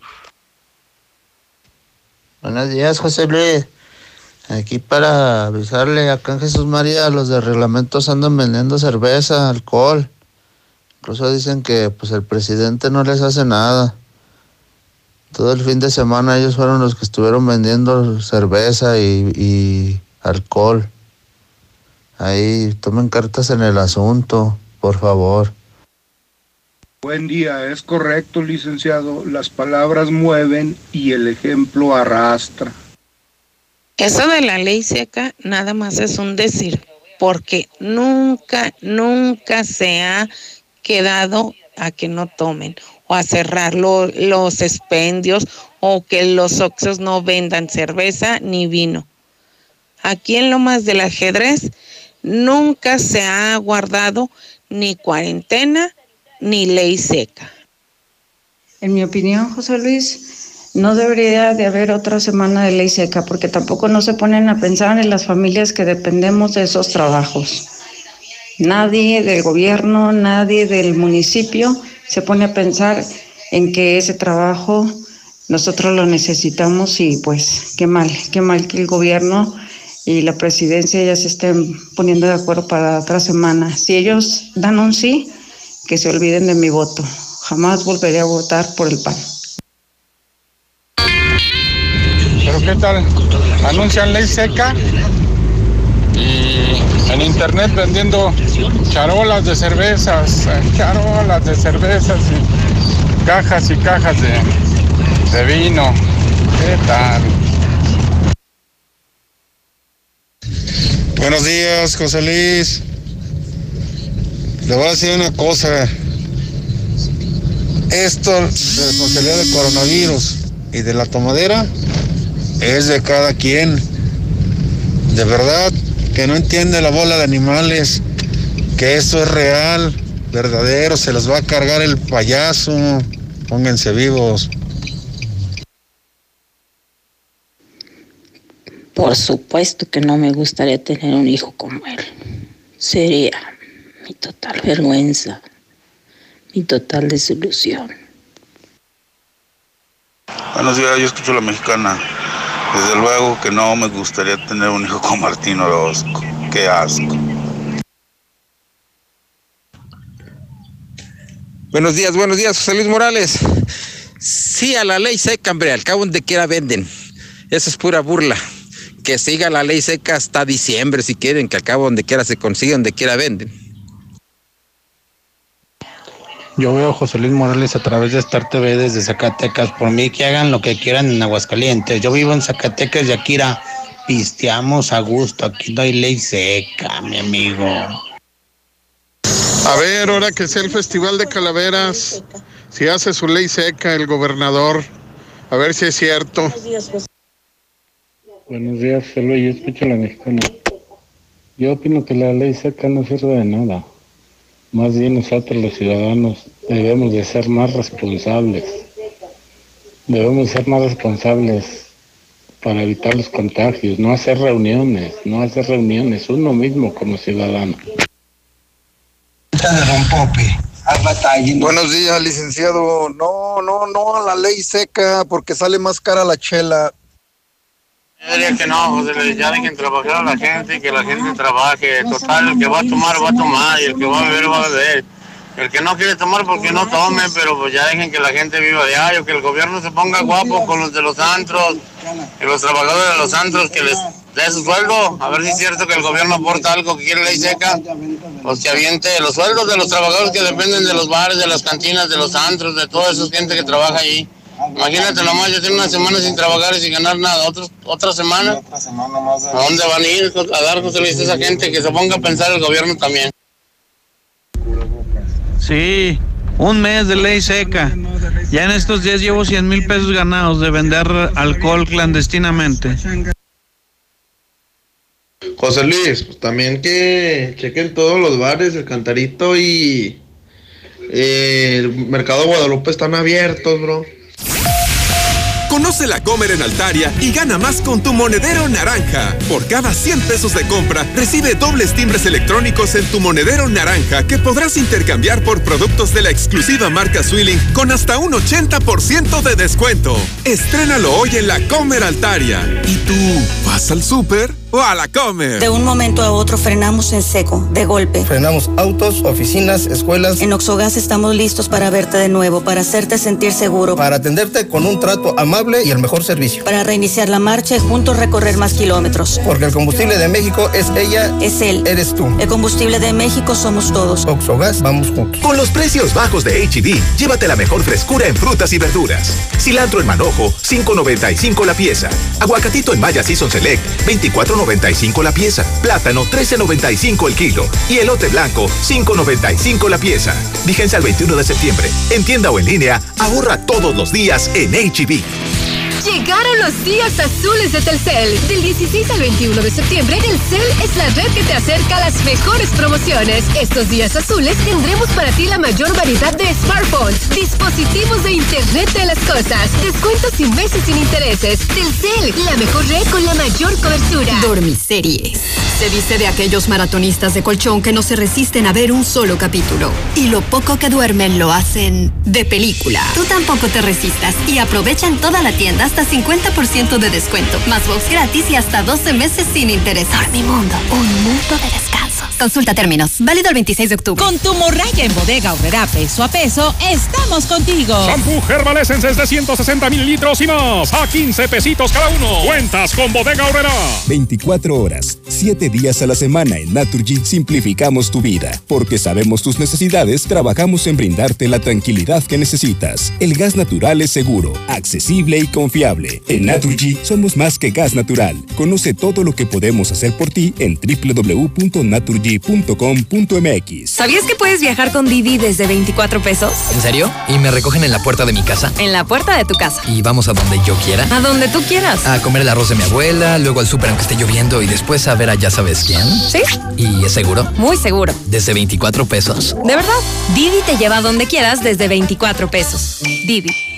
Buenos días, José Luis. Aquí para avisarle, acá en Jesús María los de reglamentos andan vendiendo cerveza, alcohol. Incluso dicen que pues el presidente no les hace nada. Todo el fin de semana ellos fueron los que estuvieron vendiendo cerveza y, y alcohol. Ahí tomen cartas en el asunto, por favor. Buen día, es correcto, licenciado. Las palabras mueven y el ejemplo arrastra. Eso de la ley seca nada más es un decir, porque nunca, nunca se ha quedado a que no tomen o a cerrar los expendios o que los oxos no vendan cerveza ni vino. Aquí en Lomas del Ajedrez nunca se ha guardado ni cuarentena ni ley seca. En mi opinión, José Luis, no debería de haber otra semana de ley seca porque tampoco no se ponen a pensar en las familias que dependemos de esos trabajos. Nadie del gobierno, nadie del municipio se pone a pensar en que ese trabajo nosotros lo necesitamos y pues qué mal, qué mal que el gobierno y la presidencia ya se estén poniendo de acuerdo para otra semana. Si ellos dan un sí, que se olviden de mi voto. Jamás volveré a votar por el PAN. ¿Qué tal? Anuncian ley seca y en internet vendiendo charolas de cervezas, eh, charolas de cervezas y cajas y cajas de, de vino. ¿Qué tal? Buenos días, José Luis. Le voy a decir una cosa. Esto de responsabilidad del coronavirus y de la tomadera es de cada quien. De verdad que no entiende la bola de animales, que esto es real, verdadero, se los va a cargar el payaso. Pónganse vivos. Por supuesto que no me gustaría tener un hijo como él. Sería mi total vergüenza, mi total desilusión. Buenos días, yo escucho la mexicana. Desde luego que no me gustaría tener un hijo con Martín Orozco. Qué asco. Buenos días, buenos días, José Luis Morales. Sí, a la ley seca, hombre, al cabo donde quiera venden. Eso es pura burla. Que siga la ley seca hasta diciembre si quieren, que al cabo donde quiera se consigue, donde quiera venden. Yo veo a José Luis Morales a través de Star TV desde Zacatecas. Por mí que hagan lo que quieran en Aguascalientes. Yo vivo en Zacatecas y Akira. Pisteamos a gusto. Aquí no hay ley seca, mi amigo. A ver, ahora que sea el Festival de Calaveras, si hace su ley seca el gobernador, a ver si es cierto. Buenos días, Salud. Yo escucho a la mexicana. Yo opino que la ley seca no sirve de nada. Más bien nosotros los ciudadanos debemos de ser más responsables. Debemos ser más responsables para evitar los contagios, no hacer reuniones, no hacer reuniones, uno mismo como ciudadano. Buenos días, licenciado. No, no, no a la ley seca porque sale más cara la chela. Yo diría que no, José ya dejen trabajar a la gente y que la gente trabaje. Total, el que va a tomar, va a tomar y el que va a beber, va a beber. El que no quiere tomar, porque no tome, pero pues ya dejen que la gente viva diario, que el gobierno se ponga guapo con los de los antros y los trabajadores de los antros, que les dé su sueldo. A ver si es cierto que el gobierno aporta algo que quiere ley seca. Pues que aviente los sueldos de los trabajadores que dependen de los bares, de las cantinas, de los antros, de toda esa gente que trabaja ahí. Imagínate nomás, ya tiene una semana sin trabajar y sin ganar nada. Otros, otra semana. ¿A dónde van a ir a dar José Luis a esa gente? Que se ponga a pensar el gobierno también. Sí, un mes de ley seca. Ya en estos días llevo 100 mil pesos ganados de vender alcohol clandestinamente. José Luis, pues también que chequen todos los bares, el Cantarito y eh, el Mercado Guadalupe están abiertos, bro. Conoce la Comer en Altaria y gana más con tu monedero naranja. Por cada 100 pesos de compra, recibe dobles timbres electrónicos en tu monedero naranja que podrás intercambiar por productos de la exclusiva marca Swilling con hasta un 80% de descuento. Estrénalo hoy en la Comer Altaria. ¿Y tú vas al súper o a la Comer? De un momento a otro frenamos en seco, de golpe. Frenamos autos, oficinas, escuelas. En Oxogas estamos listos para verte de nuevo, para hacerte sentir seguro. Para atenderte con un trato amable y el mejor servicio. Para reiniciar la marcha y juntos recorrer más kilómetros. Porque el combustible de México es ella. Es él. Eres tú. El combustible de México somos todos. Oxogas, vamos juntos. Con los precios bajos de HB, llévate la mejor frescura en frutas y verduras. Cilantro en manojo, 5.95 la pieza. Aguacatito en Maya Season Select, 24.95 la pieza. Plátano, 13.95 el kilo. Y elote blanco, 5.95 la pieza. Vigencia al 21 de septiembre. En tienda o en línea, ahorra todos los días en HB. Llegaron los días azules de Telcel. Del 16 al 21 de septiembre, Telcel es la red que te acerca a las mejores promociones. Estos días azules tendremos para ti la mayor variedad de smartphones, dispositivos de Internet de las cosas, descuentos y meses sin intereses. Telcel, la mejor red con la mayor cobertura. Dormiseries. Se dice de aquellos maratonistas de colchón que no se resisten a ver un solo capítulo. Y lo poco que duermen lo hacen de película. Tú tampoco te resistas y aprovecha toda la tienda 50% de descuento, más box gratis y hasta 12 meses sin interés. Dormimundo, un mundo de descansos. Consulta términos. Válido el 26 de octubre. Con tu morraya en bodega horrera peso a peso, estamos contigo. Shampoo Herbal Essence de 160 mililitros y más. A 15 pesitos cada uno. Cuentas con bodega horrera. 24 horas, 7 días a la semana en Naturgy simplificamos tu vida. Porque sabemos tus necesidades, trabajamos en brindarte la tranquilidad que necesitas. El gas natural es seguro, accesible y confiable. En Naturgy somos más que gas natural. Conoce todo lo que podemos hacer por ti en ¿Sabías que puedes viajar con Didi desde 24 pesos? ¿En serio? ¿Y me recogen en la puerta de mi casa? En la puerta de tu casa. ¿Y vamos a donde yo quiera? A donde tú quieras. A comer el arroz de mi abuela, luego al súper aunque esté lloviendo y después a ver a ya sabes quién. ¿Sí? ¿Y es seguro? Muy seguro. ¿Desde 24 pesos? ¿De verdad? Didi te lleva a donde quieras desde 24 pesos. Didi.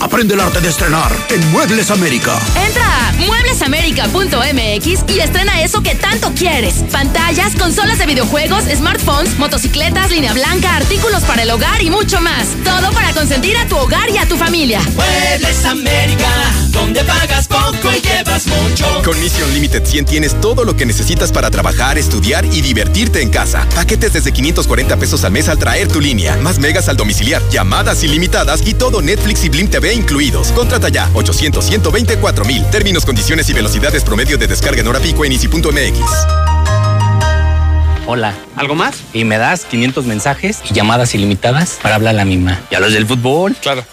Aprende el arte de estrenar en Muebles América. Entra a mueblesamerica.mx y estrena eso que tanto quieres. Pantallas, consolas de videojuegos, smartphones, motocicletas, línea blanca, artículos para el hogar y mucho más. Todo para consentir a tu hogar y a tu familia. Muebles América, donde pagas poco y llevas mucho. Con Mission Limited 100 tienes todo lo que necesitas para trabajar, estudiar y divertirte en casa. Paquetes desde 540 pesos al mes al traer tu línea. Más megas al domiciliar, llamadas ilimitadas y todo Netflix y Blim TV incluidos. Contrata ya 800 124 mil. Términos, condiciones y velocidades promedio de descarga en hora pico en easy.mx. Hola. ¿Algo más? Y me das 500 mensajes y llamadas ilimitadas para hablar a la misma. ¿Y a los del fútbol? Claro.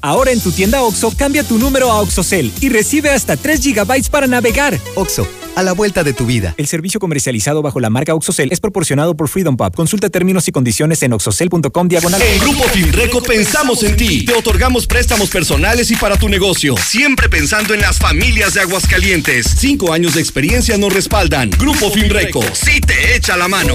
Ahora en tu tienda OXO, cambia tu número a OXOCEL y recibe hasta 3 GB para navegar. OXO, a la vuelta de tu vida. El servicio comercializado bajo la marca OXOCEL es proporcionado por Freedom Pub. Consulta términos y condiciones en oxocel.com diagonal. En Grupo Finreco pensamos en ti. Te otorgamos préstamos personales y para tu negocio. Siempre pensando en las familias de Aguascalientes. Cinco años de experiencia nos respaldan. Grupo Finreco, sí te echa la mano.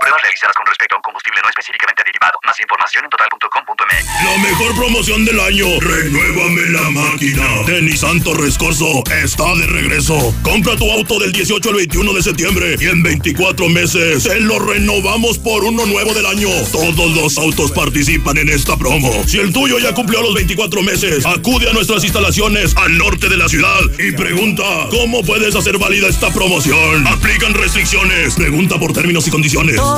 Pruebas realizadas con respecto a un combustible no específicamente derivado. Más información en total.com.mx. La mejor promoción del año. Renuévame la máquina. De Nissan Torres está de regreso. Compra tu auto del 18 al 21 de septiembre y en 24 meses te lo renovamos por uno nuevo del año. Todos los autos participan en esta promo. Si el tuyo ya cumplió los 24 meses, acude a nuestras instalaciones al norte de la ciudad y pregunta cómo puedes hacer válida esta promoción. Aplican restricciones. Pregunta por términos y condiciones.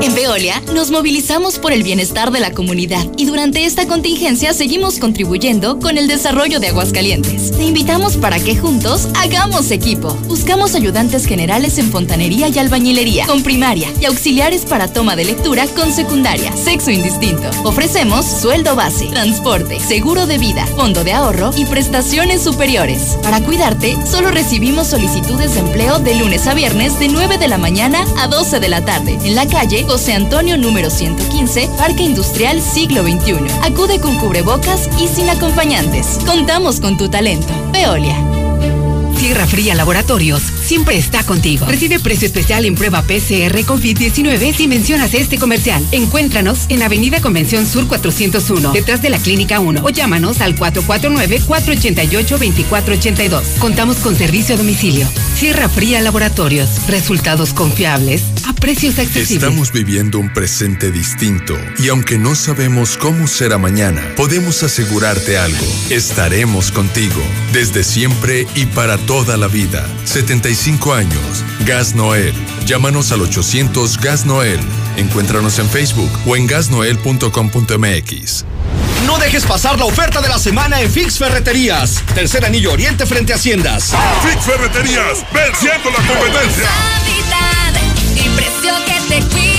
En Veolia nos movilizamos por el bienestar de la comunidad y durante esta contingencia seguimos contribuyendo con el desarrollo de Aguascalientes. Te invitamos para que juntos hagamos equipo. Buscamos ayudantes generales en fontanería y albañilería, con primaria y auxiliares para toma de lectura con secundaria, sexo indistinto. Ofrecemos sueldo base, transporte, seguro de vida, fondo de ahorro y prestaciones superiores. Para cuidarte, solo recibimos solicitudes de empleo de lunes a viernes de 9 de la mañana a 12 de la tarde en la calle José Antonio número 115, Parque Industrial Siglo XXI. Acude con cubrebocas y sin acompañantes. Contamos con tu talento. Veolia. Sierra Fría Laboratorios siempre está contigo. Recibe precio especial en prueba PCR COVID-19 si mencionas este comercial. Encuéntranos en Avenida Convención Sur 401, detrás de la Clínica 1 o llámanos al 449-488-2482. Contamos con servicio a domicilio. Sierra Fría Laboratorios. Resultados confiables a precios accesibles. Estamos viviendo un presente distinto y aunque no sabemos cómo será mañana, podemos asegurarte algo. Estaremos contigo desde siempre y para toda la vida. 75 años. Gas Noel. Llámanos al 800 Gas Noel. Encuéntranos en Facebook o en gasnoel.com.mx. No dejes pasar la oferta de la semana en Fix Ferreterías. Tercer anillo oriente frente a Haciendas. Fix Ferreterías, venciendo la competencia. y precio que te cuida,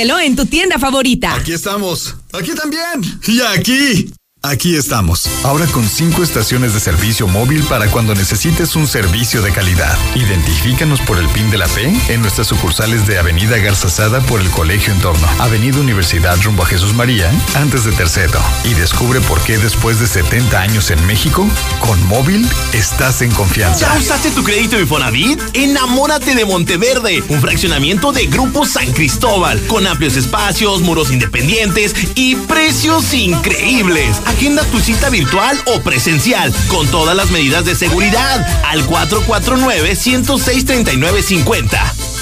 Pídelo en tu tienda favorita. Aquí estamos. Aquí también. Y aquí. Aquí estamos, ahora con cinco estaciones de servicio móvil para cuando necesites un servicio de calidad. Identifícanos por el PIN de la P en nuestras sucursales de Avenida Garzazada por el Colegio Entorno, Avenida Universidad rumbo a Jesús María, antes de Tercero. Y descubre por qué después de 70 años en México, con móvil estás en confianza. ¿Ya usaste tu crédito Infonavit? Enamórate de Monteverde, un fraccionamiento de Grupo San Cristóbal, con amplios espacios, muros independientes y precios increíbles. Agenda tu cita virtual o presencial con todas las medidas de seguridad al 449-106-3950.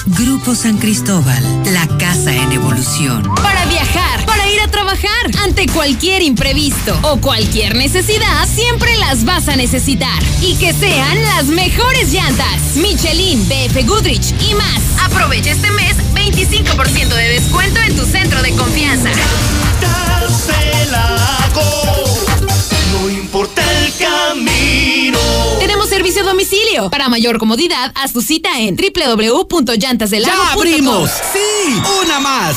Grupo San Cristóbal, la casa en evolución. Para viajar, para ir a trabajar, ante cualquier imprevisto o cualquier necesidad, siempre las vas a necesitar. Y que sean las mejores llantas. Michelin, BF Goodrich y más. Aprovecha este mes 25% de descuento en tu centro de confianza. No importa el camino. Tenemos servicio a domicilio. Para mayor comodidad, haz tu cita en www.llantasdelago.com. ¡Ya abrimos! ¡Sí! ¡Una más!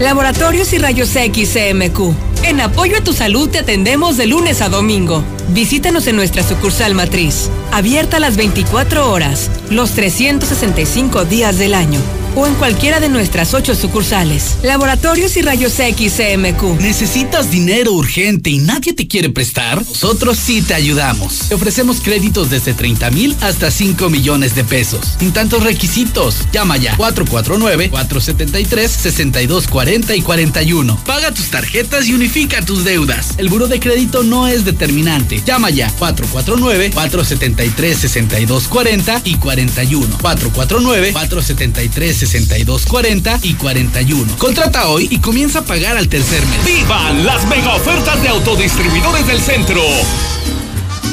Laboratorios y Rayos X CMQ. En apoyo a tu salud te atendemos de lunes a domingo. Visítanos en nuestra sucursal matriz, abierta las 24 horas, los 365 días del año o en cualquiera de nuestras ocho sucursales. Laboratorios y Rayos X CMQ. ¿Necesitas dinero urgente y nadie te quiere prestar? Nosotros sí te ayudamos. Te ofrecemos créditos desde 30 mil hasta 5 millones de pesos. Sin tantos requisitos. Llama ya 449-473-6240 y 41. Paga tus tarjetas y unifica tus deudas. El buro de crédito no es determinante. Llama ya 449-473-6240 y 41. 449-473 6240 y 41. Contrata hoy y comienza a pagar al tercer mes. ¡Vivan las mega ofertas de autodistribuidores del centro!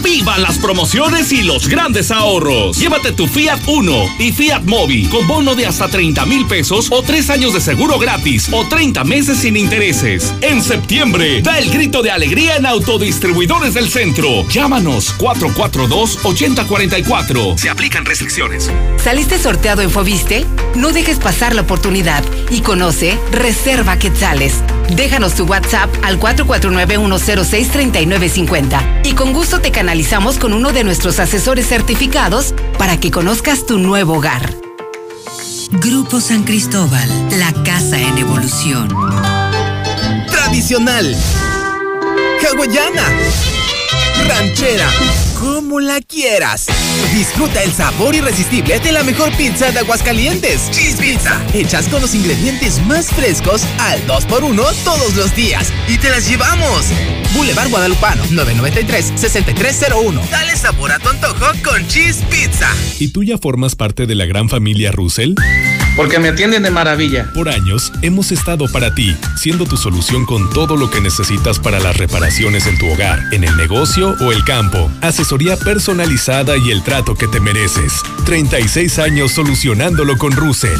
¡Vivan las promociones y los grandes ahorros! Llévate tu Fiat Uno y Fiat Mobi con bono de hasta 30 mil pesos o 3 años de seguro gratis o 30 meses sin intereses. En septiembre, da el grito de alegría en Autodistribuidores del Centro. Llámanos 442-8044. Se aplican restricciones. ¿Saliste sorteado en Fobiste? No dejes pasar la oportunidad y conoce Reserva Quetzales. Déjanos tu WhatsApp al 449-106-3950 y con gusto te canalizamos con uno de nuestros asesores certificados para que conozcas tu nuevo hogar. Grupo San Cristóbal, la casa en evolución. Tradicional. Hawaiana. Ranchera. Como la quieras. Disfruta el sabor irresistible de la mejor pizza de Aguascalientes. Cheese Pizza. Hechas con los ingredientes más frescos al 2x1 todos los días. Y te las llevamos. Boulevard Guadalupano, 993-6301. Dale sabor a tu antojo con Cheese Pizza. ¿Y tú ya formas parte de la gran familia Russell? Porque me atienden de maravilla. Por años hemos estado para ti, siendo tu solución con todo lo que necesitas para las reparaciones en tu hogar, en el negocio o el campo. Asesoría personalizada y el trato que te mereces. 36 años solucionándolo con Russell.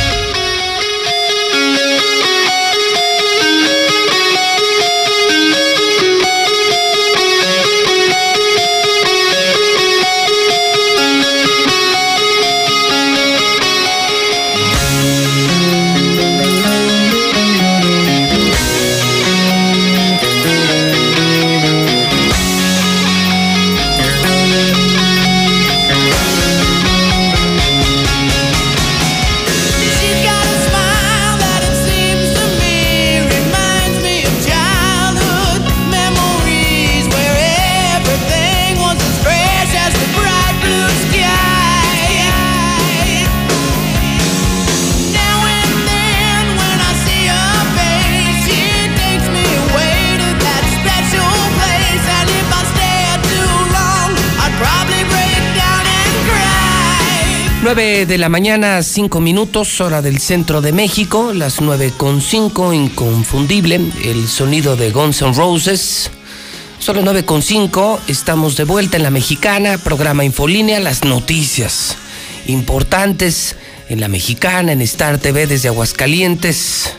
9 de la mañana, 5 minutos, hora del centro de México, las 9 con 5, inconfundible, el sonido de Guns N' Roses. Son las 9 con 5, estamos de vuelta en la mexicana, programa Infolínea, las noticias importantes en la mexicana, en Star TV desde Aguascalientes.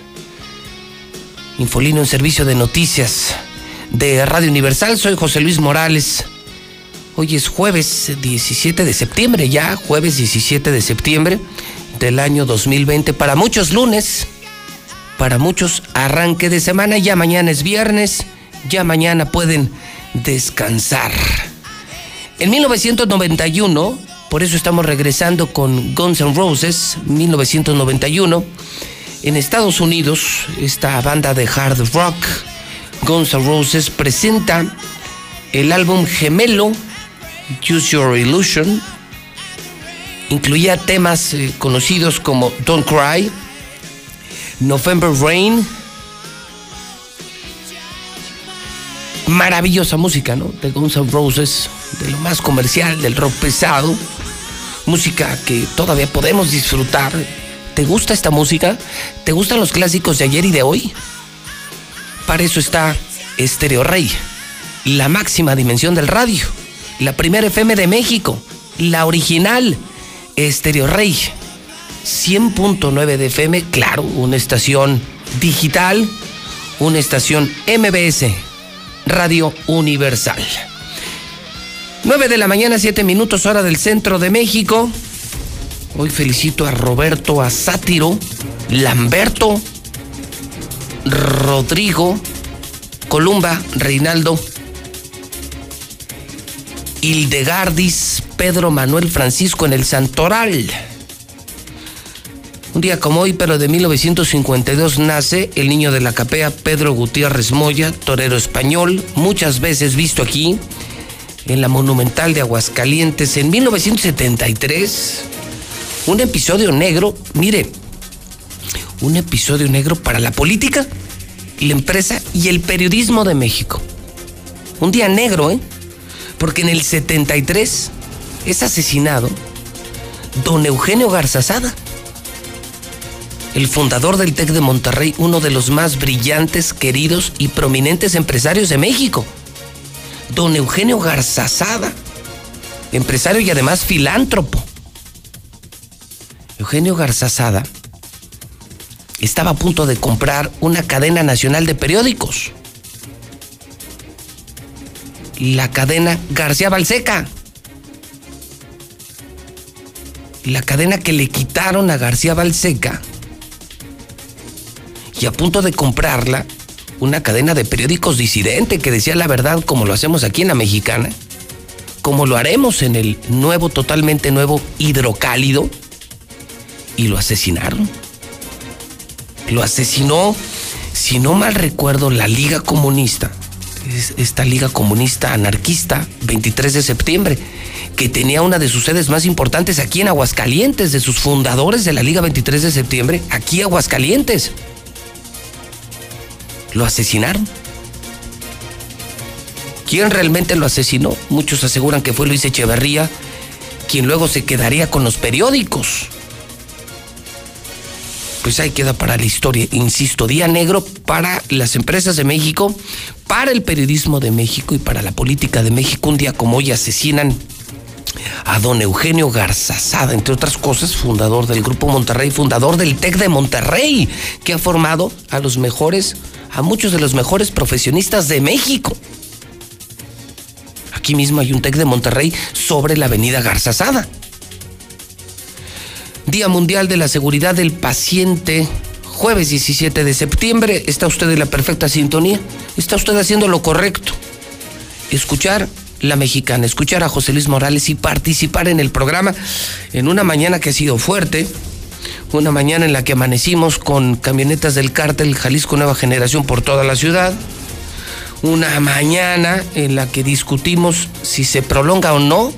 Infolínea, un servicio de noticias de Radio Universal, soy José Luis Morales. Hoy es jueves 17 de septiembre, ya jueves 17 de septiembre del año 2020. Para muchos lunes, para muchos arranque de semana, ya mañana es viernes, ya mañana pueden descansar. En 1991, por eso estamos regresando con Guns N' Roses, 1991, en Estados Unidos, esta banda de hard rock, Guns N' Roses, presenta el álbum gemelo Use Your Illusion. Incluía temas eh, conocidos como Don't Cry, November Rain. Maravillosa música, ¿no? De Guns N' Roses, de lo más comercial, del rock pesado. Música que todavía podemos disfrutar. ¿Te gusta esta música? ¿Te gustan los clásicos de ayer y de hoy? Para eso está Stereo Rey, la máxima dimensión del radio, la primera FM de México, la original, Stereo Rey, 100.9 de FM, claro, una estación digital, una estación MBS, Radio Universal. 9 de la mañana, 7 minutos, hora del centro de México. Hoy felicito a Roberto, a Sátiro, Lamberto, Rodrigo, Columba, Reinaldo, Hildegardis, Pedro Manuel Francisco en el Santoral. Un día como hoy, pero de 1952, nace el niño de la capea Pedro Gutiérrez Moya, torero español, muchas veces visto aquí, en la Monumental de Aguascalientes, en 1973. Un episodio negro, mire, un episodio negro para la política, la empresa y el periodismo de México. Un día negro, ¿eh? Porque en el 73 es asesinado don Eugenio Garzazada, el fundador del TEC de Monterrey, uno de los más brillantes, queridos y prominentes empresarios de México. Don Eugenio Garzazada, empresario y además filántropo. Eugenio Garzazada estaba a punto de comprar una cadena nacional de periódicos. La cadena García Balseca. La cadena que le quitaron a García Balseca. Y a punto de comprarla, una cadena de periódicos disidente que decía la verdad como lo hacemos aquí en la mexicana, como lo haremos en el nuevo, totalmente nuevo hidrocálido, y lo asesinaron. Lo asesinó si no mal recuerdo, la Liga Comunista, esta Liga Comunista Anarquista, 23 de septiembre, que tenía una de sus sedes más importantes aquí en Aguascalientes, de sus fundadores de la Liga 23 de septiembre, aquí Aguascalientes. Lo asesinaron. ¿Quién realmente lo asesinó? Muchos aseguran que fue Luis Echeverría, quien luego se quedaría con los periódicos. Pues ahí queda para la historia, insisto, día negro para las empresas de México, para el periodismo de México y para la política de México. Un día como hoy asesinan a don Eugenio Garzazada, entre otras cosas, fundador del Grupo Monterrey, fundador del TEC de Monterrey, que ha formado a los mejores, a muchos de los mejores profesionistas de México. Aquí mismo hay un TEC de Monterrey sobre la avenida Garzazada. Día Mundial de la Seguridad del Paciente, jueves 17 de septiembre. ¿Está usted en la perfecta sintonía? ¿Está usted haciendo lo correcto? Escuchar la mexicana, escuchar a José Luis Morales y participar en el programa en una mañana que ha sido fuerte, una mañana en la que amanecimos con camionetas del cártel Jalisco Nueva Generación por toda la ciudad, una mañana en la que discutimos si se prolonga o no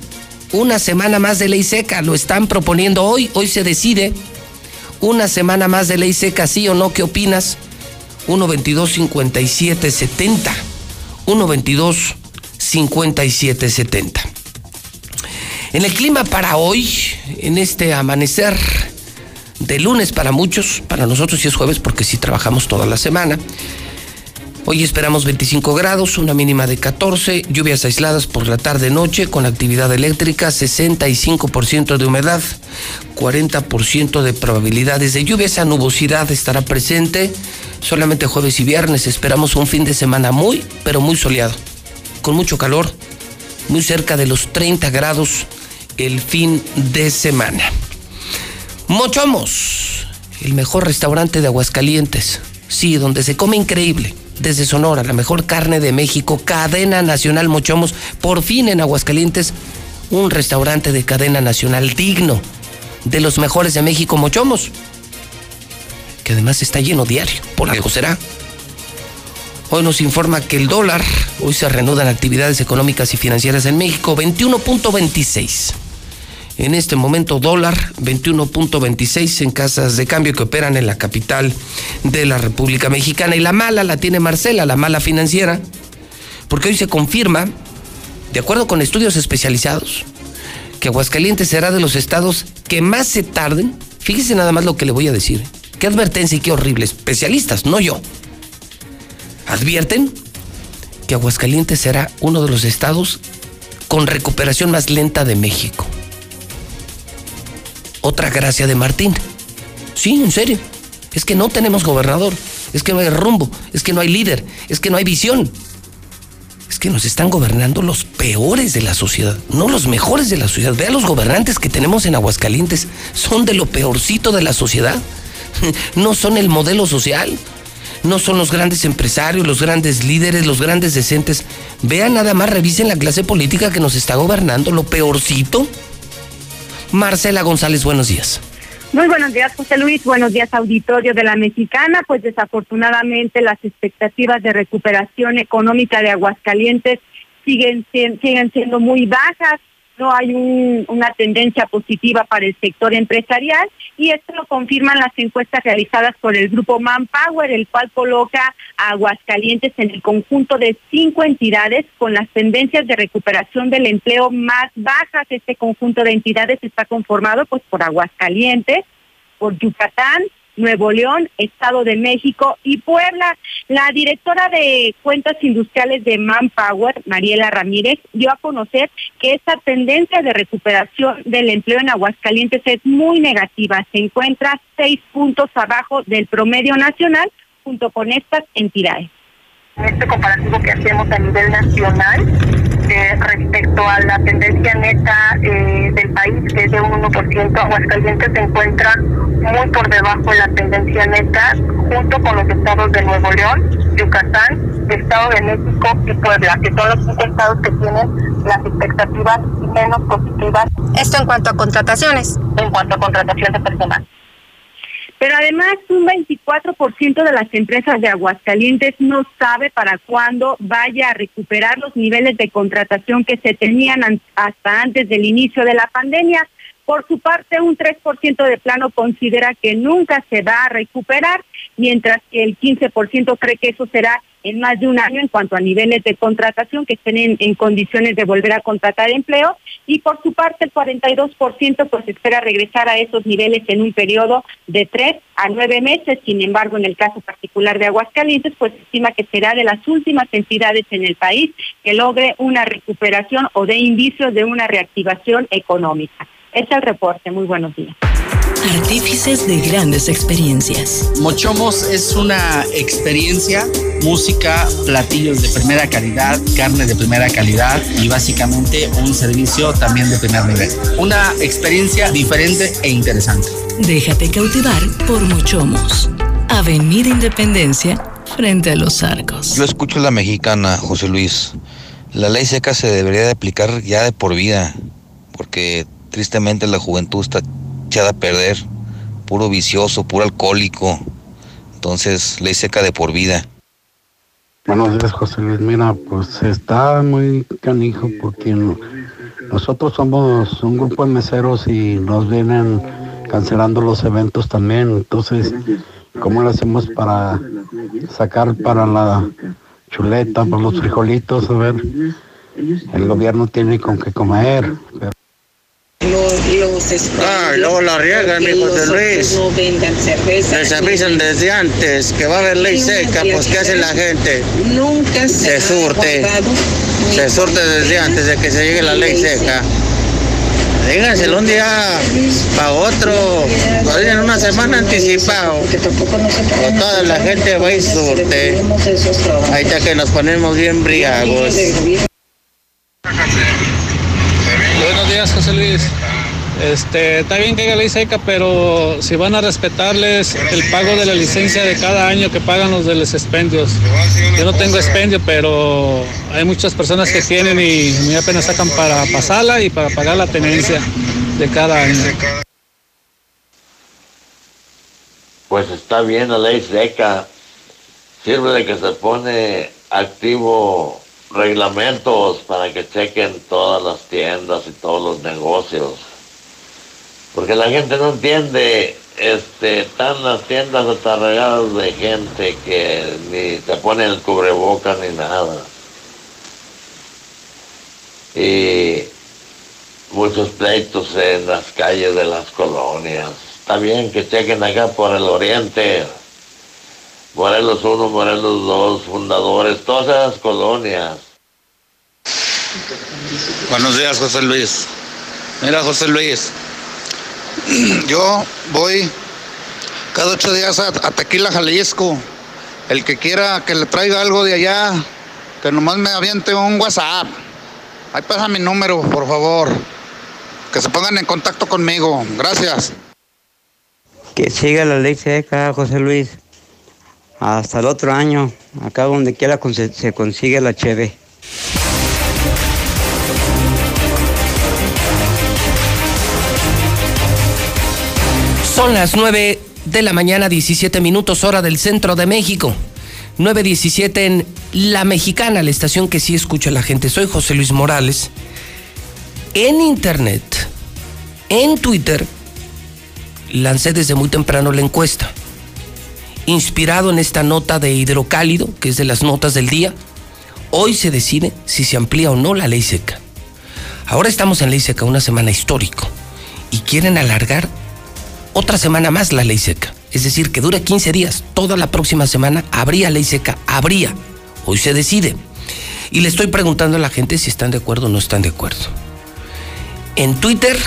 una semana más de ley seca, lo están proponiendo hoy, hoy se decide, una semana más de ley seca, sí o no, ¿qué opinas? 122 57 70 122 5770. En el clima para hoy, en este amanecer de lunes para muchos, para nosotros sí es jueves porque sí trabajamos toda la semana. Hoy esperamos 25 grados, una mínima de 14, lluvias aisladas por la tarde-noche con actividad eléctrica, 65% de humedad, 40% de probabilidades de lluvia. Esa nubosidad estará presente solamente jueves y viernes. Esperamos un fin de semana muy, pero muy soleado con mucho calor, muy cerca de los 30 grados el fin de semana. Mochomos, el mejor restaurante de Aguascalientes. Sí, donde se come increíble. Desde Sonora, la mejor carne de México, cadena nacional Mochomos. Por fin en Aguascalientes, un restaurante de cadena nacional digno. De los mejores de México, Mochomos. Que además está lleno diario. Por algo será. Hoy nos informa que el dólar, hoy se reanudan actividades económicas y financieras en México, 21.26. En este momento dólar 21.26 en casas de cambio que operan en la capital de la República Mexicana. Y la mala la tiene Marcela, la mala financiera, porque hoy se confirma, de acuerdo con estudios especializados, que Aguascalientes será de los estados que más se tarden. Fíjese nada más lo que le voy a decir. Qué advertencia y qué horrible. Especialistas, no yo advierten que Aguascalientes será uno de los estados con recuperación más lenta de México. Otra gracia de Martín. Sí, en serio. Es que no tenemos gobernador, es que no hay rumbo, es que no hay líder, es que no hay visión. Es que nos están gobernando los peores de la sociedad, no los mejores de la sociedad. Vea los gobernantes que tenemos en Aguascalientes, son de lo peorcito de la sociedad. (laughs) No son el modelo social, no son los grandes empresarios, los grandes líderes, los grandes decentes. Vean nada más, revisen la clase política que nos está gobernando, lo peorcito. Marcela González, buenos días. Muy buenos días, José Luis. Buenos días, auditorio de la Mexicana. Pues desafortunadamente las expectativas de recuperación económica de Aguascalientes siguen, siguen siendo muy bajas no hay una tendencia positiva para el sector empresarial y esto lo confirman las encuestas realizadas por el grupo Manpower, el cual coloca a Aguascalientes en el conjunto de cinco entidades con las tendencias de recuperación del empleo más bajas. Este conjunto de entidades está conformado pues por Aguascalientes, por Yucatán, Nuevo León, Estado de México y Puebla. La directora de cuentas industriales de Manpower, Mariela Ramírez, dio a conocer que esta tendencia de recuperación del empleo en Aguascalientes es muy negativa. Se encuentra seis puntos abajo del promedio nacional junto con estas entidades. En este comparativo que hacemos a nivel nacional, eh, respecto a la tendencia neta eh, del país, que es de un 1%, Aguascalientes se encuentra muy por debajo de la tendencia neta, junto con los estados de Nuevo León, Yucatán, Estado de México y Puebla, que son los cinco estados que tienen las expectativas menos positivas. Esto en cuanto a contrataciones. En cuanto a contratación de personal. Pero además un 24% de las empresas de Aguascalientes no sabe para cuándo vaya a recuperar los niveles de contratación que se tenían hasta antes del inicio de la pandemia. Por su parte, un 3% de plano considera que nunca se va a recuperar, mientras que el 15% cree que eso será en más de un año en cuanto a niveles de contratación que estén en, condiciones de volver a contratar empleo y por su parte el 42% pues espera regresar a esos niveles en un periodo de tres a nueve meses. Sin embargo, en el caso particular de Aguascalientes, pues estima que será de las últimas entidades en el país que logre una recuperación o de indicios de una reactivación económica. Es el reporte. Muy buenos días. Artífices de grandes experiencias. Mochomos es una experiencia, música, platillos de primera calidad, carne de primera calidad y básicamente un servicio también de primer nivel. Una experiencia diferente e interesante. Déjate cautivar por Mochomos. Avenida Independencia, frente a los arcos. Yo escucho la mexicana, José Luis. La ley seca se debería de aplicar ya de por vida, porque Tristemente la juventud está echada a perder, puro vicioso, puro alcohólico. Entonces, ley seca de por vida. Buenos días, José Luis. Mira, pues está muy canijo porque nosotros somos un grupo de meseros y nos vienen cancelando los eventos también. Entonces, ¿cómo lo hacemos para sacar para la chuleta, para los frijolitos? A ver, el gobierno tiene con qué comer. Los, ah, luego la riegan, mi José Luis. No vendan cerveza. Les avisan desde antes que va a haber ley seca, pues ¿qué hace la gente? Nunca se, se surte. Se surte desde antes de que se llegue la ley seca. Díganselo un día para otro, en una semana anticipado. O toda la gente va y surte. Ahí está que nos ponemos bien briagos. Buenos días, José Luis. Este, está bien que haya ley seca, pero si van a respetarles el pago de la licencia de cada año que pagan los de los expendios. Yo no tengo expendio, pero hay muchas personas que tienen y muy apenas sacan para pasarla y para pagar la tenencia de cada año. Pues está bien la ley seca. Sirve de que se pone activo reglamentos para que chequen todas las tiendas y todos los negocios. Porque la gente no entiende, este, están las tiendas atarregadas de gente que ni te ponen el cubreboca ni nada. Y muchos pleitos en las calles de las colonias. Está bien que chequen acá por el oriente, Morelos 1, Morelos 2, fundadores, todas esas colonias. Buenos días, José Luis. Mira, José Luis, (clears throat) yo voy cada ocho días a, Tequila, Jalisco. El que quiera que le traiga algo de allá, que nomás me aviente un WhatsApp. Ahí pasa mi número, por favor. Que se pongan en contacto conmigo. Gracias. Que siga la ley seca, José Luis hasta el otro año, acá donde quiera se consigue la cheve. Son las 9 de la mañana, 17 minutos hora del centro de México. 9.17 en La Mexicana, la estación que sí escucha la gente. Soy José Luis Morales. En internet, en Twitter, lancé desde muy temprano la encuesta inspirado en esta nota de hidrocálido, que es de las notas del día, hoy se decide si se amplía o no la ley seca. Ahora estamos en ley seca, una semana histórico, y quieren alargar otra semana más la ley seca. Es decir, que dure 15 días. Toda la próxima semana habría ley seca, habría. Hoy se decide. Y le estoy preguntando a la gente si están de acuerdo o no están de acuerdo. En Twitter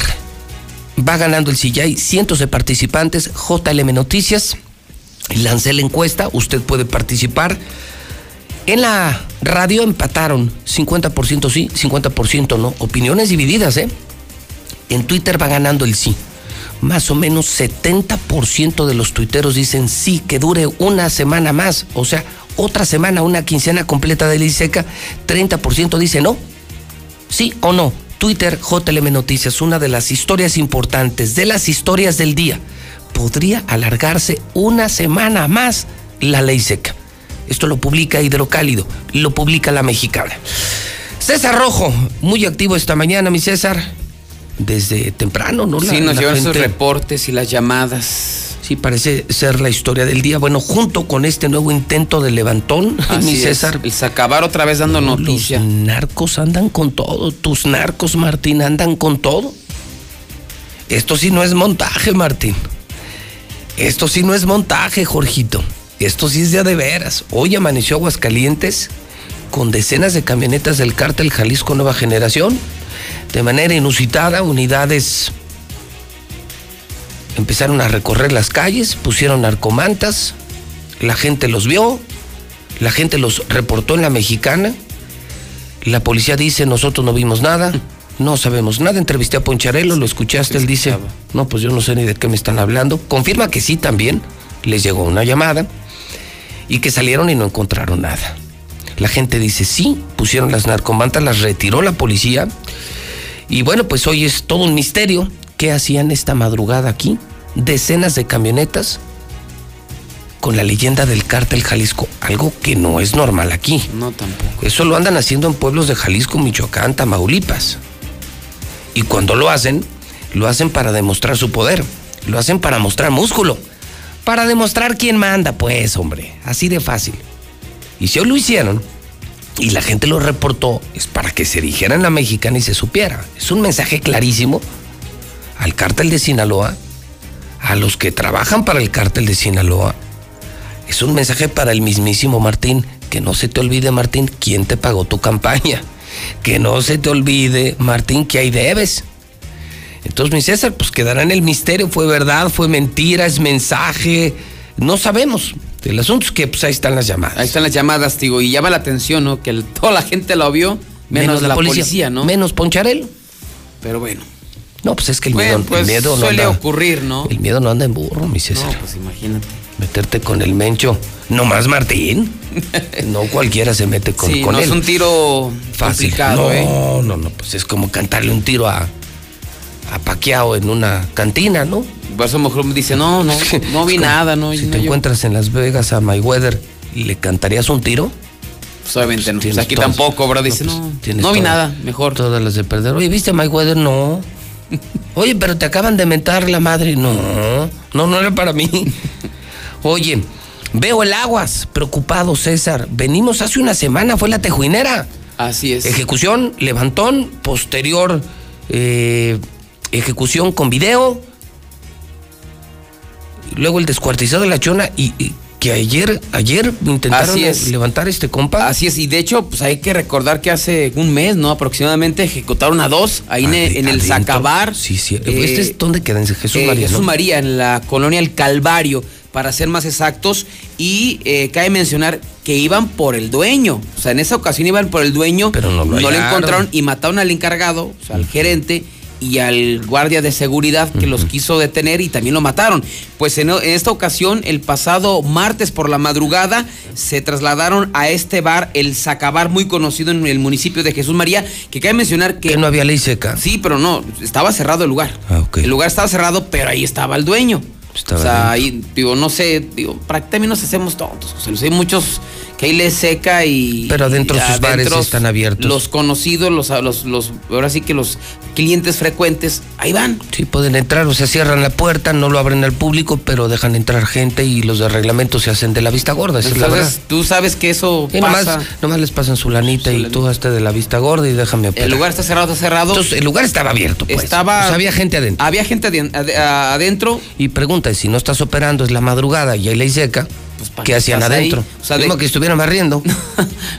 va ganando el CIAI, cientos de participantes, JLM Noticias, lancé la encuesta, usted puede participar. En la radio empataron 50% sí, 50% no. Opiniones divididas, ¿eh? En Twitter va ganando el sí. Más o menos 70% de los tuiteros dicen sí, que dure una semana más. O sea, otra semana, una quincena completa de ley seca. 30% dice no. Sí o no. Twitter JLM Noticias, una de las historias importantes, de las historias del día podría alargarse una semana más la ley seca. Esto lo publica Hidrocálido, lo publica La Mexicana. César Rojo, muy activo esta mañana, mi César. Desde temprano, ¿no? sí, nos llevan sus reportes y las llamadas. Sí, parece ser la historia del día. Bueno, junto con este nuevo intento de levantón, (laughs) mi César. El acabar otra vez dando noticia. Los narcos andan con todo. Tus narcos, Martín, andan con todo. Esto sí no es montaje, Martín. Esto sí no es montaje, Jorgito. Esto sí es de veras. Hoy amaneció Aguascalientes con decenas de camionetas del cártel Jalisco Nueva Generación. De manera inusitada, unidades empezaron a recorrer las calles, pusieron narcomantas, la gente los vio, la gente los reportó en la mexicana, la policía dice nosotros no vimos nada, no sabemos nada, entrevisté a Poncharelo, lo escuchaste, él dice, no, pues yo no sé ni de qué me están hablando, confirma que sí también, les llegó una llamada y que salieron y no encontraron nada. La gente dice sí, pusieron las narcomantas, las retiró la policía. Y bueno, pues hoy es todo un misterio. ¿Qué hacían esta madrugada aquí? Decenas de camionetas con la leyenda del cártel Jalisco, algo que no es normal aquí. No tampoco. Eso lo andan haciendo en pueblos de Jalisco, Michoacán, Tamaulipas. Y cuando lo hacen, lo hacen para demostrar su poder, lo hacen para mostrar músculo, para demostrar quién manda, pues, hombre, así de fácil. Y si hoy lo hicieron y la gente lo reportó, es para que se dijera en la mexicana y se supiera. Es un mensaje clarísimo al cártel de Sinaloa, a los que trabajan para el cártel de Sinaloa. Es un mensaje para el mismísimo Martín, que no se te olvide Martín quién te pagó tu campaña. (laughs) Que no se te olvide Martín que ahí debes. Entonces mi César, pues quedará en el misterio, fue verdad, fue mentira, es mensaje, no sabemos. El asunto es que pues ahí están las llamadas. Ahí están las llamadas, digo, y llama la atención, ¿no? Que toda la gente lo vio, menos, la, policía, ¿no? Menos Poncharelo. Pero bueno. No, pues es que el miedo, pues, el miedo no suele anda, ocurrir, ¿no? El miedo no anda en burro, mi César. No, pues imagínate. Meterte con el mencho. No más Martín. (laughs) no cualquiera se mete con, sí, con no él. es un tiro Fácil. complicado, no, ¿eh? no, no, pues es como cantarle un tiro a, a Paquiao en una cantina, ¿no? Por eso mejor me dice, no, no, (laughs) no vi nada, no. Si no, te yo- encuentras en Las Vegas a Mayweather, ¿le cantarías un tiro? Pues obviamente no. Pues Tienes aquí tampoco, bro. Dice, pues, no, no vi nada, mejor. Todas las de perder. Oye, ¿viste a Mayweather? No. (laughs) Oye, pero te acaban de mentar la madre. No, no, no era para mí. (laughs) Oye, veo el aguas, preocupado César. Venimos hace una semana, fue la tejuinera. Así es. Ejecución, levantón, posterior eh, ejecución con video. Luego el descuartizado de la chona y, y que ayer, ayer intentaron Así es. levantar este compa. Así es, y de hecho, pues hay que recordar que hace un mes, ¿no? Aproximadamente ejecutaron a dos ahí en, el adentro. Zacabar. Sí, sí. Eh, ¿Este es dónde queda? En Jesús eh, María, Jesús ¿no? María, en la colonia El Calvario, para ser más exactos. Y eh, cabe mencionar que iban por el dueño. O sea, en esa ocasión iban por el dueño. Pero no lo le hallaron. encontraron y mataron al encargado, o sea, al gerente. Y al guardia de seguridad que los quiso detener y también lo mataron. Pues en, esta ocasión, el pasado martes por la madrugada, se trasladaron a este bar, el Zacabar, muy conocido en el municipio de Jesús María, que cabe mencionar que Que no había ley seca. Sí, pero no, estaba cerrado el lugar. Ah, ok. El lugar estaba cerrado, pero ahí estaba el dueño. Estaba o sea, ahí, digo, no sé, digo, para también nos hacemos tontos. José Luis. hay muchos que ahí les seca y. Pero adentro y sus bares están abiertos. Los conocidos, los, los, los, ahora sí que los clientes frecuentes, ahí van. Sí, pueden entrar, o sea, cierran la puerta, no lo abren al público, pero dejan entrar gente y los de reglamento se hacen de la vista gorda. Es la verdad. Tú sabes que eso Y pasa. nomás, nomás les pasan su lanita y tú hazte de la vista gorda y déjame operar. El lugar está cerrado, está cerrado. Entonces, el lugar estaba abierto, pues. Estaba- O sea, había gente adentro. Había gente adentro. Y pregunta, si no estás operando, es la madrugada y hay ley seca, Pues, ¿para ¿qué hacían estás ahí? adentro? O sea, Mismo de- que estuvieran barriendo. (laughs)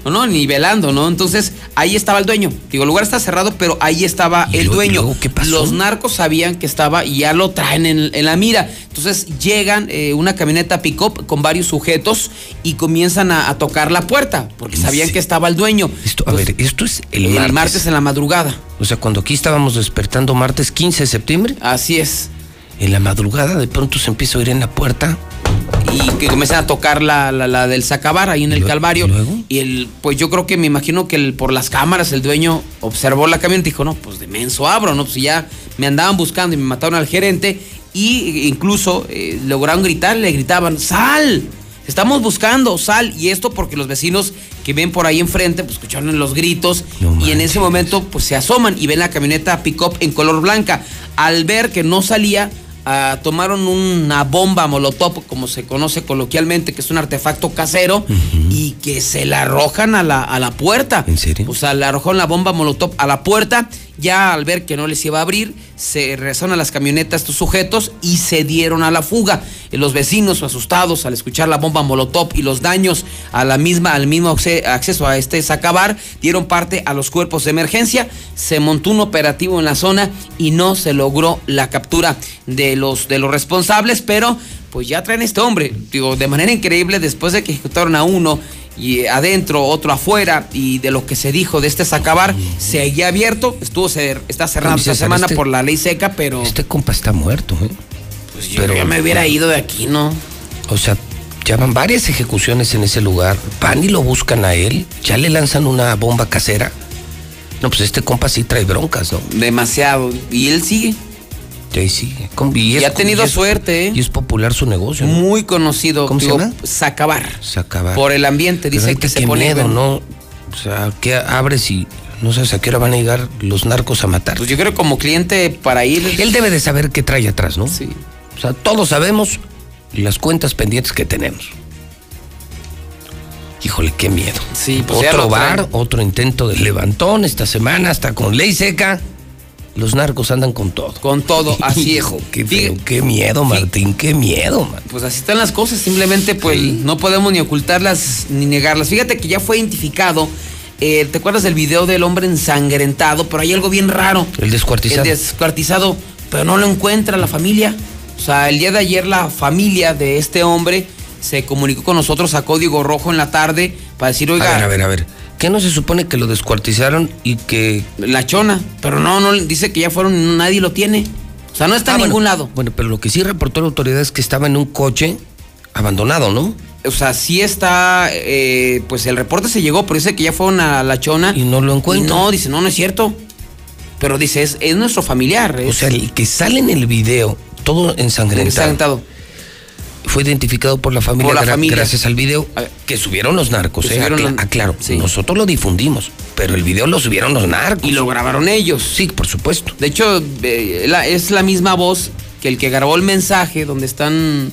No, no, ni velando, ¿no? Entonces, ahí estaba el dueño. Digo, el lugar está cerrado, pero ahí estaba ¿Y el luego- dueño. luego qué pasó? Los narcos sabían que estaba y ya lo traen en, en la mira. Entonces, llegan eh, una camioneta pick-up con varios sujetos y comienzan a, a tocar la puerta, porque sabían que estaba el dueño. Esto, a ver, esto es el, El martes. martes. en la madrugada. O sea, cuando aquí estábamos despertando martes 15 de septiembre, Así es. En la madrugada de pronto se empieza a oír en la puerta. Y que comienzan a tocar la, la, la del Zacabar ahí en el Calvario. ¿Y, el, pues yo creo que me imagino que el, por las cámaras el dueño observó la camioneta y dijo, no, pues de menso abro, ¿no? Pues ya me andaban buscando y me mataron al gerente y incluso eh, lograron gritar, le gritaban, sal, estamos buscando, sal. Y esto porque los vecinos que ven por ahí enfrente, pues escucharon los gritos y en ese momento pues se asoman y ven la camioneta pick-up en color blanca. Al ver que no salía, ah, tomaron una bomba molotov, como se conoce coloquialmente, que es un artefacto casero, y que se la arrojan a la, a la puerta. ¿En serio? O sea, le arrojaron la bomba molotov a la puerta. Ya al ver que no les iba a abrir, se regresaron a las camionetas estos sujetos y se dieron a la fuga. Eh, Los vecinos asustados al escuchar la bomba molotov y los daños a la misma, al mismo acce- acceso a este sacabar, dieron parte a los cuerpos de emergencia. Se montó un operativo en la zona y no se logró la captura de los, de los responsables, pero pues ya traen este hombre. Digo, de manera increíble, después de que ejecutaron a uno y adentro, otro afuera, y de lo que se dijo de este sacabar, seguía abierto, estuvo cer- está cerrado esta semana este- por la ley seca, pero Este compa está muerto, ¿eh? pues yo ya me hubiera ido de aquí, ¿no? O sea, ya van varias ejecuciones en ese lugar. Van y lo buscan a él. Ya le lanzan una bomba casera. No, pues este compa sí trae broncas, ¿no? Demasiado. Y él sigue. Sigue. Com- Y, Y ha tenido es- suerte, ¿eh? Y es popular su negocio. ¿no? Muy conocido. ¿Cómo se digo, llama? Sacabar. Sacabar. Por el ambiente, dice que se qué pone. miedo, ¿no? O sea, ¿qué abres y no sabes a qué hora van a llegar los narcos a matar? Pues yo creo que como cliente para ir. Él debe de saber qué trae atrás, ¿no? Sí. O sea, todos sabemos las cuentas pendientes que tenemos. Híjole, qué miedo. Sí, pues otro bar, otro intento de levantón esta semana, hasta con ley seca. Los narcos andan con todo. Con todo, (laughs) así es. Qué feo, qué miedo, Martín, qué miedo, man. Pues así están las cosas, simplemente pues no podemos ni ocultarlas ni negarlas. Fíjate que ya fue identificado, eh, ¿te acuerdas del video del hombre ensangrentado? Pero hay algo bien raro. El descuartizado. El descuartizado, pero no lo encuentra la familia. O sea, el día de ayer la familia de este hombre se comunicó con nosotros a Código Rojo en la tarde para decir, oiga... A ver, a ver, a ver. ¿Qué no se supone que lo descuartizaron y que... La chona, pero no, no, dice que ya fueron, nadie lo tiene. O sea, no está Ah, en bueno. ningún lado. Bueno, pero lo que sí reportó la autoridad es que estaba en un coche abandonado, ¿no? O sea, sí está, eh, pues el reporte se llegó, pero dice que ya fueron a la chona. Y no lo encuentran. no, dice, no, no es cierto. Pero dice, es, es nuestro familiar. O sea, el que sale en el video, todo ensangrentado, Ensangrentado. Fue identificado por la familia, Por la gra- familia. gracias al video que subieron los narcos. Que eh, subieron acla- los- aclaro, sí. nosotros lo difundimos, pero el video lo subieron los narcos. Y lo grabaron ellos. Sí, por supuesto. De hecho, eh, la- es la misma voz que el que grabó el mensaje donde están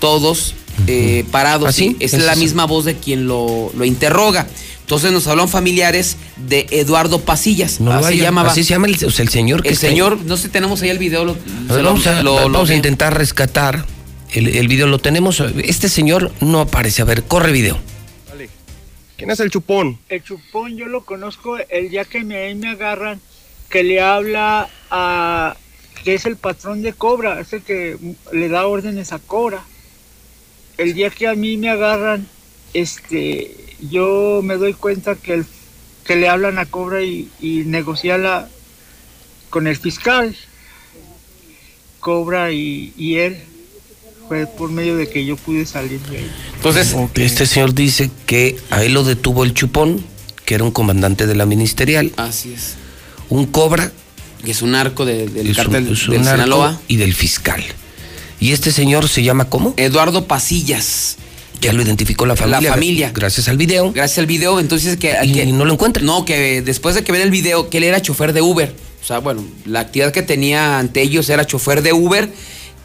todos eh, parados. ¿Ah, sí? Es Es la misma voz de quien lo, lo interroga. Entonces nos hablan familiares de Eduardo Pasillas. No así llamaba. Así se llama el, o sea, el señor que el señor, no sé tenemos ahí el video. Lo, ver, lo- vamos a, lo- lo- vamos a intentar rescatar el, el video. Lo tenemos. Este señor no aparece. A ver, corre video. ¿Quién es el chupón? El chupón yo lo conozco el día que me, ahí me agarran, que le habla a... que es el patrón de Cobra, es el que le da órdenes a Cobra. El día que a mí me agarran, este, yo me doy cuenta que, el, que le hablan a Cobra y, y negocia la, con el fiscal. Cobra y, y él. Fue por medio de que yo pude salir de ahí. Entonces, Este señor dice que a él lo detuvo el chupón, que era un comandante de la ministerial, Así es. un cobra Que es un arco de- del es un- cártel es un del narco Sinaloa. y del fiscal. ¿Y este señor se llama cómo? Eduardo Pasillas. Ya lo identificó la familia. La familia. Gracias al video. Gracias al video, entonces que, Y que- no lo encuentra. No, que después de que ven el video, que él era chofer de Uber. O sea, bueno, la actividad que tenía ante ellos era chofer de Uber,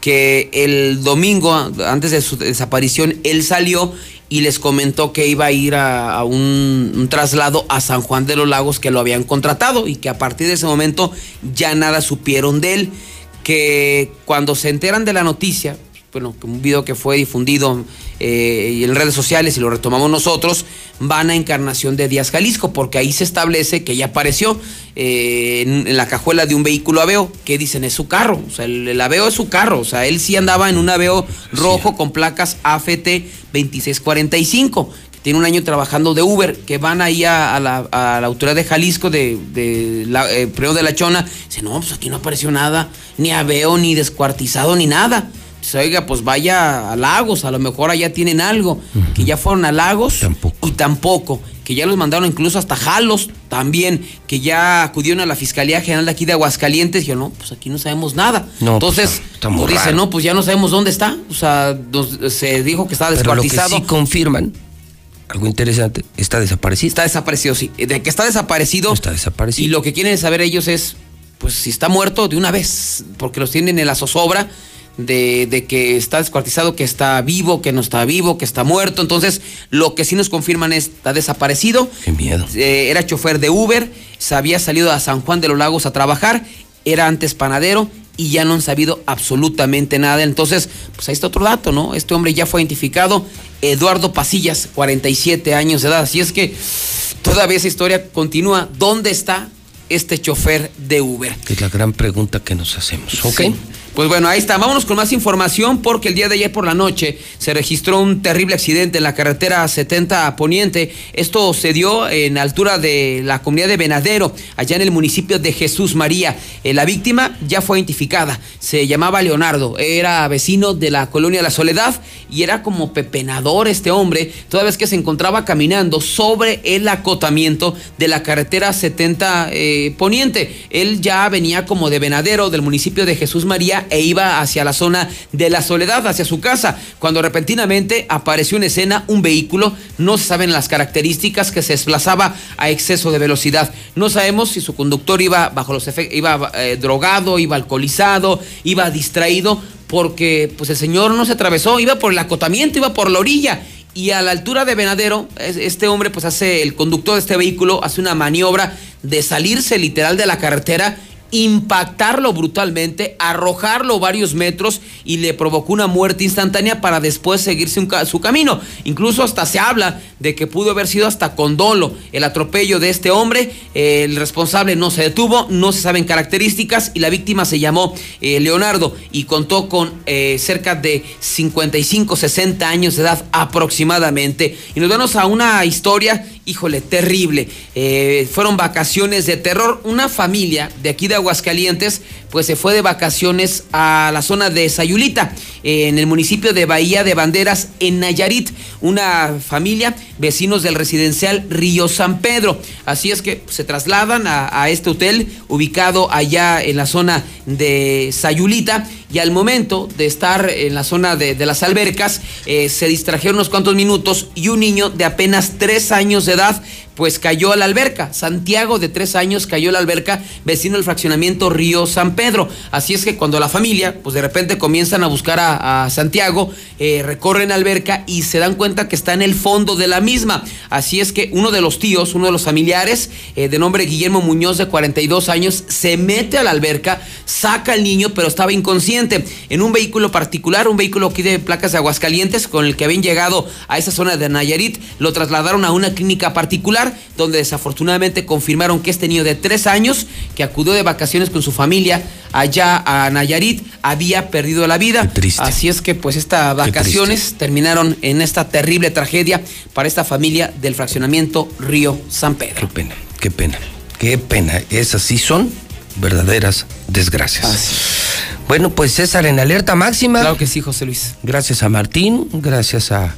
que el domingo, antes de su desaparición, él salió y les comentó que iba a ir a, un, un traslado a San Juan de los Lagos que lo habían contratado y que a partir de ese momento ya nada supieron de él. Que cuando se enteran de la noticia, bueno, un video que fue difundido eh, y en redes sociales y lo retomamos nosotros, van a Encarnación de Díaz Jalisco, porque ahí se establece que ya apareció eh, en, en la cajuela de un vehículo Aveo, que dicen es su carro, o sea, el, el Aveo es su carro, o sea, él sí andaba en un Aveo rojo con placas AFT 2645, que tiene un año trabajando de Uber, que van ahí a, a la, a la autoridad de Jalisco, de, de la, eh, de la Chona, dice, no, pues aquí no apareció nada, ni Aveo, ni descuartizado, ni nada. Dice, oiga, pues vaya a Lagos, a lo mejor allá tienen algo. Que ya fueron a Lagos y tampoco. que ya los mandaron incluso hasta Jalos también, que ya acudieron a la Fiscalía General de aquí de Aguascalientes. Y yo, no, pues aquí no sabemos nada. No, pues, Entonces, pues, dice, no, pues ya no sabemos dónde está. O sea, nos- se dijo que estaba Pero lo que descuartizado. sí confirman, algo interesante, está desaparecido. Está desaparecido, sí. De que está desaparecido. Está desaparecido. Y lo que quieren saber ellos es, pues, si está muerto de una vez, porque los tienen en la zozobra de, de que está descuartizado, que está vivo, que no está vivo, que está muerto. Entonces, lo que sí nos confirman es, está desaparecido. Qué miedo. Eh, era chofer de Uber, se había salido a San Juan de los Lagos a trabajar, era antes panadero y ya no han sabido absolutamente nada. Entonces, pues ahí está otro dato, ¿no? Este hombre ya fue identificado, Eduardo Pasillas, 47 años de edad. Así es que todavía esa historia continúa. ¿Dónde está este chofer de Uber? Es la gran pregunta que nos hacemos, ¿ok? Sí. Pues bueno, ahí está. Vámonos con más información porque el día de ayer por la noche se registró un terrible accidente en la carretera 70 a Poniente. Esto se dio en altura de la comunidad de Venadero, allá en el municipio de Jesús María. Eh, la víctima ya fue identificada. Se llamaba Leonardo. Era vecino de la colonia La Soledad y era como pepenador este hombre, toda vez que se encontraba caminando sobre el acotamiento de la carretera 70 eh, Poniente. Él ya venía como de Venadero, del municipio de Jesús María, e iba hacia la zona de la Soledad, hacia su casa, cuando repentinamente apareció en escena un vehículo, no se saben las características, que se desplazaba a exceso de velocidad. No sabemos si su conductor iba bajo los efectos, iba eh, drogado, iba alcoholizado, iba distraído, porque pues el señor no se atravesó, iba por el acotamiento, iba por la orilla. Y a la altura de Venadero, es- este hombre, pues hace, el conductor de este vehículo hace una maniobra de salirse literal de la carretera, impactarlo brutalmente, arrojarlo varios metros y le provocó una muerte instantánea para después seguirse su camino. Incluso hasta se habla de que pudo haber sido hasta con dolo el atropello de este hombre. Eh, el responsable no se detuvo, no se saben características y la víctima se llamó eh, Leonardo y contó con eh, cerca de 55, 60 años de edad aproximadamente. Y nos vamos a una historia, híjole, terrible. Eh, fueron vacaciones de terror. Una familia de aquí de Aguascalientes, pues se fue de vacaciones a la zona de Sayulita, en el municipio de Bahía de Banderas, en Nayarit. Una familia, vecinos del residencial Río San Pedro. Así es que se trasladan a, este hotel ubicado allá en la zona de Sayulita y al momento de estar en la zona de, de las albercas eh, se distrajeron unos cuantos minutos y un niño de apenas tres años de edad pues cayó a la alberca. Santiago de tres años cayó a la alberca, vecino del fraccionamiento Río San Pedro. Así es que cuando la familia, pues de repente comienzan a buscar a, Santiago, eh, recorren la alberca y se dan cuenta que está en el fondo de la misma. Así es que uno de los tíos, uno de los familiares, eh, de nombre Guillermo Muñoz, de 42 años, se mete a la alberca, saca al niño, pero estaba inconsciente. En un vehículo particular, un vehículo aquí de placas de Aguascalientes, con el que habían llegado a esa zona de Nayarit, lo trasladaron a una clínica particular, donde desafortunadamente confirmaron que este niño de tres años, que acudió de vacaciones con su familia allá a Nayarit, había perdido la vida. Así es que pues estas vacaciones terminaron en esta terrible tragedia para esta familia del fraccionamiento Río San Pedro. Qué pena, qué pena, qué pena. Esas sí son verdaderas desgracias. Bueno, pues César en alerta máxima. Claro que sí, José Luis. Gracias a Martín, gracias a,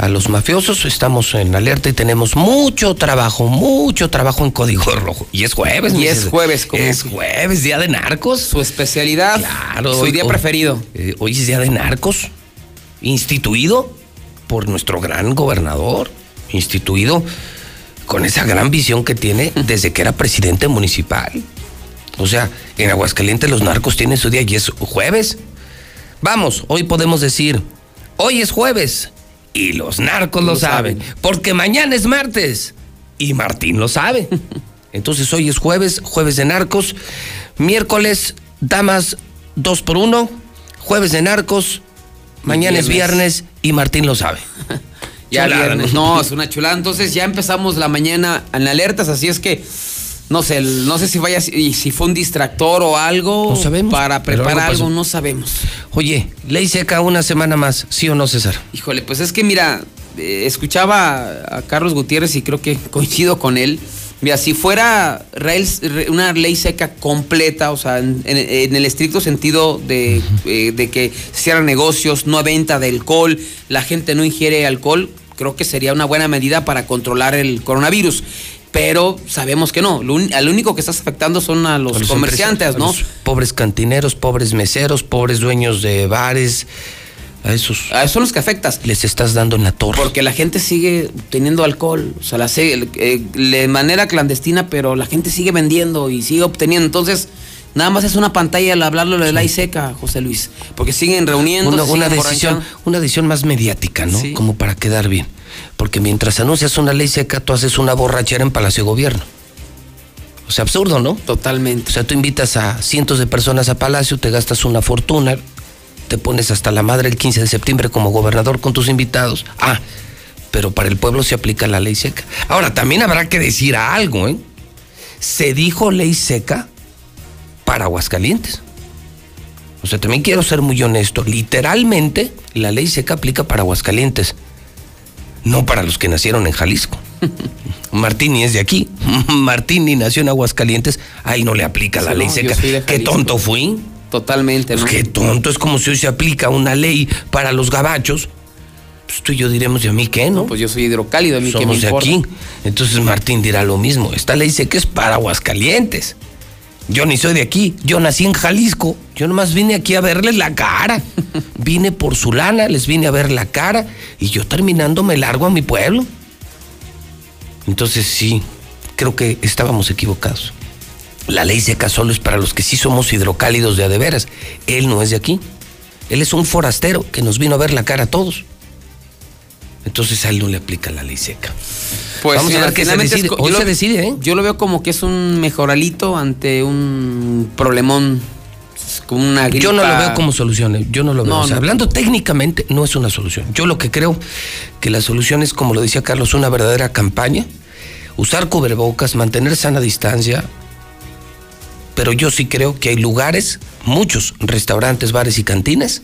a los mafiosos. Estamos en alerta y tenemos mucho trabajo, mucho trabajo en Código (laughs) Rojo. Y es jueves, Y es jueves, como Es jueves, día de narcos. Su especialidad. Claro. Su día hoy- preferido. eh, hoy es día de narcos, instituido por nuestro gran gobernador, instituido con esa gran visión que tiene desde que era presidente municipal. O sea, en Aguascalientes los narcos tienen su día y es jueves. Vamos, hoy podemos decir, hoy es jueves y los narcos lo, Lo saben, saben. porque mañana es martes y Martín lo sabe. (laughs) Entonces hoy es jueves, jueves de narcos, miércoles, damas dos por uno, jueves de narcos, mañana es viernes. viernes y Martín lo sabe. (laughs) Ya Chulada, viernes. ¿no? No, es una chulada. Entonces ya empezamos la mañana en alertas, así es que no sé, no sé si vaya si si fue un distractor o algo No sabemos, para preparar algo no sabemos. Oye, ley seca una semana más, ¿sí o no, César? Híjole, pues es que mira, eh, escuchaba a Carlos Gutiérrez y creo que (laughs) coincido con él. Mira, si fuera una ley seca completa, o sea, en, en- en el estricto sentido de, eh, de que se cierran negocios, no venta de alcohol, la gente no ingiere alcohol, creo que sería una buena medida para controlar el coronavirus. Pero sabemos que no. Lo al único que estás afectando son a los, A los comerciantes, ¿no? a los pobres cantineros, pobres meseros, pobres dueños de bares. A esos. A esos son los que afectas. Les estás dando en la torre. Porque la gente sigue teniendo alcohol, o sea, la eh, de manera clandestina, pero la gente sigue vendiendo y sigue obteniendo. Entonces, nada más es una pantalla al hablarlo de la ley seca, José Luis. Porque siguen reuniendo. una, una decisión, una decisión más mediática, ¿no? Como para quedar bien. Porque mientras anuncias una ley seca, tú haces una borrachera en Palacio de Gobierno. O sea, absurdo, ¿no? Totalmente. O sea, tú invitas a cientos de personas a Palacio, te gastas una fortuna, te pones hasta la madre el 15 de septiembre como gobernador con tus invitados. Ah, pero para el pueblo se aplica la ley seca. Ahora, también habrá que decir algo, ¿eh? Se dijo ley seca para Aguascalientes. O sea, también quiero ser muy honesto. Literalmente, la ley seca aplica para Aguascalientes, no para los que nacieron en Jalisco. (laughs) Martín ni es de aquí. (laughs) Martín ni nació en Aguascalientes. Ahí no le aplica la ley seca. Qué tonto fui. Totalmente, Pues ¿no? qué tonto. Es como si hoy se aplica una ley para los gabachos. Pues tú y yo diremos, ¿y a mí qué, no? Pues yo soy hidrocálido, a mí que me Somos de importa. aquí. Entonces Martín dirá lo mismo. Esta ley que es para Aguascalientes. Yo ni soy de aquí. Yo nací en Jalisco. Yo nomás vine aquí a verles la cara. (laughs) Vine por su lana, les vine a ver la cara. Y yo terminando me largo a mi pueblo. Entonces sí, creo que estábamos equivocados. La ley seca solo es para los que sí somos hidrocálidos de a de veras. Él no es de aquí. Él es un forastero que nos vino a ver la cara a todos. Entonces a él no le aplica la ley seca. Pues Vamos a mira, ver qué se es decide. Hoy yo se lo- decide, ¿eh? Yo lo veo como que es un mejoralito ante un problemón, como una gripa. Yo no lo veo como solución, ¿eh? yo no lo veo. No, O sea, no. hablando técnicamente, no es una solución. Yo lo que creo que la solución es, como lo decía Carlos, una verdadera campaña, usar cubrebocas, mantener sana distancia, pero yo sí creo que hay lugares, muchos restaurantes, bares y cantinas,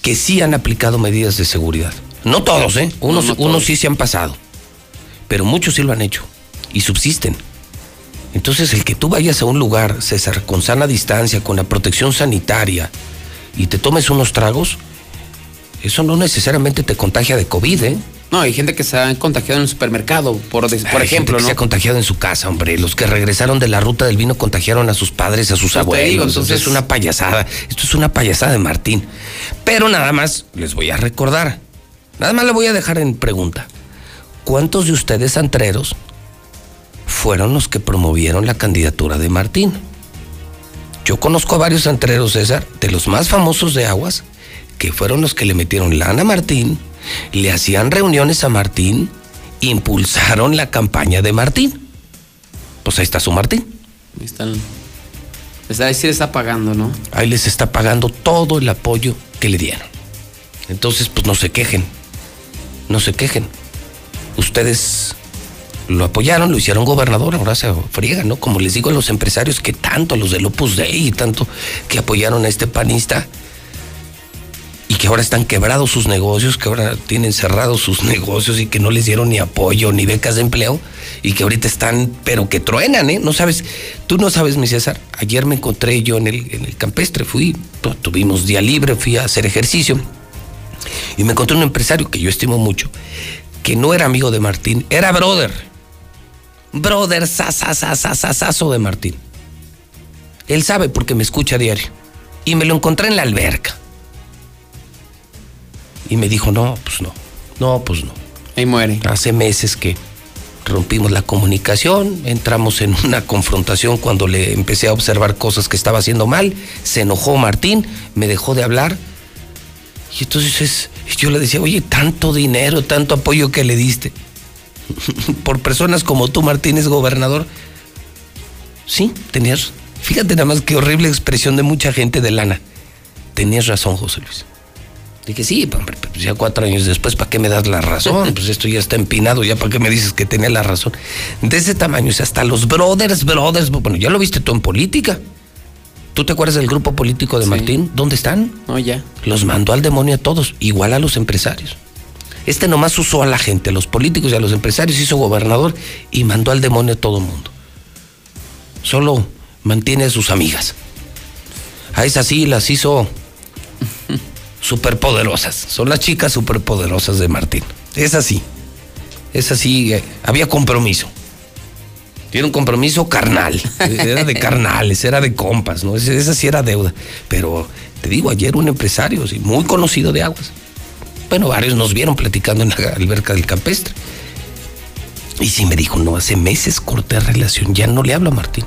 que sí han aplicado medidas de seguridad. No todos, ¿eh? Unos, No, no unos todos. sí se han pasado, pero muchos sí lo han hecho y subsisten. Entonces, el que tú vayas a un lugar, César, con sana distancia, con la protección sanitaria, y te tomes unos tragos, eso no necesariamente te contagia de COVID, ¿eh? No, hay gente que se ha contagiado en el supermercado, por, por Hay gente ejemplo, que ¿no? se ha contagiado en su casa, hombre. Los que regresaron de la ruta del vino contagiaron a sus padres, a sus Pues abuelos. digo, entonces- es una payasada. Esto es una payasada de Martín. Pero nada más les voy a recordar. Nada más le voy a dejar en pregunta. ¿Cuántos de ustedes antreros fueron los que promovieron la candidatura de Martín? Yo conozco a varios antreros, César, de los más famosos de Aguas, que fueron los que le metieron lana a Martín, le hacían reuniones a Martín, impulsaron la campaña de Martín. Pues ahí está su Martín. Ahí Están, está, ahí sí le está pagando, ¿no? Ahí les está pagando todo el apoyo que le dieron. Entonces, pues no se quejen. No se quejen. Ustedes lo apoyaron, lo hicieron gobernador, ahora se friega, ¿no? Como les digo a los empresarios que tanto, los del Opus Dei y tanto que apoyaron a este panista y que ahora están quebrados sus negocios, que ahora tienen cerrados sus (laughs) negocios y que no les dieron ni apoyo ni becas de empleo y que ahorita están, pero que truenan, ¿eh? No sabes, tú no sabes, mi César. Ayer me encontré yo en el, en el campestre, fui, tu- tuvimos día libre, fui a hacer ejercicio y me encontré un empresario que yo estimo mucho, que no era amigo de Martín, era brother. Brother, sasasasasasazo de Martín. Él sabe porque me escucha a diario. Y me lo encontré en la alberca. Y me dijo, no, pues no. No, pues no. Ahí muere. Hace meses que rompimos la comunicación, entramos en una confrontación cuando le empecé a observar cosas que estaba haciendo mal. Se enojó Martín, me dejó de hablar. Y entonces es- yo le decía, oye, tanto dinero, tanto apoyo que le diste. (laughs) Por personas como tú, Martínez, gobernador. Sí, tenías. Fíjate nada más qué horrible expresión de mucha gente de lana. Tenías razón, José Luis. Dije, sí, pues, hombre, pues ya cuatro años después, ¿para qué me das la razón? (laughs) Pues esto ya está empinado, ya para qué me dices que tenía la razón. De ese tamaño, o sea, hasta los brothers, brothers, bueno, ya lo viste tú en política. ¿Tú te acuerdas del grupo político de Martín? ¿Dónde están? No, ya. Los mandó al demonio a todos, igual a los empresarios. Este nomás usó a la gente, a los políticos y a los empresarios, hizo gobernador y mandó al demonio a todo el mundo. Solo mantiene a sus amigas. A esas sí las hizo (laughs) superpoderosas. Son las chicas superpoderosas de Martín. Es así. Esa sí, eh, había compromiso. Tiene un compromiso carnal. (laughs) Era de carnales, era de compas, ¿no? Esa sí era deuda. Pero te digo, ayer un empresario, sí, muy conocido de aguas. Bueno, varios nos vieron platicando en la alberca del campestre. Y sí me dijo, no, hace meses corté relación, ya no le hablo a Martín.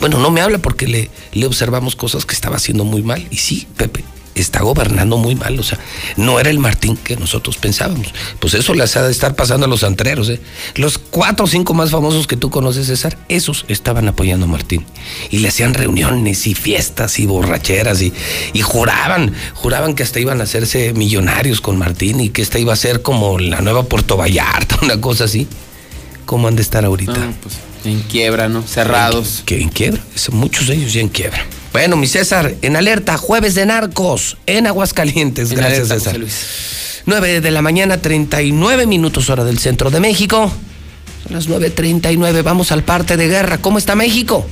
Bueno, no me habla porque le, le observamos cosas que estaba haciendo muy mal. Y sí, Pepe, está gobernando muy mal. O sea, no era el Martín que nosotros pensábamos. Pues eso les ha de estar pasando a los antreros. ¿eh? Los cuatro o cinco más famosos que tú conoces, César, esos estaban apoyando a Martín. Y le hacían reuniones y fiestas y borracheras y, y juraban, juraban que hasta iban a hacerse millonarios con Martín y que esta iba a ser como la nueva Puerto Vallarta, (laughs) una cosa así. ¿Cómo han de estar ahorita? Pues en quiebra, ¿no? Cerrados. Que en quiebra, muchos de ellos ya en quiebra. Bueno, mi César, en alerta, jueves de narcos, en Aguascalientes. En Gracias, alerta, César. José Luis. 9 de la mañana, 39 minutos hora del centro de México. Son las 9.39, vamos al parte de guerra. ¿Cómo está México?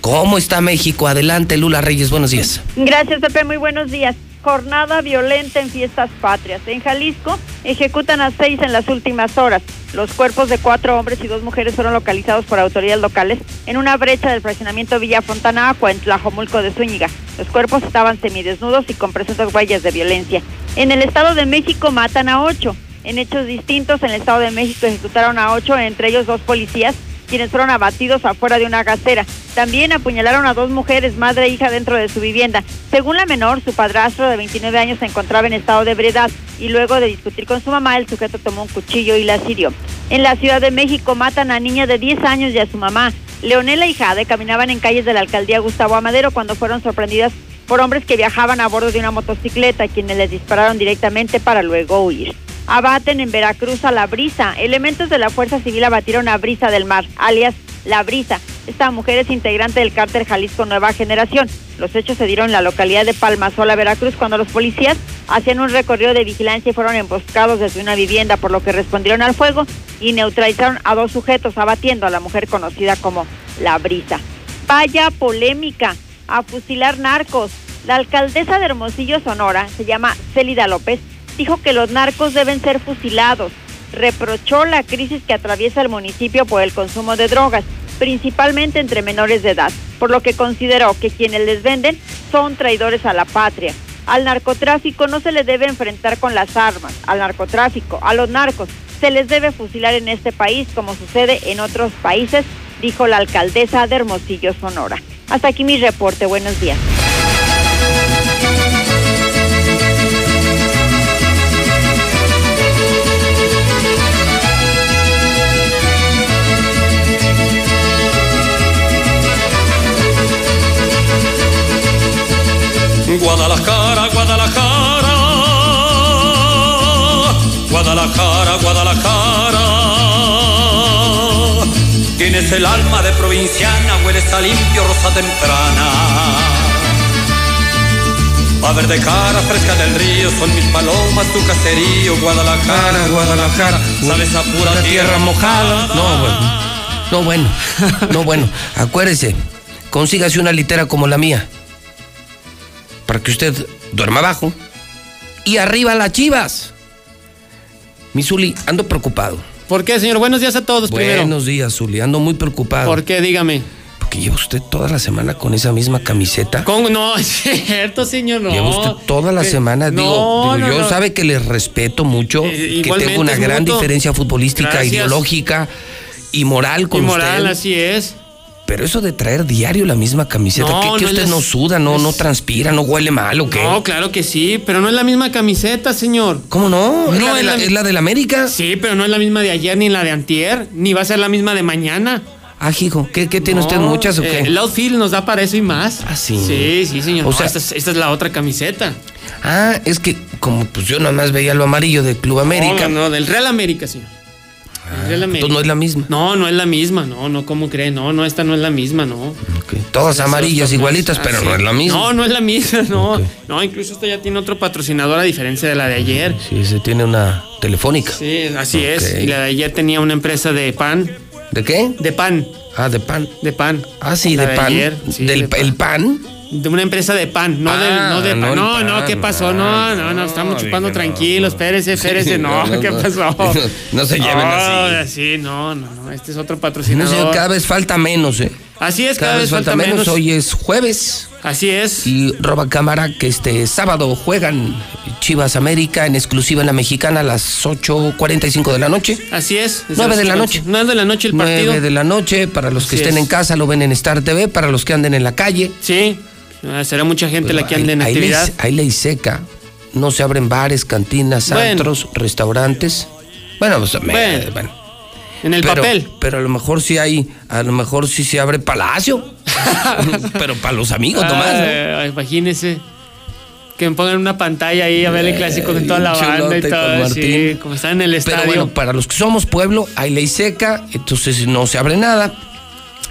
¿Cómo está México? Adelante, Lula Reyes, buenos días. Gracias, Pepe. Muy buenos días. Jornada violenta en fiestas patrias. En Jalisco ejecutan a seis en las últimas horas. Los cuerpos de cuatro hombres y dos mujeres fueron localizados por autoridades locales en una brecha del fraccionamiento Villa Fontana Aqua en Tlajomulco de Zúñiga. Los cuerpos estaban semidesnudos y con presuntas huellas de violencia. En el Estado de México matan a ocho. En hechos distintos, en el Estado de México ejecutaron a ocho, entre ellos dos policías, quienes fueron abatidos afuera de una gasera. También apuñalaron a dos mujeres, madre e hija, dentro de su vivienda. Según la menor, su padrastro de 29 años se encontraba en estado de ebriedad y luego de discutir con su mamá, el sujeto tomó un cuchillo y la hirió. En la Ciudad de México matan a niña de 10 años y a su mamá. Leonela y Jade caminaban en calles de la alcaldía Gustavo Amadero cuando fueron sorprendidas por hombres que viajaban a bordo de una motocicleta, quienes les dispararon directamente para luego huir. Abaten en Veracruz a la brisa. Elementos de la Fuerza Civil abatieron a Brisa del Mar, alias La Brisa. Esta mujer es integrante del cártel Jalisco Nueva Generación. Los hechos se dieron en la localidad de Palmasola, Veracruz, cuando los policías hacían un recorrido de vigilancia y fueron emboscados desde una vivienda, por lo que respondieron al fuego y neutralizaron a dos sujetos, abatiendo a la mujer conocida como La Brisa. Vaya polémica a fusilar narcos. La alcaldesa de Hermosillo, Sonora, se llama Célida López, dijo que los narcos deben ser fusilados. Reprochó la crisis que atraviesa el municipio por el consumo de drogas, principalmente entre menores de edad, por lo que consideró que quienes les venden son traidores a la patria. Al narcotráfico no se le debe enfrentar con las armas, al narcotráfico, a los narcos, se les debe fusilar en este país como sucede en otros países, dijo la alcaldesa de Hermosillo, Sonora. Hasta aquí mi reporte, buenos días. Guadalajara, Guadalajara, Guadalajara, Guadalajara. Tienes el alma de provinciana, hueles a limpio, rosa temprana. A ver de cara fresca del río, son mis palomas, tu caserío, Guadalajara, Guadalajara. Sabes a pura tierra mojada. No, bueno. No, bueno. (laughs) No, bueno. Acuérdese, consígase una litera como la mía. Para que usted duerma abajo. Y arriba las chivas. Misuli, ando preocupado. ¿Por qué, señor? Buenos días a todos primero. Buenos días, Zuli. Ando muy preocupado. ¿Por qué? Dígame. Porque lleva usted toda la semana con esa misma camiseta. ¿Cómo? No, (laughs) es cierto, señor, no. Lleva usted toda la Eh, semana, no, digo, digo, no, yo no. sabe que le respeto mucho, que igualmente tengo una gran diferencia futbolística, Gracias. ideológica y moral con Y moral, usted. así es. Pero eso de traer diario la misma camiseta, No, ¿qué, que no usted es- no suda, no, no transpira, no huele mal o qué? No, claro que sí, pero no es la misma camiseta, señor. ¿Cómo no? ¿Es No la de la- es la del América? Sí, pero no es la misma de ayer ni la de antier, ni va a ser la misma de mañana. Ah, hijo, ¿qué, qué tiene No, usted muchas o qué? eh, el outfield nos da para eso y más. Ah, sí. Sí, sí, señor. O No, sea- esta, es, esta es la otra camiseta. Ah, es que como pues yo nada más veía lo amarillo de Club América. No, no, del Real América, señor. Real América. entonces no es la misma. No, no es la misma, no, no, ¿cómo cree? No, no, esta no es la misma, no. Todas amarillas igualitas, pero ah, no es la misma. No, no es la misma, no. No, incluso esta ya tiene otro patrocinador a diferencia de la de ayer. Sí, se tiene una telefónica. Sí, así es. Y la de ayer tenía una empresa de pan. ¿De qué? De pan. Ah, de pan. De pan. Ah, sí, de pan. ayer, sí, Del de pan. el pan. De una empresa de pan, no Ah, de, no de pan. no No, no, pan, ¿qué pasó? No, no, no, estamos chupando tranquilos, espérese, espérese, no, no, ¿qué no. pasó? (laughs) No se lleven Ah, así. Sí, no, no, no, este es otro No patrocinador. sé, cada vez falta menos, ¿eh? Así es, cada, vez falta, menos. Hoy es jueves. Así es. Y roba cámara que este sábado juegan Chivas América en exclusiva en la mexicana a las 8.45 de la noche. Así es. desde 9 las de la noche. nueve de la noche el partido. 9 de la noche, para los que Así estén es. en casa lo ven en Star TV, para los que anden en la calle. Sí, ah, será mucha gente la que ande en Hay ley, actividad. hay ley seca, no se abren bares, cantinas, Bueno. antros, restaurantes. Bueno, pues, me- Bueno. bueno. En el Pero- papel. Pero a lo mejor sí hay, a lo mejor sí se abre palacio. (laughs) pero para los amigos nomás, ¿no? Ay, imagínese. Que me pongan una pantalla ahí a ver el clásico con toda la banda y todo. Sí, como están en el estadio. Pero bueno, para los que somos pueblo, hay ley seca, entonces no se abre nada.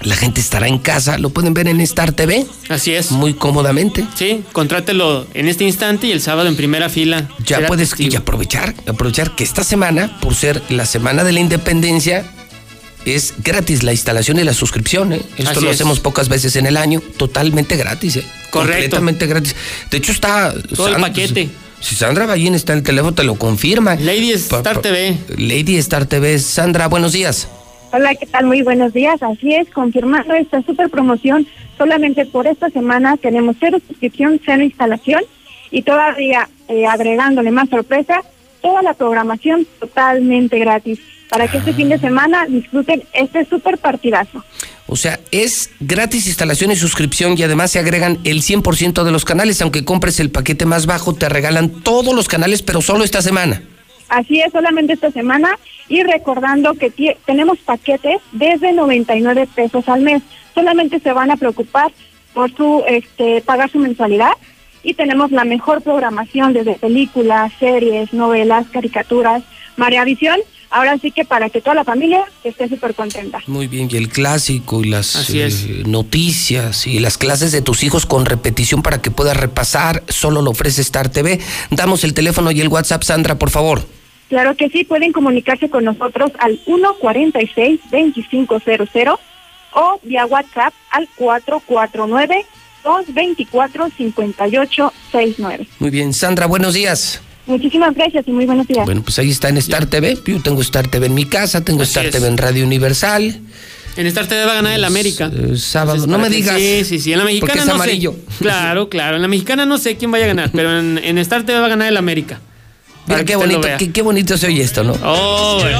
La gente estará en casa, lo pueden ver en Star TV. Así es. Muy cómodamente. Sí, contrátelo en este instante y el sábado en primera fila. Ya puedes y aprovechar, aprovechar que esta semana, por ser la semana de la independencia, es gratis la instalación y la suscripción. ¿eh? Esto Así lo es. hacemos pocas veces en el año, totalmente gratis. ¿eh? Correcto. Completamente gratis. De hecho, está. Todo el paquete. Si Sandra Ballín está en el teléfono, te lo confirma. Lady Star TV. Lady Star TV. Sandra, buenos días. Hola, ¿qué tal? Muy buenos días. Así es, confirmando esta super promoción, solamente por esta semana tenemos cero suscripción, cero instalación y todavía eh, agregándole más sorpresa, toda la programación totalmente gratis para que este fin de semana disfruten este super partidazo. O sea, es gratis instalación y suscripción y además se agregan el 100% de los canales. Aunque compres el paquete más bajo, te regalan todos los canales, pero solo esta semana. Así es, solamente esta semana y recordando que tenemos paquetes desde 99 pesos al mes. Solamente se van a preocupar por su este pagar su mensualidad y tenemos la mejor programación desde películas, series, novelas, caricaturas, María Visión. Ahora sí que para que toda la familia esté súper contenta. Muy bien, y el clásico y las eh, noticias y las clases de tus hijos con repetición para que puedas repasar, solo lo ofrece Star TV. Damos el teléfono y el WhatsApp, Sandra, por favor. Claro que sí, pueden comunicarse con nosotros al 146-2500 o vía WhatsApp al 449-224-5869. Muy bien, Sandra, buenos días. Muchísimas gracias y muy buenos días. Bueno, pues ahí está en Star TV. Yo tengo Star TV en mi casa, tengo Así Star es. TV en Radio Universal. En Star TV va a ganar el América. Eh, sábado, Entonces, no me digas. Sí, sí, sí. En la mexicana Porque es no amarillo. sé. Claro, claro. En la mexicana no sé quién vaya a ganar, pero en, en Star TV va a ganar el América. Para Mira qué bonito, qué, qué bonito se oye esto, ¿no? Oh, bueno.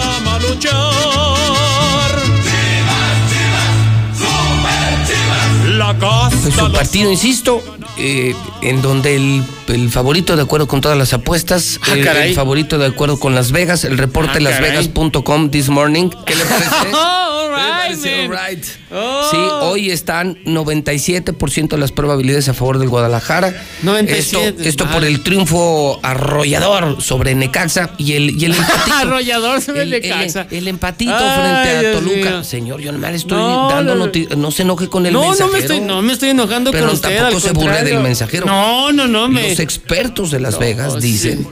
Pues un partido, insisto, eh, en donde el, el favorito de acuerdo con todas las apuestas, Ah, el, el favorito de acuerdo con Las Vegas, el reporte Ah, lasvegas.com this morning. ¿Qué le parece? (laughs) All ¿Qué le right, man. Oh. Sí, hoy están 97% de las probabilidades a favor del Guadalajara. 97, Esto, esto por el triunfo arrollador sobre Necaxa y el, y el (laughs) empatito. Arrollador sobre el, Necaxa. el- el empatito Ay, frente a Dios Toluca. mío. Señor, yo nomás estoy No, dando no, noti- no se enoje con el no, mensajero. no me estoy, no me estoy enojando Pero con usted. tampoco al se burle del mensajero. No, no, no, me. Los expertos de Las No, Vegas sí, dicen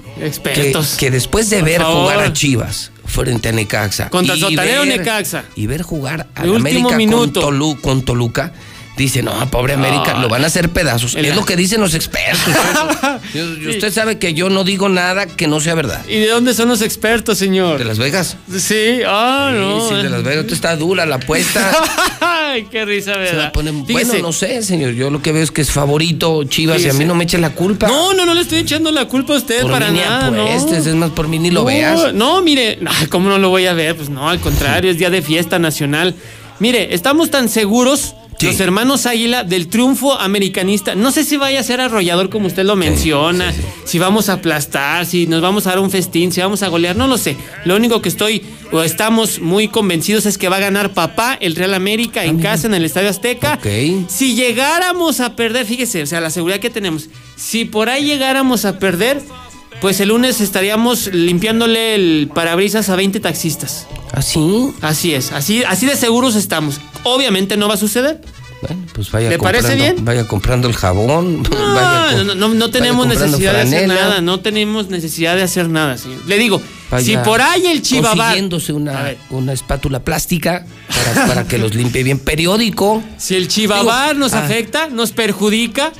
que, después de Por ver favor. jugar a Chivas frente a Necaxa Contra y sotanero ver- Necaxa. y ver jugar a El último América minuto. con, Tolu- con Toluca, dice, no, pobre América, lo van a hacer pedazos. Es lo que dicen los expertos. (laughs) Yo- yo- usted sabe que yo no digo nada que no sea verdad. ¿Y de dónde son los expertos, señor? ¿De Las Vegas? Sí, ah, no. Sí, sí, de Las Vegas. Esto está dura la apuesta. (laughs) Ay, qué risa, Se ¿verdad? la ponen- Fíjese. bueno, no sé, señor. Yo lo que veo es que es favorito Chivas y a mí no me eche la culpa. No, no, no le estoy echando la culpa a usted por para mí ni nada, ¿no? apuestes, es más, por mí ni lo no, veas. No, mire, ¿cómo no lo voy a ver? Pues no, al contrario, es día de fiesta nacional. Mire, estamos tan seguros, Sí. los hermanos Águila, del triunfo americanista. No sé si vaya a ser arrollador como usted lo menciona, si vamos a aplastar, si nos vamos a dar un festín, si vamos a golear, no lo sé. Lo único que estoy, o estamos muy convencidos es que va a ganar papá, el Real América, en casa, en el Estadio Azteca. Ok. Si llegáramos a perder, fíjese, o sea, la seguridad que tenemos, si por ahí llegáramos a perder, pues el lunes estaríamos limpiándole el parabrisas a 20 taxistas. ¿Así? Así es, así, así de seguros estamos. Obviamente no va a suceder. Bueno, pues vaya ¿Le parece bien? Vaya comprando el jabón. (laughs) vaya No, co- no, no, no vaya tenemos comprando necesidad de hacer franela. nada, no tenemos necesidad de hacer nada, señor. Le digo, vaya Si por ahí el Chivabar- consiguiéndose una, una espátula plástica para, para que los limpie bien. Periódico. Si el chivabar Digo, nos ah. afecta, nos perjudica,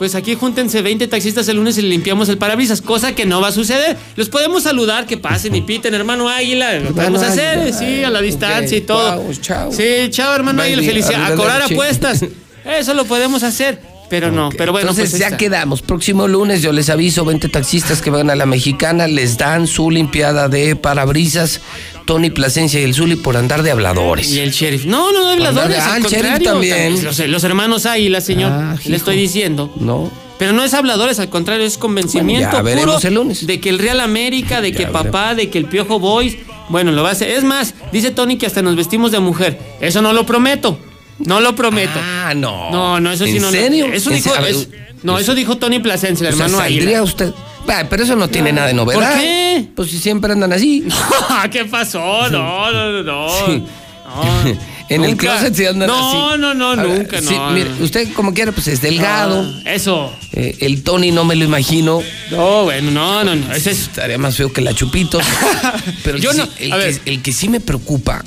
pues aquí júntense 20 taxistas el lunes y le limpiamos el parabrisas, cosa que no va a suceder. Los podemos saludar, que pasen y piten, hermano Águila, lo podemos hacer, Águila, sí, a la distancia y todo. guau, chao. Sí, chao, hermano Águila, felicidades. A cobrar apuestas. Eso lo podemos hacer, pero no, pero bueno, Entonces pues ya está. quedamos. Próximo lunes yo les aviso, 20 taxistas que van a la mexicana, les dan su limpiada de parabrisas. Tony Plasencia y el Zuli por andar de habladores. Y el sheriff. No, no, no, habladores. Ah, el sheriff también. Los, los hermanos Águila, señor. Ah, le estoy diciendo. No. Pero no es habladores, al contrario, es convencimiento Bueno, ya veremos puro el lunes. de que el Real América, de que papá, de que el Piojo Boys, bueno, lo va a hacer. Es más, dice Tony que hasta nos vestimos de mujer. Eso no lo prometo. No lo prometo. Ah, no. No, no, eso sí ¿En no. serio? Eso ¿En dijo, serio? A ver, es- no, eso dijo Tony Plasencia, el O sea, hermano ¿saldría usted? Ah, pero eso no tiene nada de novedad. ¿Por qué? Pues si siempre andan así. (laughs) ¿Qué pasó? No, no, no, no. Sí. No, (laughs) En el closet se andan no, así. No, no, Ahora, nunca, sí, no. mire, usted como quiera, pues es delgado. Ah, eso. Eh, el Tony no me lo imagino. No, bueno, no, no, no. Ese es. Estaría más feo que la Chupitos. (laughs) Pero Yo no- que, el que sí me preocupa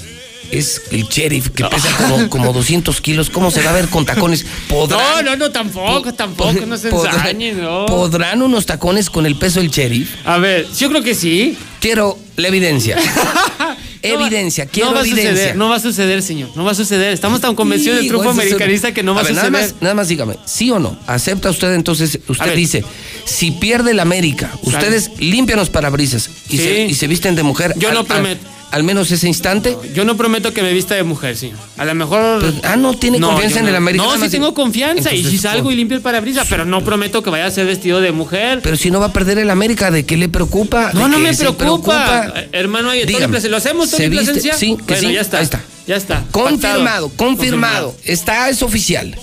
es el sheriff, que pesa como, como 200 kilos. ¿Cómo se va a ver con tacones? No, ¿Podrán, no, no, tampoco, tampoco, no se ensañen, no. ¿Podrán unos tacones con el peso del sheriff? A ver, yo creo que sí. Quiero la evidencia. (laughs) evidencia, quiero no va evidencia. A suceder, no va a suceder, señor. No va a suceder. Estamos tan convencidos del Sí, truco eso es americanista que no va a, ver, suceder. Nada más, nada más dígame, ¿sí o no? ¿Acepta usted entonces? Usted dice, si pierde el América, ustedes limpian los parabrisas y, Sí. se, y se visten de mujer. Yo al- no prometo. Al, menos ese instante. Yo no prometo que me vista de mujer, señor. A lo mejor. Ah, no tiene confianza en el América, No, sí tengo confianza. y si salgo y limpio el parabrisas, pero no prometo que vaya a ser vestido de mujer. Pero si no va a perder el América, ¿de qué le preocupa? No, ¿De no me preocupa. Eh, Hermano, Plasencia, ¿lo hacemos, Tony ¿se viste? Plasencia? Sí, que bueno, sí. ya está. Ahí está. Ya está. Confirmado, confirmado. Está, es oficial.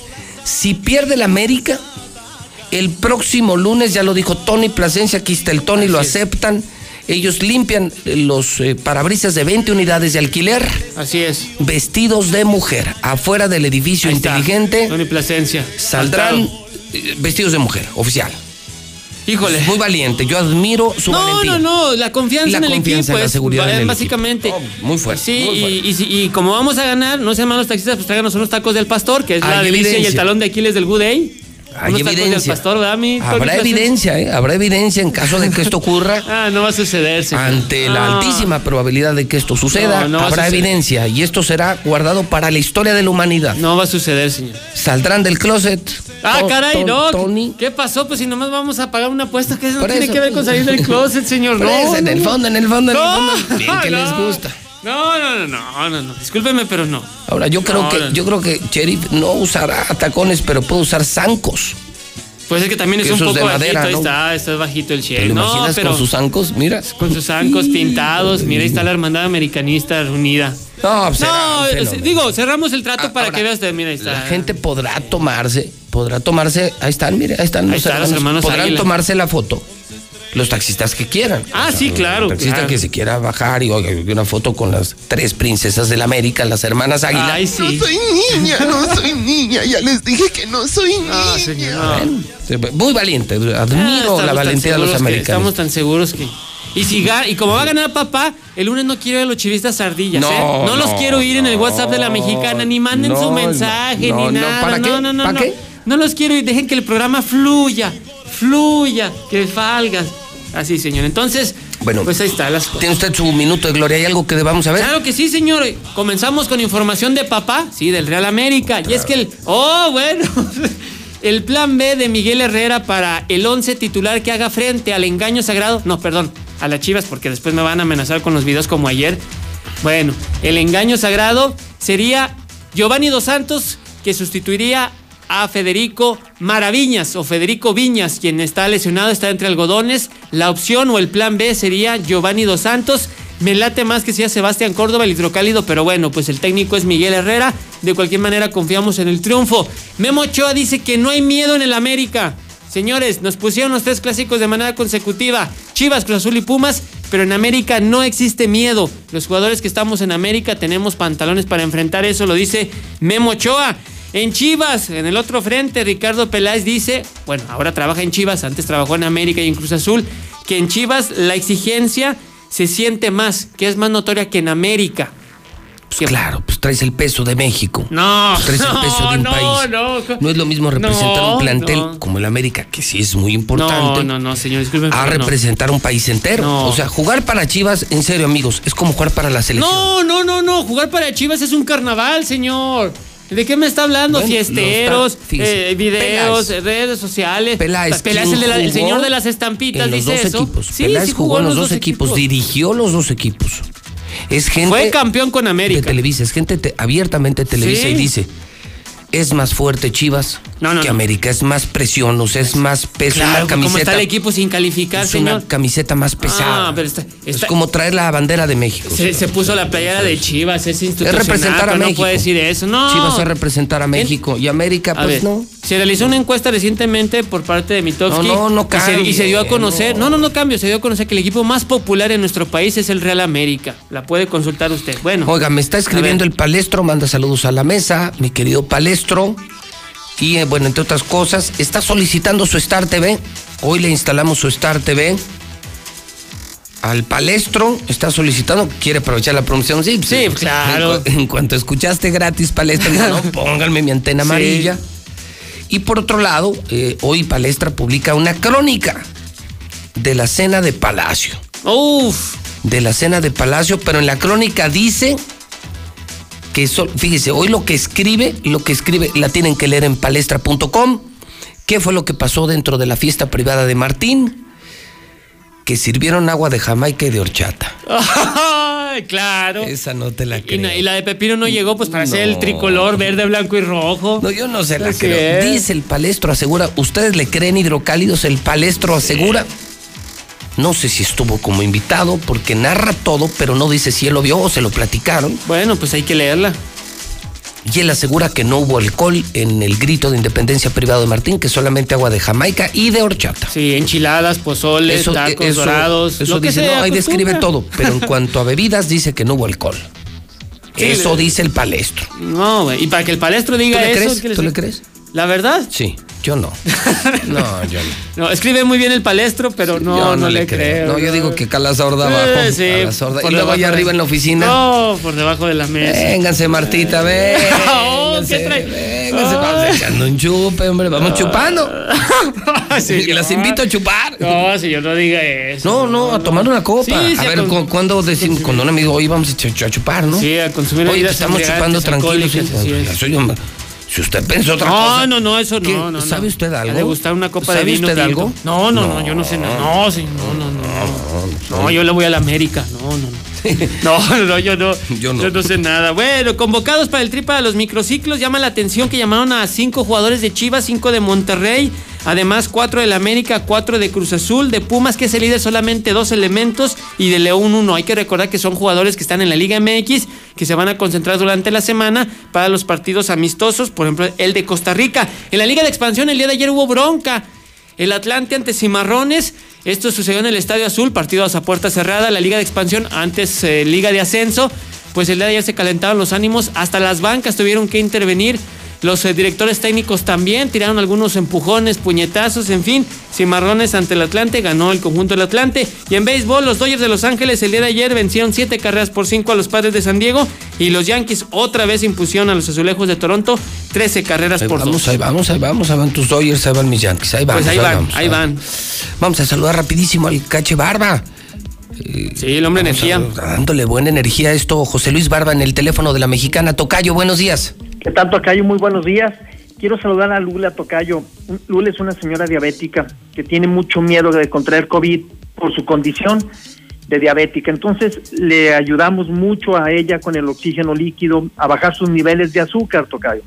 Si pierde el América, el próximo lunes, ya lo dijo Tony Plasencia, aquí está el Tony, lo es. Ellos limpian los eh, parabrisas de 20 unidades de alquiler, Así es. vestidos de mujer, afuera del edificio Ahí está. inteligente. Tony Plasencia. Saldrán eh, vestidos de mujer, oficial. Híjole. Muy valiente, yo admiro su No, valentía. no, no, la confianza la en el confianza equipo en la seguridad va- en el básicamente. equipo. Oh, muy fuerte, Sí, muy y- fuerte. Y, si- y como vamos a ganar, no sean malos taxistas, pues tráiganos unos tacos del pastor, que es la delicia y el talón de Aquiles del Good Day. Hay evidencia. pastor, ¿verdad, mi Tony Habrá evidencia, ¿eh? Habrá evidencia en caso de que esto ocurra. (laughs) Ah, no va a suceder, señor. Ante la Ah. altísima probabilidad de que esto suceda, No, no habrá evidencia y esto será guardado para la historia de la humanidad. No va a suceder, señor. Saldrán del closet. Ah, caray, no. Tony. ¿Qué pasó? Pues si nomás vamos a pagar una apuesta, que no tiene eso, que ver con pues. salir del closet, señor. Por No, eso, en el fondo, en el fondo, en el fondo. Bien que les gusta. No, no, no, no, no, no. Discúlpeme, pero no. Ahora, yo creo No, que, no, yo creo que Sheriff no usará tacones, pero puede usar zancos. Pues es que también es Que un poco de bajito, madera, ahí ¿no? está, está bajito el ¿Te sheriff. lo No, imaginas pero con sus zancos? Mira. con sus zancos pintados, mira, ahí está la hermandad americanista unida. No, pues No, fenómeno. digo, cerramos el trato Ah, para ahora, que veas, mira, ahí está. La gente podrá tomarse, podrá tomarse, ahí están, mire, ahí están Ahí los están los hermanos, hermanos podrán Águila. tomarse la foto. Los taxistas que quieran. Ah, sí, claro, El taxista claro. que se quiera bajar y oiga, una foto con las tres princesas de la América, las hermanas Águila. Ay, sí. No soy niña, no (laughs) soy niña. Ya les dije que no soy niña. Ah, señor. Bueno, Muy valiente, Ah, admiro la valentía de los que- americanos. Estamos tan seguros que. Y, si y como va a ganar papá, el lunes no quiero a los chivistas ardillas, No, ¿eh? No, los quiero ir en el WhatsApp de la mexicana, ni manden no, su mensaje, no, ni no, nada. ¿para no, qué? no, no, ¿para no. qué? No los quiero ir, dejen que el programa fluya, fluya, que falga. Así, señor. Entonces, Bueno, pues ahí está las cosas. ¿Tiene usted su minuto de gloria? ¿Hay algo que debamos saber? Claro que sí, señor. Comenzamos con información de papá, sí, del Real América. Y es que el. ¡Oh, bueno! (laughs) El plan B de Miguel Herrera para el 11 titular que haga frente al engaño sagrado. No, perdón, a las chivas, porque después me van a amenazar con los videos como ayer. Bueno, el engaño sagrado sería Giovanni Dos Santos, que sustituiría a Federico Maraviñas o Federico Viñas, quien está lesionado, está entre algodones. La opción o el plan B sería Giovanni Dos Santos. Me late más que sea Sebastián Córdoba, el hidrocálido, pero bueno, pues el técnico es Miguel Herrera. De cualquier manera confiamos en el triunfo. Memo Ochoa dice que no hay miedo en el América. Señores, nos pusieron los tres clásicos de manera consecutiva. Chivas, Cruz Azul y Pumas, pero en América no existe miedo. Los jugadores que estamos en América tenemos pantalones para enfrentar eso, lo dice Memo Ochoa. En Chivas, en el otro frente, Ricardo Peláez dice, bueno, ahora trabaja en Chivas, antes trabajó en América y en Cruz Azul, que en Chivas la exigencia se siente más, que es más notoria que en América. Pues claro, pues traes el peso de México. No, Pues traes el no, peso de un (laughs) no, país. no. No es lo mismo representar No, un plantel como el América, que sí es muy importante. No, no, no, señor, disculpen. a representar un país entero. O sea, jugar para Chivas, en serio, amigos, es como jugar para la selección. No, no, no, no. Jugar para Chivas es un carnaval, señor. ¿De qué me está hablando? Bueno, Fiesteros, eh, videos, Peláez. redes sociales. Peláez, Peláez, ¿quién el, de la- el jugó señor de las estampitas, en los dice dos eso. equipos. Sí, Peláez sí jugó en los dos equipos, dirigió los dos equipos. Es gente Fue campeón con América. de Televisa, es gente te- abiertamente Televisa Sí. y dice, es más fuerte Chivas No, no, que no. América, es más presión, o sea, es más peso, Claro, una ¿cómo está camiseta. el equipo sin calificar, es señor? una camiseta más pesada. Ah, pero está- es como traer la bandera de México. Se, se puso la playera de Chivas, es institucional. representar a México. No puede decir eso, no. Chivas es representar a México y América, pues no. Se realizó una encuesta recientemente por parte de Mitofsky. No, no, no y se- y, se, dio a cambie, conocer, no. no, no, cambio, se dio a conocer que el equipo más popular en nuestro país es el Real América. La puede consultar usted. Bueno. Oiga, me está escribiendo el palestro, manda saludos a la mesa, mi querido palestro. Y eh, bueno, entre otras cosas, está solicitando su Star TV. Hoy le instalamos su Star TV. Al palestro está solicitando, quiere aprovechar la promoción. Sí, Sí, claro. En, cu- en cuanto escuchaste gratis dijo, no, (laughs) pónganme mi antena Sí. Y por otro lado, eh, hoy Palestra publica una crónica de la cena de Palacio. Uf. De la cena de Palacio, pero en la crónica dice que sol- fíjese, hoy lo que escribe, lo que escribe, la tienen que leer en palestra.com. ¿Qué fue lo que pasó dentro de la fiesta privada de Martín? Que sirvieron agua de Jamaica y de horchata. (laughs) Ay, claro. Esa no te la creo. no- y la de Pepino no llegó pues para hacer el tricolor verde, blanco y rojo. No, yo no se la creo. es. Dice el palestro, asegura. ¿Ustedes le creen hidrocálidos? El palestro asegura. No sé si estuvo como invitado porque narra todo, pero no dice si él lo vio o se lo platicaron. Bueno, pues hay que leerla. Y él asegura que no hubo alcohol en el grito de independencia privado de Martín, que solamente agua de Jamaica y de horchata. Sí, enchiladas, pozoles, Eso, tacos eso- dorados. Eso lo dice, no, ahí describe acostumbra. todo. Pero en cuanto a bebidas, dice que no hubo alcohol. Sí, eso le- dice el palestro. No, güey. Y para que el palestro diga ¿Tú le eso. crees? ¿qué les ¿Tú le crees? ¿La verdad? Sí, yo no. (laughs) No, yo no. No, escribe muy bien el palestro, pero no, no, le creo. No, yo digo que cala sorda abajo. Eh, sí, Y luego allá de- arriba en la oficina. No, por debajo de la mesa. Vénganse, Martita, (laughs) Oh, vénganse. ¿qué trae? vénganse, vamos echando un chupe, hombre. Vamos chupando. (laughs) Sí, Las invito a chupar. No, si yo no diga eso. No, no, a tomar una copa. Sí, a ver, con- cu- ¿cuándo decimos? Cuando un amigo, hoy vamos a ch- a chupar, ¿no? Sí, a consumir Hoy bebidas estamos chupando tranquilos. Soy Si usted pensó otra No, cosa. no, no, eso ¿Qué? no, no. ¿Sabe no. usted algo? Ha de gustar una copa de ¿Sabe vino. usted tinto. algo? No, no, no, yo no sé nada. No, sí, no, no, no. No, yo le voy a la América. No, no, (laughs) no. No, no, yo no. Yo no. Yo no sé nada. Bueno, convocados para el tripa de los microciclos. Llama la atención que llamaron a cinco jugadores de Chivas, cinco de Monterrey. Además, cuatro del América, cuatro de Cruz Azul, de Pumas, que es el líder, solamente dos elementos, y de León uno. Hay que recordar que son jugadores que están en la Liga MX, que se van a concentrar durante la semana para los partidos amistosos, por ejemplo, el de Costa Rica. En la Liga de Expansión, el día de ayer hubo bronca. El Atlante ante Cimarrones. Esto sucedió en el Estadio Azul, partidos a puerta cerrada. La Liga de Expansión, antes eh, Liga de Ascenso. Pues el día de ayer se calentaron los ánimos. Hasta las bancas tuvieron que intervenir. Los eh, directores técnicos también tiraron algunos empujones, puñetazos, en fin. Cimarrones ante el Atlante, ganó el conjunto del Atlante. Y en béisbol, los Dodgers de Los Ángeles el día de ayer vencieron siete carreras por cinco a los padres de San Diego. Y los Yankees otra vez impusieron a los azulejos de Toronto 13 carreras Ahí por vamos, ahí vamos, ahí vamos, ahí van tus Dodgers, ahí van mis Yankees, ahí vamos. Pues ahí van, vamos, ahí van. Vamos a saludar rapidísimo al Cache Barba. Sí, el hombre Vamos energía. a- dándole buena energía a esto, José Luis Barba en el teléfono de la mexicana. Tocayo, buenos días. ¿Qué tal, Tocayo? Muy buenos días. Quiero saludar a Lula Tocayo. Lula es una señora diabética que tiene mucho miedo de contraer COVID por su condición de diabética. Entonces, le ayudamos mucho a ella con el oxígeno líquido a bajar sus niveles de azúcar, Tocayo.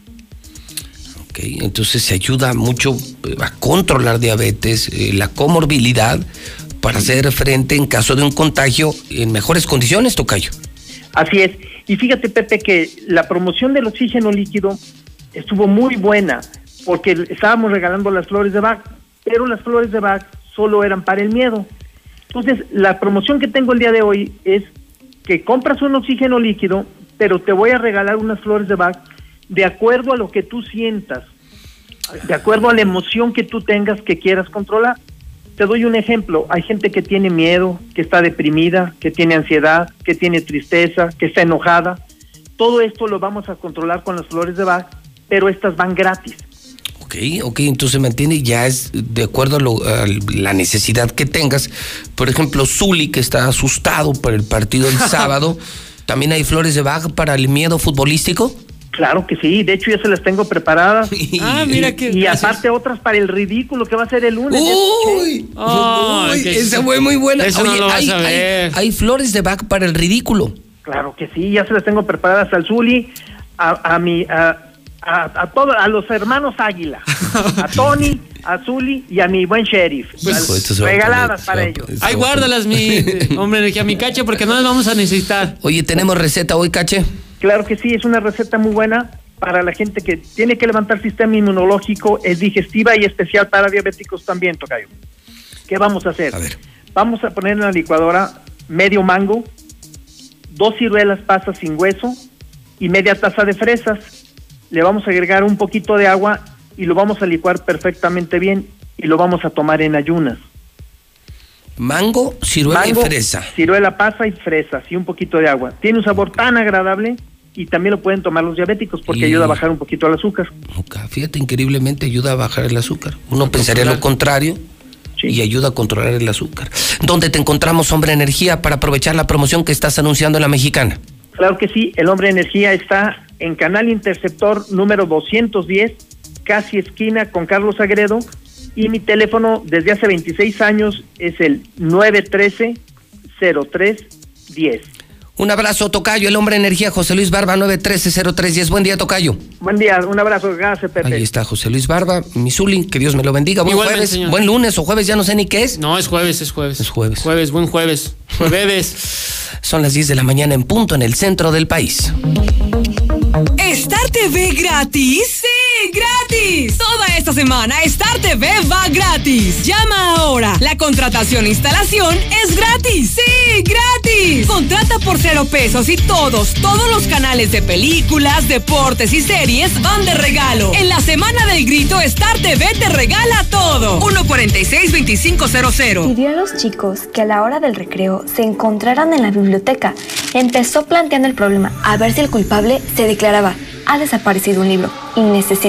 Ok, entonces se ayuda mucho eh, a controlar diabetes, eh, la comorbilidad, para hacer frente en caso de un contagio en mejores condiciones, Tocayo. Así es. Y fíjate, Pepe, que la promoción del oxígeno líquido estuvo muy buena porque estábamos regalando las flores de Bach, pero las flores de Bach solo eran para el miedo. Entonces, la promoción que tengo el día de hoy es que compras un oxígeno líquido, pero te voy a regalar unas flores de Bach de acuerdo a lo que tú sientas, de acuerdo a la emoción que tú tengas que quieras controlar. Te doy un ejemplo. Hay gente que tiene miedo, que está deprimida, que tiene ansiedad, que tiene tristeza, que está enojada. Todo esto lo vamos a controlar con las flores de Bach, pero estas van gratis. Ok, ok, entonces me entiende, ya es de acuerdo a, lo- a la necesidad que tengas. Por ejemplo, Zuli, que está asustado por el partido del (laughs) sábado, ¿también hay flores de Bach para el miedo futbolístico? Claro que sí, de hecho ya se las tengo preparadas. Ah, mira qué Y gracias. aparte otras para el ridículo que va a ser el lunes. Uy, Ay, Uy, que- esa fue muy buena. Eso no Oye, lo vas hay, a hay- ver. hay flores de Bach para el ridículo. Claro que sí, ya se las tengo preparadas al Zuli, a, a mi, a, a, a todo- a los hermanos Águila, a (laughs) Tony, a Zuli y a mi buen sheriff. Pues, a regaladas poner- para va a ellos. Ay, guárdalas, mi (laughs) hombre energía, mi cacho, porque no las vamos a necesitar. Oye, ¿tenemos receta hoy, Cache? Claro que sí, es una receta muy buena para la gente que tiene que levantar sistema inmunológico, es digestiva y especial para diabéticos también, Tocayo. ¿Qué vamos a hacer? Vamos a poner en la licuadora medio mango, dos ciruelas pasas sin hueso y media taza de fresas. Le vamos a agregar un poquito de agua y lo vamos a licuar perfectamente bien y lo vamos a tomar en ayunas. Mango, ciruela Mango, y fresa. Ciruela pasa y fresas y un poquito de agua. Tiene un sabor tan agradable y también lo pueden tomar los diabéticos porque Y- ayuda a bajar un poquito el azúcar. Fíjate, increíblemente ayuda a bajar el azúcar. Uno pensaría lo contrario y ayuda a controlar el azúcar. ¿Dónde te encontramos, Hombre Energía, para aprovechar la promoción que estás anunciando en la mexicana? Claro que sí, el hombre energía está en Canal Interceptor número 210, casi esquina con Carlos Agredo, y mi teléfono desde hace 26 años es el 913-0310. Un abrazo, Tocayo, el Hombre Energía, José Luis Barba, 913-0310. Buen día, Tocayo. Buen día, un abrazo, gracias Pepe. Ahí está José Luis Barba, Misuli, que Dios me lo bendiga. Buen Igualmente, jueves, señor. buen lunes o jueves, ya no sé ni qué es. No, es jueves, es jueves. Es jueves. Jueves, buen jueves. Jueves. (laughs) Son las 10 de la mañana en punto en el centro del país. ¿Star TV gratis? ¡Sí, gratis! Toda esta semana Star TV va gratis. Llama ahora. La contratación e instalación es gratis. ¡Sí, gratis! Contrata por cero pesos y todos, todos los canales de películas, deportes y series van de regalo. En la semana del grito, Star TV te regala todo. 146-2500. Pidió a los chicos que a la hora del recreo se encontraran en la biblioteca. Empezó planteando el problema a ver si el culpable se declaraba, ha desaparecido un libro y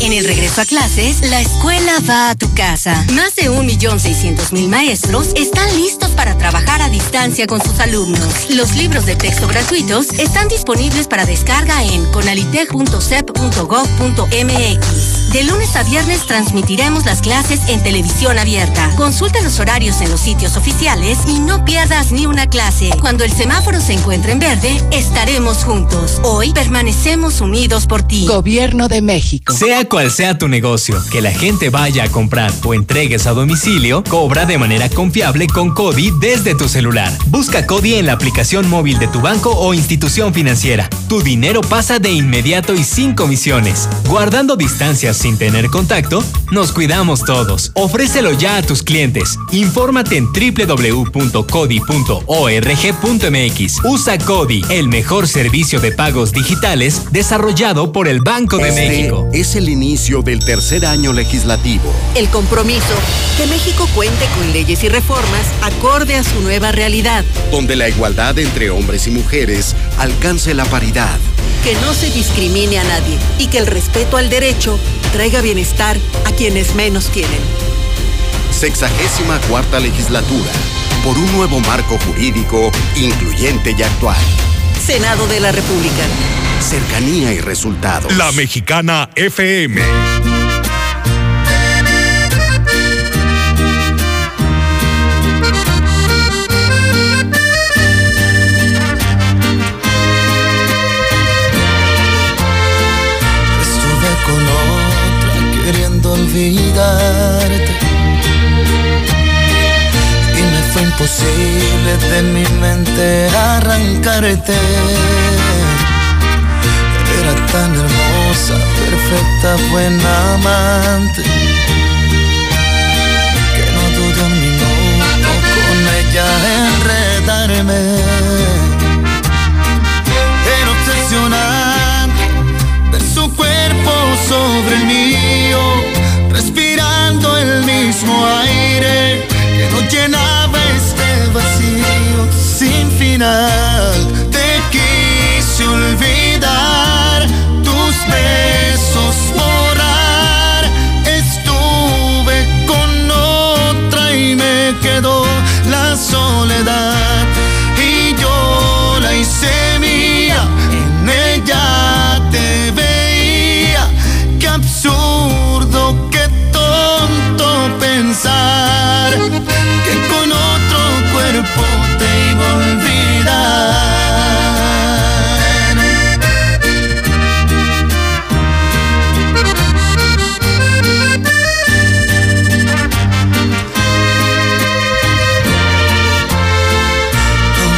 En el regreso a clases, la escuela va a tu casa. Más de 1.600.000 maestros están listos para trabajar a distancia con sus alumnos. Los libros de texto gratuitos están disponibles para descarga en conalitech.sep.gov.mx. De lunes a viernes transmitiremos las clases en televisión abierta. Consulta los horarios en los sitios oficiales y no pierdas ni una clase. Cuando el semáforo se encuentre en verde, estaremos juntos. Hoy permanecemos unidos por ti. Gobierno de México. Sea cual sea tu negocio, que la gente vaya a comprar o entregues a domicilio, cobra de manera confiable con Cody desde tu celular. Busca Cody en la aplicación móvil de tu banco o institución financiera. Tu dinero pasa de inmediato y sin comisiones. Guardando distancias sin tener contacto, nos cuidamos todos. Ofrécelo ya a tus clientes. Infórmate en www.cody.org.mx. Usa Cody, el mejor servicio de pagos digitales desarrollado por el Banco de Este México. Es el inicio del tercer año legislativo. El compromiso, que México cuente con leyes y reformas acorde a su nueva realidad, donde la igualdad entre hombres y mujeres alcance la paridad. que no se discrimine a nadie y que el respeto al derecho traiga bienestar a quienes menos tienen. Sexagésima cuarta legislatura. Por un nuevo marco jurídico incluyente y actual. Senado de la República. Cercanía y resultados. La Mexicana FM. Y me fue imposible de mi mente arrancarte. Era tan hermosa perfecta, buena amante. Que no dude un minuto con ella enredarme. Era obsesionante ver su cuerpo sobre mío, respirando el mismo aire que no llenaba este vacío sin final. Te quise olvidar, tus besos borrar. Estuve con otra y me quedó la soledad. Y yo la hice mía, en ella te veía. Pensar que con otro cuerpo te iba a olvidar.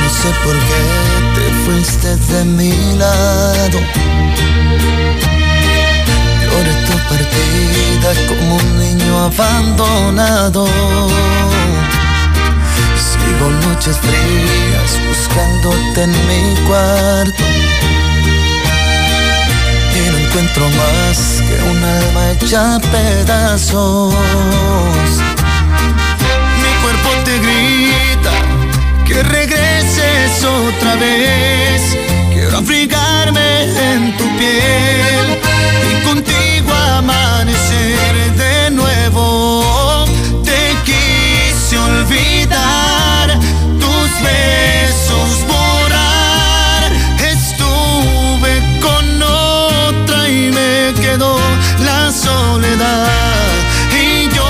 No sé por qué te fuiste de mi lado vida como un niño abandonado. Sigo noches frías buscándote en mi cuarto. Y no encuentro más que un alma hecha pedazos. Mi cuerpo te grita que regreses otra vez. Quiero abrigarme en tu piel y con amanecer de nuevo. Te quise olvidar, tus besos borrar. Estuve con otra y me quedó la soledad.